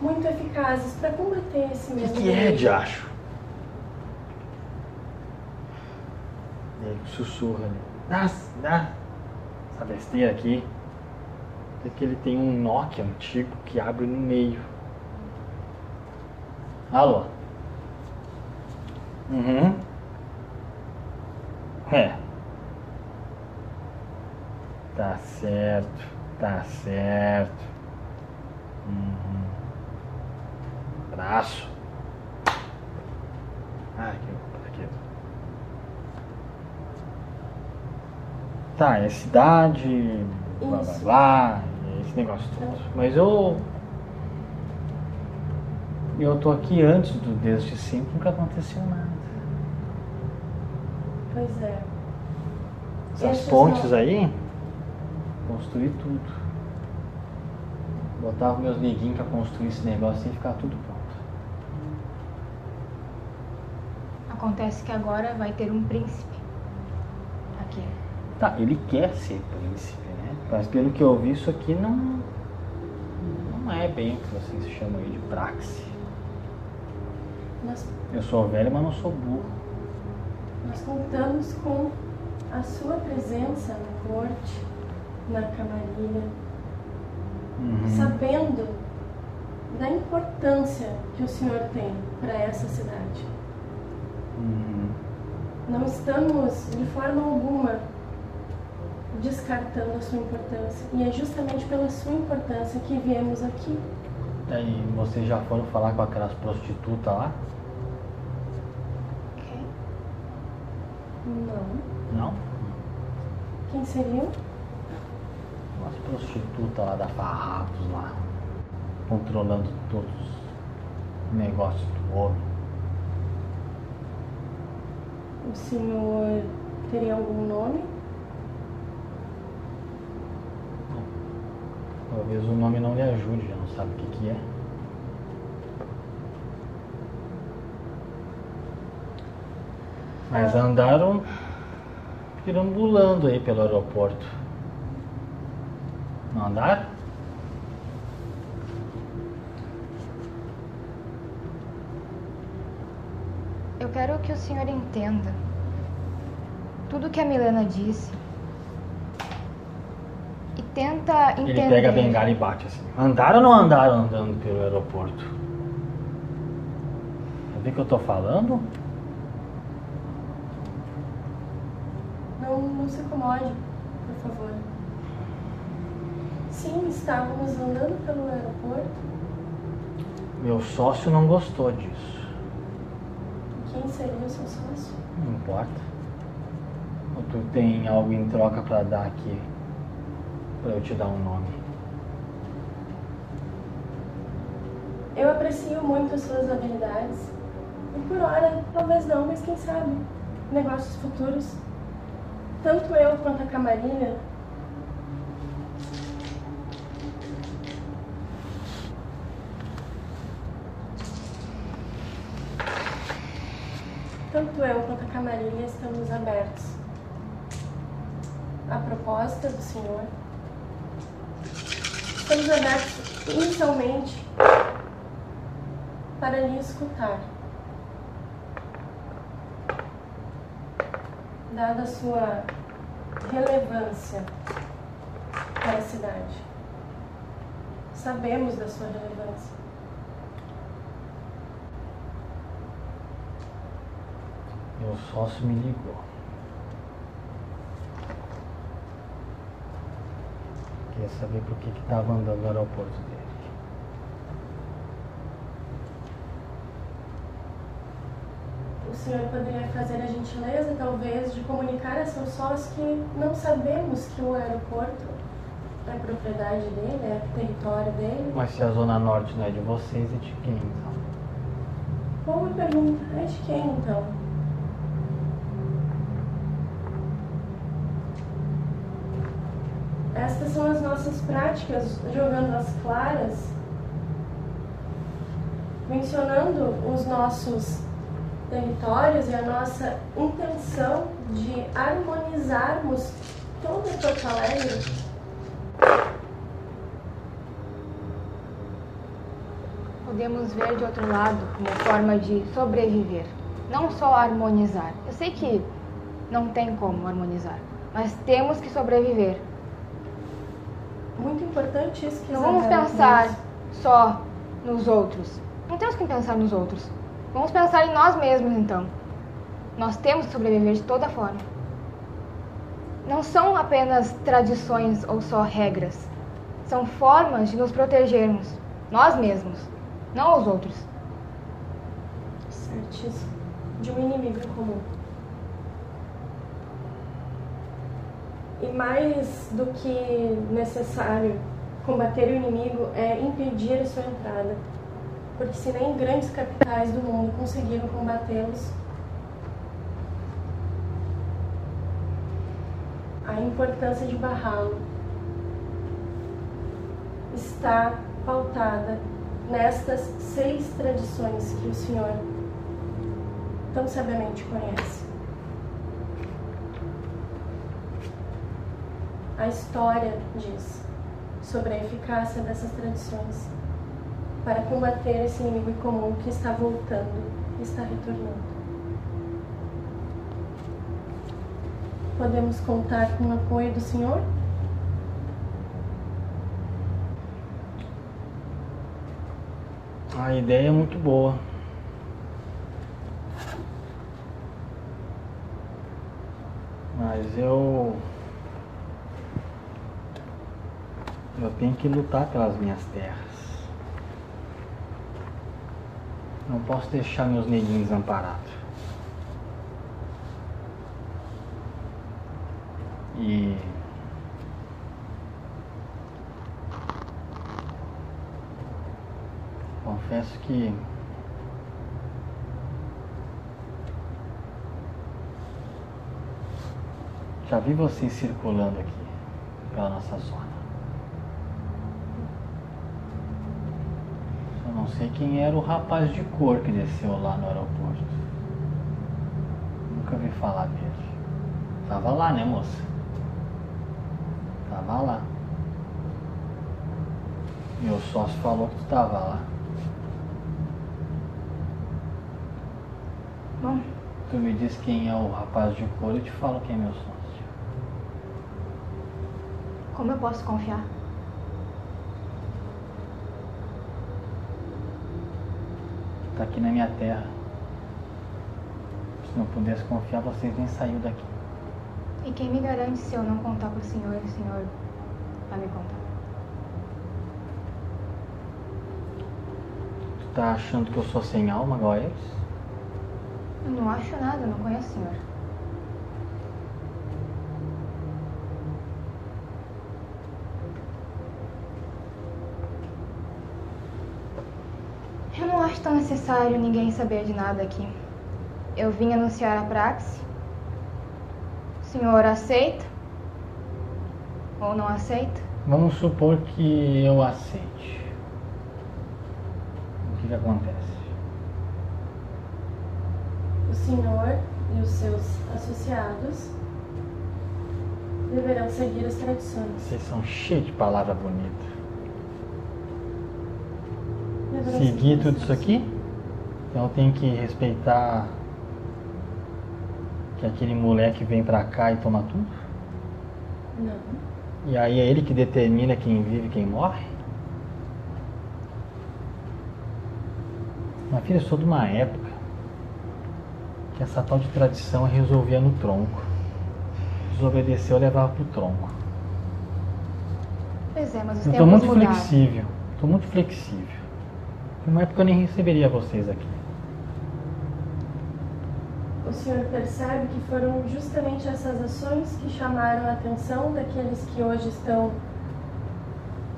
muito eficazes para combater esse O que, mesmo que é, inimigo. diacho? E ele sussurra ali. Dá, dá. Essa besteira aqui. É que ele tem um Nokia antigo que abre no meio. Alô? Uhum. É. Tá certo. Tá certo. Uhum. Braço. Ah, aqui, aqui. Tá, é cidade, blá blá blá, esse negócio todo. Mas eu. Eu tô aqui antes do Desde Sempre, nunca aconteceu nada. Pois é. Essas Esses pontes não- aí, construí tudo. Botava meus neguinhos pra construir esse negócio e ficar tudo pronto. Acontece que agora vai ter um príncipe aqui. Tá, ele quer ser príncipe, né? Mas pelo que eu vi, isso aqui não. Não é bem o que vocês chamam aí de praxe. Nós Eu sou velho, mas não sou burro. Nós contamos com a sua presença na corte, na camarilha, Uhum. sabendo da importância que o senhor tem para essa cidade. Uhum. Não estamos de forma alguma descartando a sua importância. E é justamente pela sua importância que viemos aqui. Aí vocês já foram falar com aquelas prostitutas lá? Ok? Não. Não? Quem seriam? Umas prostitutas lá da Farrapos lá. Controlando todos os negócios do ouro. O senhor teria algum nome? Talvez o nome não lhe ajude, já não sabe o que, que é. Mas andaram pirambulando aí pelo aeroporto. Não andaram? Eu quero que o senhor entenda tudo que a Milena disse e tenta entender. Ele pega a bengala e bate assim. Andaram ou não andaram andando pelo aeroporto? Sabe o que eu tô falando? Não, não se acomode, por favor. Sim, estávamos andando pelo aeroporto. Meu sócio não gostou disso. Quem seria o seu sócio? Não importa. Ou tu tem algo em troca pra dar aqui? Pra eu te dar um nome. Eu aprecio muito as suas habilidades. E por hora, talvez não, mas quem sabe? Negócios futuros. Tanto eu quanto a Camarilha Tanto eu quanto a Camarilha estamos abertos à proposta do Senhor. Estamos abertos inicialmente para lhe escutar. dada a sua relevância para a cidade. Sabemos da sua relevância. Meu sócio me ligou. Queria saber por que estava andando no aeroporto dele. Senhor poderia fazer a gentileza, talvez, de comunicar a seus sócios que não sabemos que o aeroporto é propriedade dele, é território dele? Mas se a Zona Norte não é de vocês, é de quem então? Boa pergunta. É de quem então? Estas são as nossas práticas, jogando as claras, mencionando os nossos territórios e a nossa intenção de harmonizarmos toda Porto Alegre. Podemos ver de outro lado como forma de sobreviver, não só harmonizar. Eu sei que não tem como harmonizar, mas temos que sobreviver. Muito importante isso que Não vamos pensar só nos outros. Não temos que pensar nos outros. Vamos pensar em nós mesmos, então. Nós temos que sobreviver de toda forma. Não são apenas tradições ou só regras. São formas de nos protegermos, nós mesmos, não os outros. Certíssimo. De um inimigo comum. E mais do que necessário combater o inimigo é impedir a sua entrada. Porque se nem grandes capitais do mundo conseguiram combatê-los, a importância de barrá-lo está pautada nestas seis tradições que o Senhor tão sabiamente conhece. A história diz sobre a eficácia dessas tradições para combater esse inimigo comum que está voltando, que está retornando. Podemos contar com o apoio do Senhor? A ideia é muito boa. Mas eu. Eu tenho que lutar pelas minhas terras. Não posso deixar meus neguinhos desamparados. E. Confesso que já vi vocês circulando aqui pela nossa zona. Só não sei quem era o rapaz de cor que desceu lá no aeroporto. Nunca vi falar dele. Tava lá, né, moça? Tava lá. Meu sócio falou que tu tava lá. Bom, Tu me diz quem é o rapaz de cor, eu te falo quem é meu sócio. como eu posso confiar? Tá aqui na minha terra. Se não pudesse confiar, vocês nem saíram daqui. E quem me garante se eu não contar pro senhor, o senhor vai me contar? Tu tá achando que eu sou sem alma igual a eles? Eu não acho nada, eu não conheço o senhor. Eu não acho tão necessário ninguém saber de nada aqui. Eu vim anunciar a praxe. O senhor aceita? Ou não aceita? Vamos supor que eu aceite. O que, que acontece? O Senhor e os seus associados deverão seguir as tradições. Vocês são cheios de palavra bonita. Seguir tudo isso aqui? Então eu tenho que respeitar que aquele moleque vem pra cá e toma tudo? Não. E aí é ele que determina quem vive e quem morre? Minha filha, eu sou de uma época que essa tal de tradição resolvia no tronco. Desobedeceu, levava pro tronco. Pois é, mas os Eu tô muito mudaram. flexível. Tô muito flexível. Numa época eu nem receberia vocês aqui. O senhor percebe que foram justamente essas ações que chamaram a atenção daqueles que hoje estão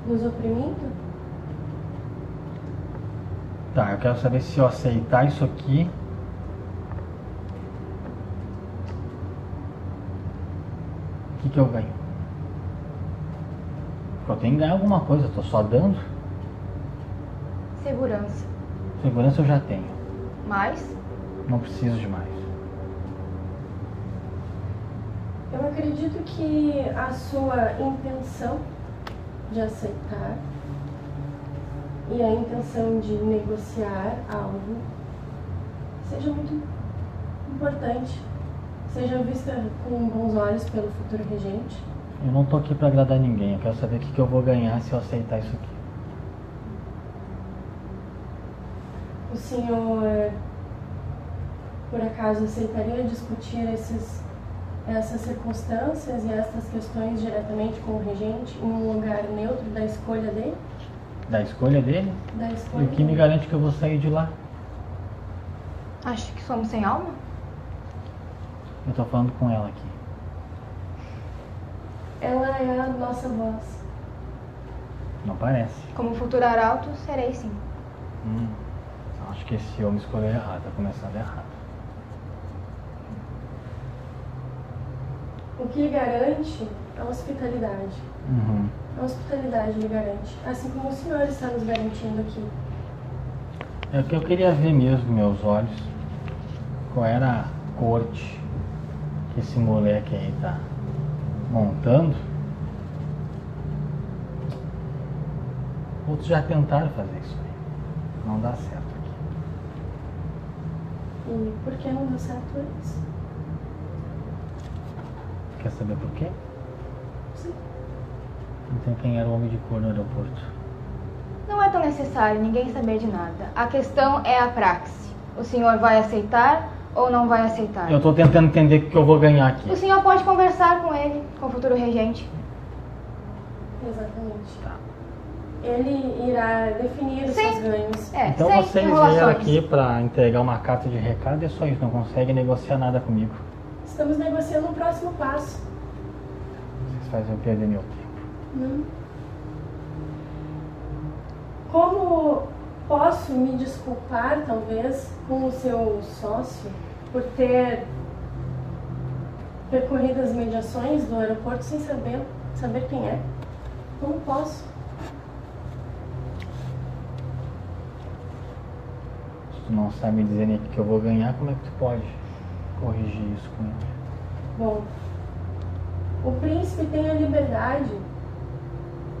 nos oprimindo? Tá, eu quero saber se eu aceitar isso aqui. O que, que eu ganho? Porque eu tenho que ganhar alguma coisa, eu tô só dando. Segurança. Segurança eu já tenho. Mas, Não preciso de mais. Eu acredito que a sua intenção de aceitar e a intenção de negociar algo seja muito importante, seja vista com bons olhos pelo futuro regente. Eu não tô aqui pra agradar ninguém. Eu quero saber o que, que eu vou ganhar se eu aceitar isso aqui. Senhor, por acaso, aceitaria discutir esses, essas circunstâncias e essas questões diretamente com o regente em um lugar neutro da escolha dele? Da escolha dele? Da E escolha o que me garante que eu vou sair de lá? acho que somos sem alma? Eu tô falando com ela aqui. Ela é a nossa voz. Não parece. Como futuro arauto, serei sim. Hum, acho que esse homem escolheu errado, tá começando errado. O que garante a hospitalidade. Uhum. A hospitalidade lhe garante. Assim como o senhor está nos garantindo aqui. É o que eu queria ver mesmo meus olhos. Qual era a corte que esse moleque aí tá montando. Outros já tentaram fazer isso aí. Não dá certo. E por que não deu certo antes? Quer saber por quê? Sim. Então quem era o homem de cor no aeroporto? Não é tão necessário ninguém saber de nada. A questão é a praxe. O senhor vai aceitar ou não vai aceitar? Eu tô tentando entender o que eu vou ganhar aqui. O senhor pode conversar com ele, com o futuro regente. Exatamente. Tá. Ele irá definir os Sim. seus ganhos. É, Então vocês enrolações. vieram aqui pra entregar uma carta de recado e é só isso, não conseguem negociar nada comigo. Estamos negociando o próximo passo. Vocês fazem eu perder meu tempo. Não. Como posso me desculpar, talvez, com o seu sócio por ter percorrido as mediações do aeroporto sem saber, saber quem é? Como posso? Tu não sabe me dizer nem o que eu vou ganhar, como é que tu pode corrigir isso com ele? Bom, o príncipe tem a liberdade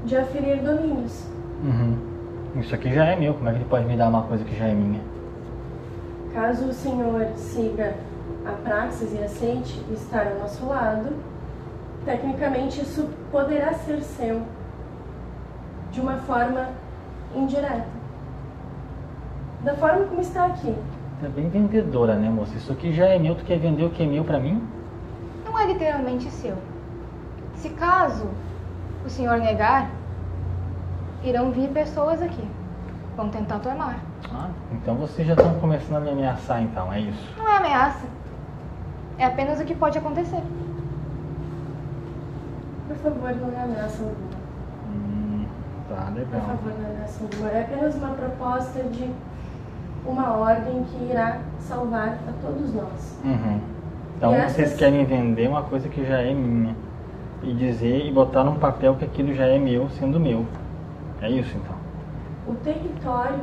de aferir domínios. Uhum. Isso aqui já é meu, como é que ele pode me dar uma coisa que já é minha? Caso o senhor siga a praxis e aceite estar ao nosso lado, tecnicamente isso poderá ser seu de uma forma indireta. Da forma como está aqui. É bem vendedora, né, moça? Isso aqui já é meu, tu quer vender o que é meu pra mim? Não é literalmente seu. Se caso o senhor negar, irão vir pessoas aqui. Vão tentar tomar. Ah, então vocês já estão começando a me ameaçar então, é isso. Não é ameaça. É apenas o que pode acontecer. Por favor, não é ameaça alguma. Hum, tá Por legal. favor, não é ameaça alguma. É apenas uma proposta de uma ordem que irá salvar a todos nós. Uhum. Então E vocês essas- querem vender uma coisa que já é minha. E dizer e botar num papel que aquilo já é meu, sendo meu. É isso então. O território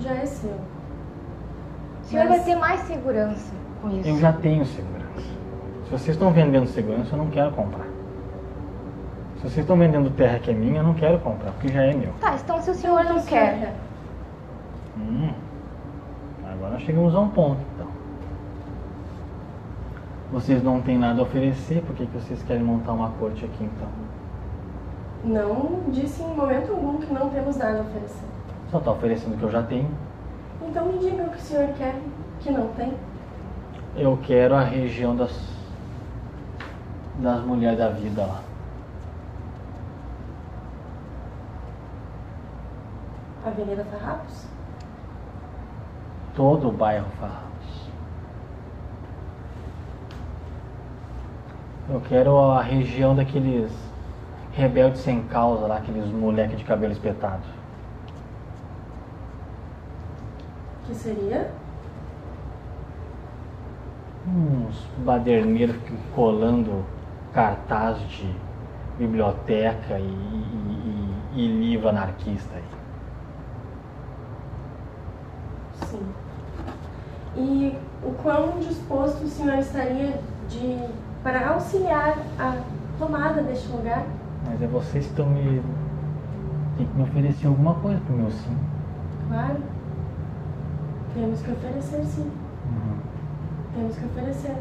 já é seu. O senhor Mas- vai ter mais segurança com isso. Eu já tenho segurança. Se vocês estão vendendo segurança, eu não quero comprar. Se vocês estão vendendo terra que é minha, eu não quero comprar, porque já é meu. Tá, então se o senhor o não que o senhor quer, Hum. Nós chegamos a um ponto, então. Vocês não têm nada a oferecer, por que, que vocês querem montar uma corte aqui, então? Não disse em momento algum que não temos nada a oferecer. Só está oferecendo o que eu já tenho. Então me diga o que o senhor quer que não tem. Eu quero a região das das mulheres da vida lá. Avenida Farrapos? Todo o bairro Farrapos. Eu quero a região daqueles rebeldes sem causa lá, aqueles moleque de cabelo espetado. Que seria? Uns baderneiros colando cartaz de biblioteca e, e, e, e livro anarquista aí. Sim. E o quão disposto o senhor estaria de para auxiliar a tomada deste lugar? Mas é vocês que estão me. Tem que me oferecer alguma coisa pro meu sim. Claro. Temos que oferecer, sim. Uhum. Temos que oferecer.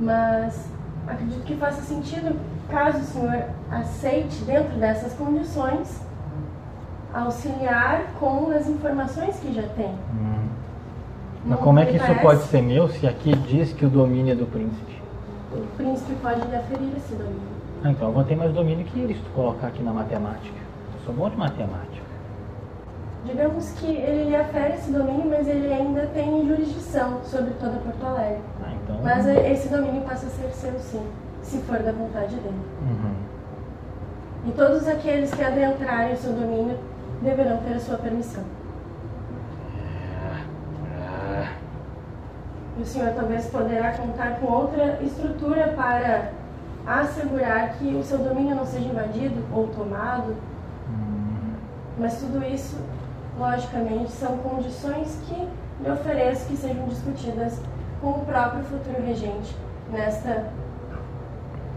Mas acredito que faça sentido, caso o senhor aceite, dentro dessas condições, auxiliar com as informações que já tem. Uhum. Mas como é que isso pode ser meu se aqui diz que o domínio é do príncipe? O príncipe pode lhe aferir esse domínio. Ah, então eu vou ter mais domínio que tu colocar aqui na matemática. Eu sou bom de matemática. Digamos que ele lhe afere esse domínio, mas ele ainda tem jurisdição sobre toda Porto Alegre. Ah, então. Mas esse domínio passa a ser seu sim, se for da vontade dele. Uhum. E todos aqueles que adentrarem o seu domínio deverão ter a sua permissão. Ah, E o senhor talvez poderá contar com outra estrutura para assegurar que o seu domínio não seja invadido ou tomado. hum. Mas tudo isso, logicamente, são condições que lhe ofereço que sejam discutidas com o próprio futuro regente nesta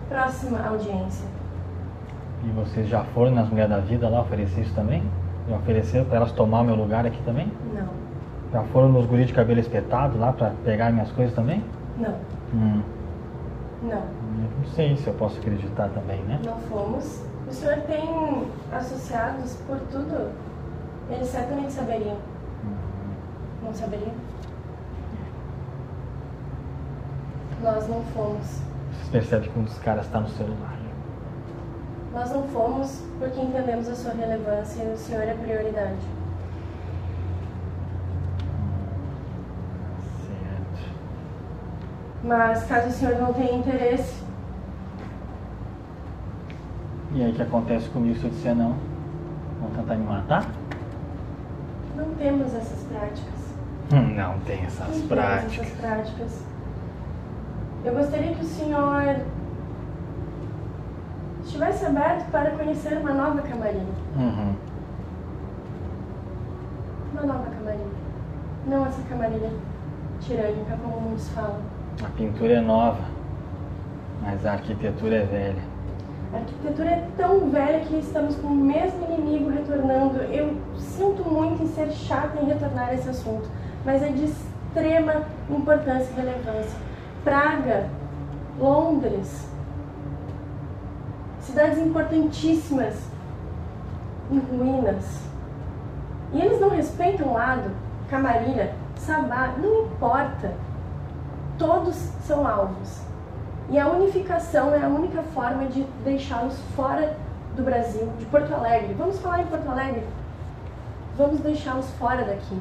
próxima audiência. E vocês já foram nas Mulheres da Vida lá oferecer isso também? Já ofereceram para elas tomar meu lugar aqui também? Não, Já foram nos guris de cabelo espetado lá para pegar minhas coisas também? não, Hum. não. Não sei se eu posso acreditar também, né? Não fomos. O senhor tem associados por tudo? Eles certamente saberiam. Não saberiam? Nós não fomos. Vocês percebem que um dos caras está no celular. Nós não fomos porque entendemos a sua relevância e o senhor é prioridade. Certo. Mas caso o senhor não tenha interesse, E aí o que acontece comigo se eu disser não? Vão tentar me matar? não temos essas práticas. Hum, Não tem essas Não temos práticas. essas práticas. Eu gostaria que o senhor estivesse aberto para conhecer uma nova camarinha. Uhum. Uma nova camarinha. Não essa camarinha tirânica, como muitos falam. A pintura é nova, mas a arquitetura é velha. A arquitetura é tão velha que estamos com o mesmo inimigo retornando. Eu sinto muito em ser chata em retornar a esse assunto, mas é de extrema importância e relevância. Praga, Londres, cidades importantíssimas em ruínas. E eles não respeitam o lado, Camarilha, Sabá, não importa. Todos são alvos. E a unificação é a única forma de deixá-los fora do Brasil, de Porto Alegre. Vamos falar em Porto Alegre? Vamos deixá-los fora daqui.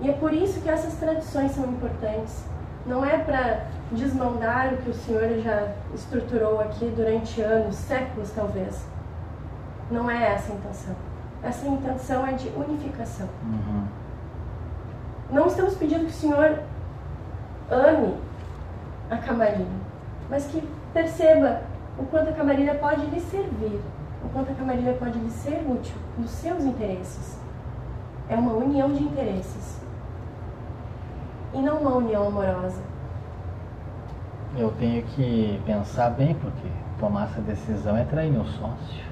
E é por isso que essas tradições são importantes. Não é para desmandar o que o senhor já estruturou aqui durante anos, séculos talvez. Não é essa a intenção. Essa intenção é de unificação. Uhum. Não estamos pedindo que o senhor ame a camarilha, mas que perceba o quanto a camarilha pode lhe servir, o quanto a camarilha pode lhe ser útil nos seus interesses. É uma união de interesses e não uma união amorosa. Eu tenho que pensar bem, porque tomar essa decisão é trair meu sócio.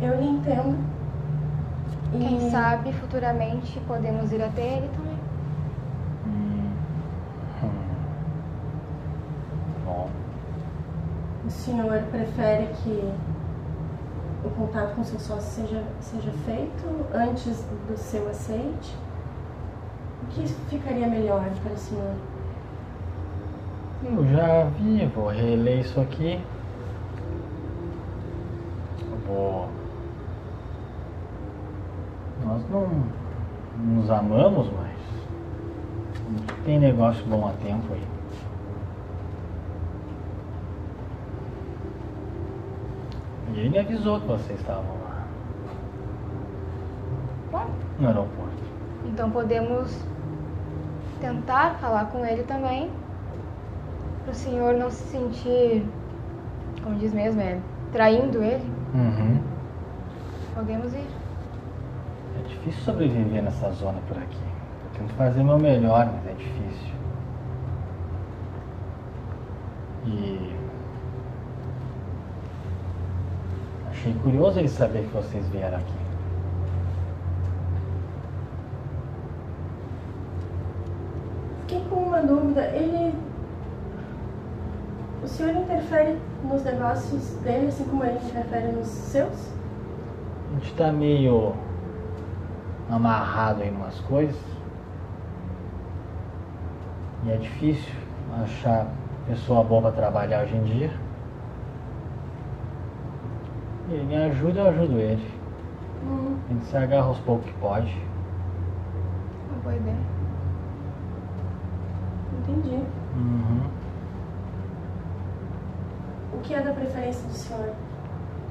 Eu lhe entendo. E Quem sabe futuramente podemos ir até ele também. Hum. Hum. Bom, o senhor prefere que o contato com seu sócio seja, seja feito antes do seu aceite? O que ficaria melhor para o senhor? Eu já vi, vou reler isso aqui. Eu vou. Nós não nos amamos, mas tem negócio bom a tempo aí. E ele me avisou que vocês estavam lá. Bom, No aeroporto. então podemos tentar falar com ele também, para o senhor não se sentir, como diz mesmo, é traindo ele. Uhum. Podemos ir. É difícil sobreviver nessa zona por aqui. Eu tento fazer meu melhor, mas é difícil. E. Achei curioso ele saber que vocês vieram aqui. Fiquei com uma dúvida. Ele. O senhor interfere nos negócios dele, assim como ele interfere nos seus? A gente tá meio amarrado em umas coisas. E é difícil achar pessoa boa pra trabalhar hoje em dia. Ele me ajuda, eu ajudo ele. Hum, A gente se agarra aos poucos que pode. Uma boa ideia. entendi. Uhum. O que é da preferência do senhor?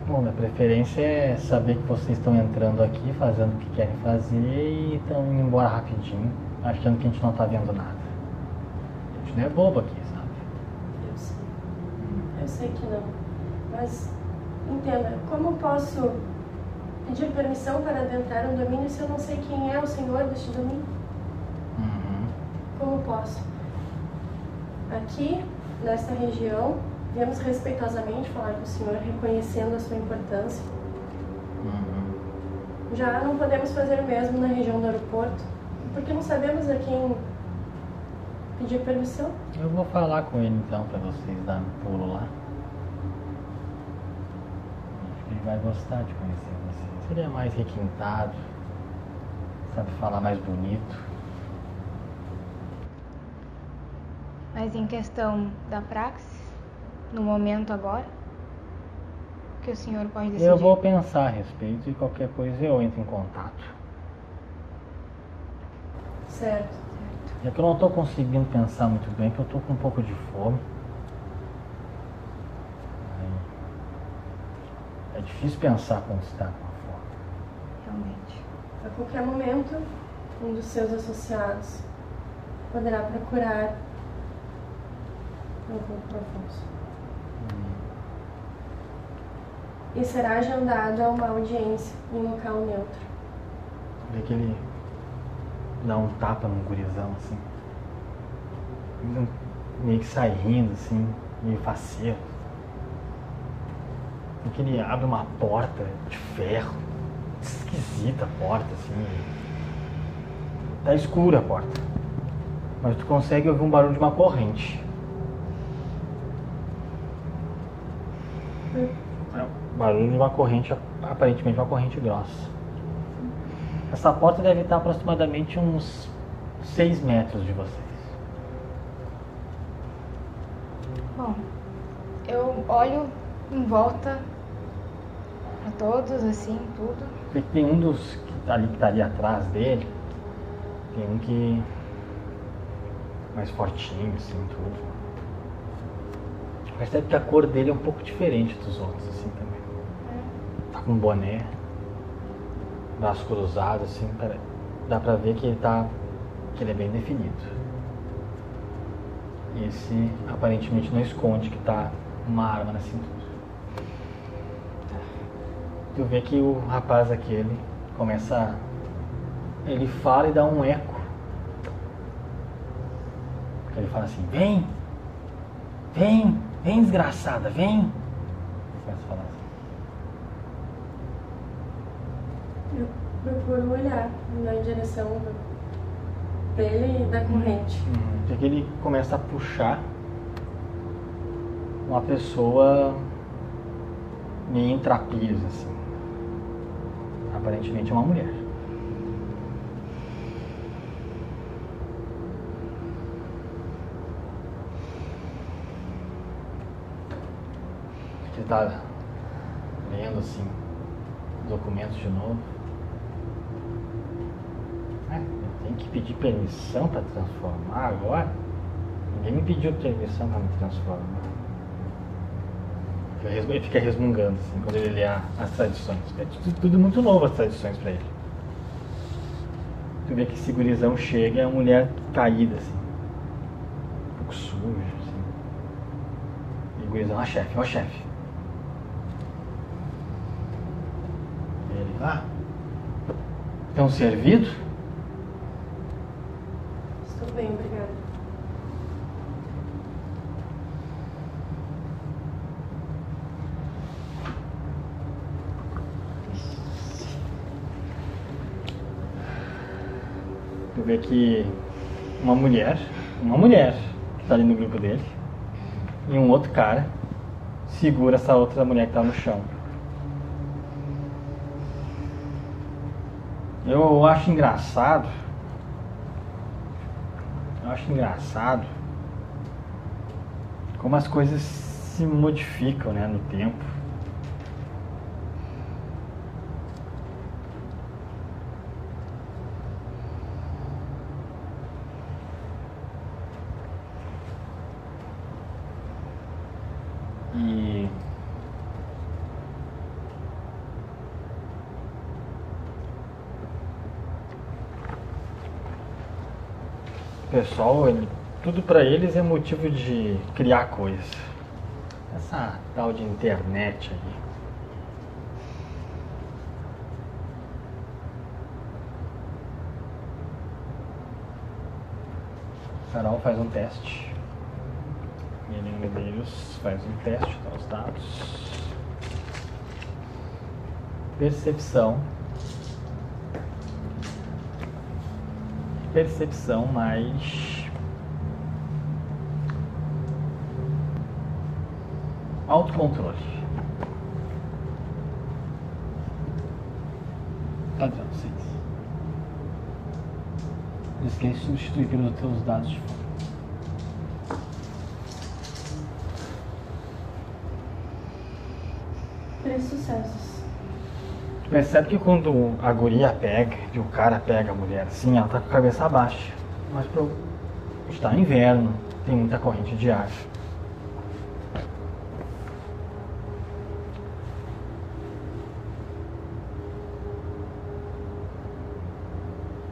Bom, minha preferência é saber que vocês estão entrando aqui, fazendo o que querem fazer e estão indo embora rapidinho, achando que a gente não tá vendo nada. A gente não é bobo aqui, sabe? Eu sei. Eu sei que não. Mas entenda, como posso pedir permissão para adentrar um domínio se eu não sei quem é o senhor deste domínio? Uhum. Como posso? Aqui, nesta região, viemos respeitosamente falar com o senhor, reconhecendo a sua importância. Uhum. Já não podemos fazer o mesmo na região do aeroporto, porque não sabemos a quem pedir permissão. Eu vou falar com ele então pra vocês darem um pulo lá. Acho que ele vai gostar de conhecer vocês. Ele é mais requintado, sabe falar mais bonito. Mas em questão da praxis, no momento agora, que o senhor pode decidir? Eu vou pensar a respeito e qualquer coisa eu entro em contato. Certo. É que eu não estou conseguindo pensar muito bem, que eu estou com um pouco de fome. É difícil pensar quando está com fome. Realmente. A qualquer momento, um dos seus associados poderá procurar o Dr. Afonso. E será agendada uma audiência em local neutro. Vê que ele dá um tapa num gurizão assim. Ele Meio que sai rindo assim, meio faceiro. Vê que ele abre uma porta de ferro. Esquisita a porta, assim. Tá escura a porta. Mas tu consegue ouvir um barulho de uma corrente. O barulho de uma corrente, aparentemente uma corrente grossa. Essa porta deve estar aproximadamente uns 6 metros de vocês. Bom, eu olho em volta pra todos, assim, tudo. Tem um dos que tá ali que tá ali atrás dele. Tem um que. mais fortinho, assim, tudo. Percebe que a cor dele é um pouco diferente dos outros, assim. Tá com um boné, braço cruzado, assim, dá pra ver que ele tá. que ele é bem definido. E esse aparentemente não esconde que tá uma arma na cintura. Tu vê que o rapaz aquele começa. Ele fala e dá um eco. Ele fala assim: Vem! Vem! Vem, desgraçada, vem! procuro olhar na direção dele e da corrente. Hum, ele começa a puxar uma pessoa meio em trapilhos, assim. Aparentemente é uma mulher. Ele está lendo assim documentos de novo. É, tem que pedir permissão para transformar agora? Ninguém me pediu permissão para me transformar. Ele fica resmungando assim, quando ele lê as tradições. É tudo, tudo muito novo as tradições para ele. Tu vê que esse gurizão chega é uma mulher caída, assim. Um pouco suja, assim. E o gurizão, ó chefe, ó chefe. Ele, ah, estão servido? Estou bem, obrigada. Tu vê que uma mulher, uma mulher que tá ali no grupo dele, e um outro cara segura essa outra mulher que tá no chão. Eu acho engraçado. Eu acho engraçado como as coisas se modificam, né, no tempo. Pessoal, ele- tudo pra eles é motivo de criar coisas. Essa tal de internet aí. Carol faz um teste. Miriam Medeiros faz um teste, dá os dados. Percepção. Percepção mais. Autocontrole. Tá seis. Não esquece de substituir pelos teus dados de fome. Três sucessos. Tu percebe que quando a guria pega, que o cara pega a mulher assim, ela tá com a cabeça baixa. Mas pro... está inverno, tem muita corrente de ar.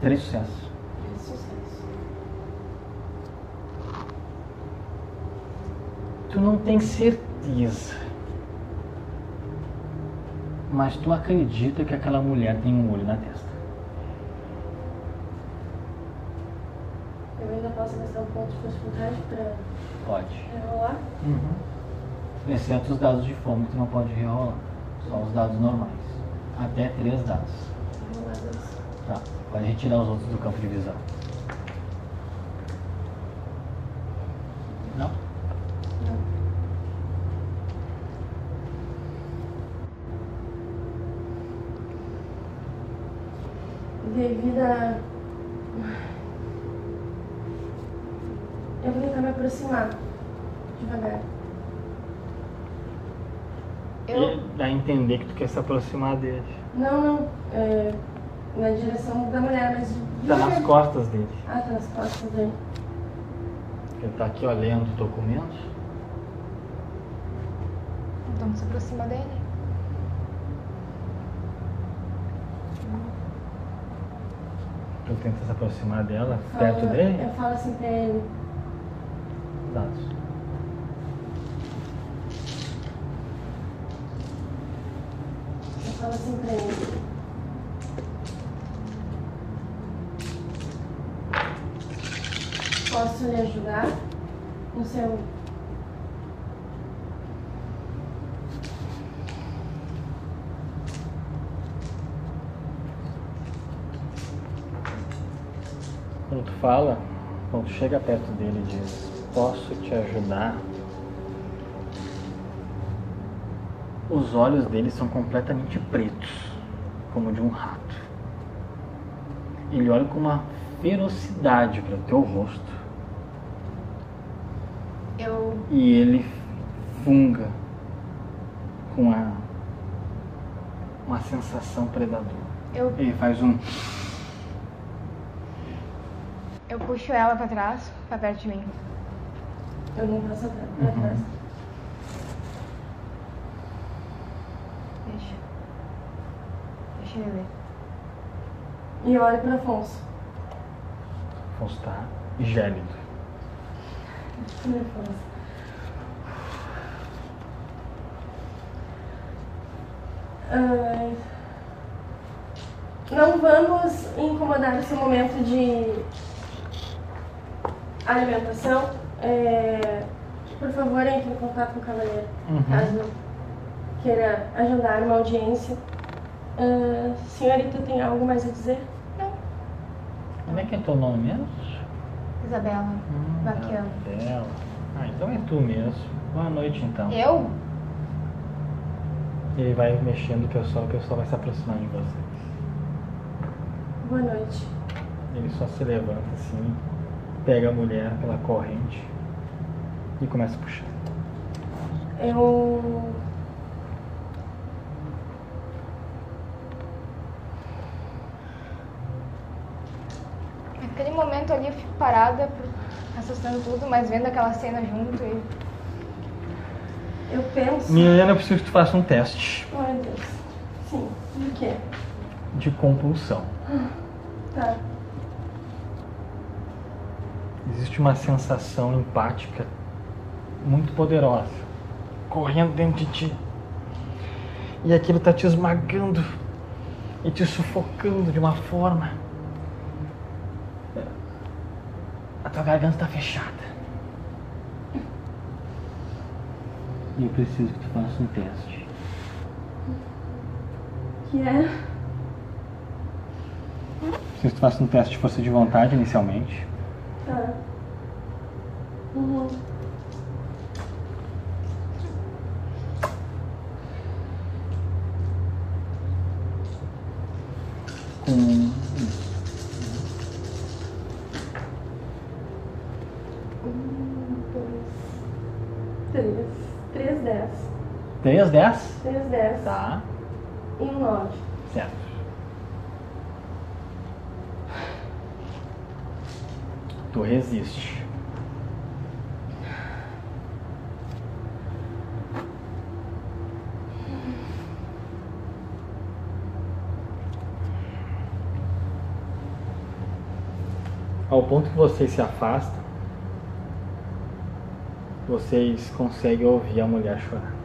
Três sucessos. Três sucessos. Tu não tem certeza. Mas tu acredita que aquela mulher tem um olho na testa. Eu ainda posso gastar um ponto de dificuldade pra Pode. rolar? Exceto os dados de fome que tu não pode rerolar. Só os dados normais. Até três dados. Rolar dois. Tá. Pode retirar os outros do campo de visão. Não? Não. Devido a. Eu vou tentar me aproximar. Devagar. Eu, E dá a entender que tu quer se aproximar dele. Não, não. É, na direção da mulher, mas. Tá nas costas dele. Ah, tá nas costas dele. Ele tá aqui ó, lendo os documentos. então se aproxima dele. Tu tenta se aproximar dela, perto dele. Eu falo assim pra ele. Dados. Ele. Posso lhe ajudar no seu. Quando tu fala, quando tu chega perto dele e diz, posso te ajudar? Os olhos dele são completamente pretos, como de um rato. Ele olha com uma ferocidade para o teu rosto Eu, e ele funga com uma, uma sensação predadora. Eu, Ele faz um. eu puxo ela pra trás, pra perto de mim. Eu não passo pra pra trás. Deixa. E olho pra Afonso. Afonso tá gélido. Nervoso. Ai. Não vamos incomodar esse momento de alimentação. É, por favor, entre em contato com o cavaleiro, Uhum. caso queira agendar uma audiência. Ah, senhorita, tem algo mais a dizer? Como é que é teu nome mesmo? Isabela. Hum. Isabela. Ah, então é tu mesmo. Boa noite então. Eu? Ele vai mexendo o pessoal, o pessoal vai se aproximando de vocês. Boa noite. Ele só se levanta assim, pega a mulher pela corrente e começa a puxar. Eu. Naquele momento ali eu fico parada, assustando tudo, mas vendo aquela cena junto e. Eu penso. Milena, eu preciso que tu faça um teste Ai, Deus. Sim, de quê? de compulsão. Tá. Existe uma sensação empática muito poderosa correndo dentro de ti. E aquilo tá te esmagando e te sufocando de uma forma. A tua garganta tá fechada. E eu preciso que tu faça um teste. Que é? Preciso que tu faça um teste de força de vontade inicialmente. Tá. Uhum. 3, 10? Três, dez. Tá. E um nove. Certo. Tu resiste. Ao ponto que vocês se afastam, vocês conseguem ouvir a mulher chorar.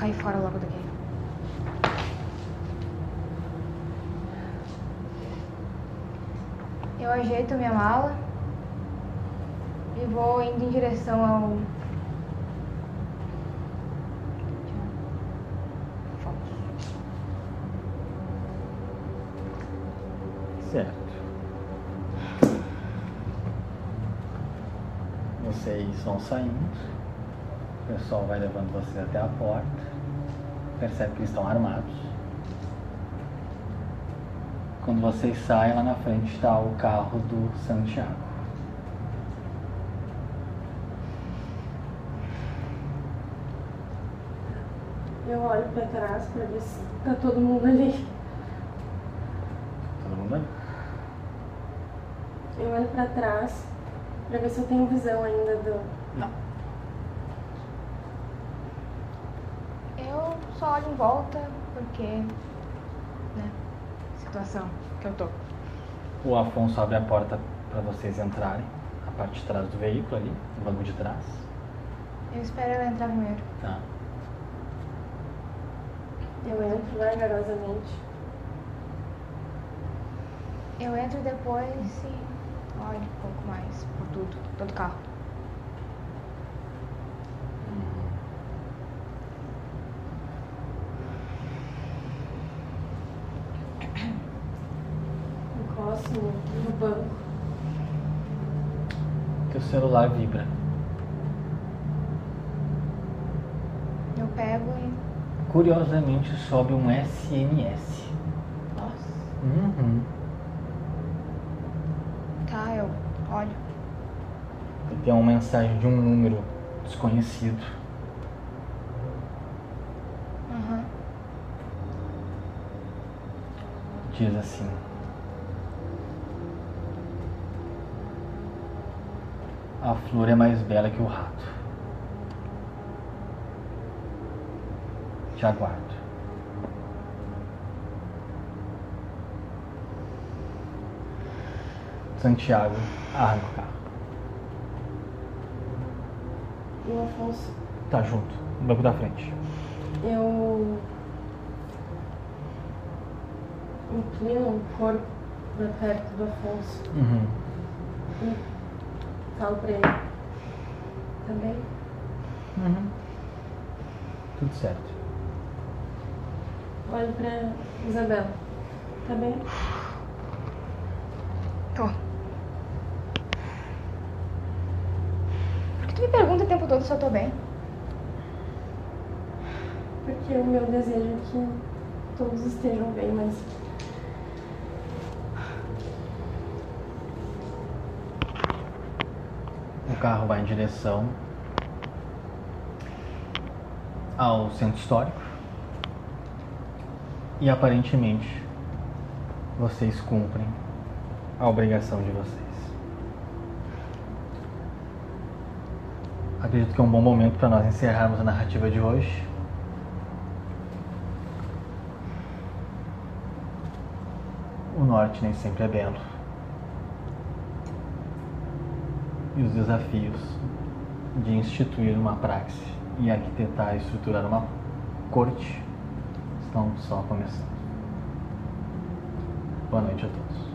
Cair fora logo daqui. Eu ajeito minha mala e vou indo em direção ao. Certo. Vocês vão saindo. O pessoal vai levando vocês até a porta. Percebe que eles estão armados. Quando vocês saem, lá na frente está o carro do Santiago. Eu olho pra trás pra ver se tá todo mundo ali. Todo mundo ali? Eu olho pra trás pra ver se eu tenho visão ainda do. Não. Eu só olho em volta porque. né? Situação que eu tô. O Afonso abre a porta para vocês entrarem. A parte de trás do veículo ali, no banco de trás. Eu espero ela entrar primeiro. Tá. Eu entro vagarosamente. Eu entro depois e olho um pouco mais por tudo, todo carro. Encosto no, no banco. Teu celular vibra. Eu pego e. Curiosamente sobe um SMS. Nossa. Uhum. Tá, eu olho. E tem uma mensagem de um número desconhecido. Aham. Diz assim. A flor é mais bela que o rato. Te aguardo. Santiago, arranca o carro. E o Afonso, Tá junto, no banco da frente. eu inclino o corpo pra perto do Afonso Uhum. e falo pra ele. Tá bem? Uhum. Tudo certo. Olho pra Isabela. Tá bem? Tô. Por que tu me pergunta o tempo todo se eu tô bem? Porque o meu desejo é que todos estejam bem, mas carro vai em direção ao centro histórico e aparentemente vocês cumprem a obrigação de vocês. Acredito que é um bom momento para nós encerrarmos a narrativa de hoje. O norte nem sempre é belo. e os desafios de instituir uma praxe e arquitetar e estruturar uma corte estão só começando. Boa noite a todos.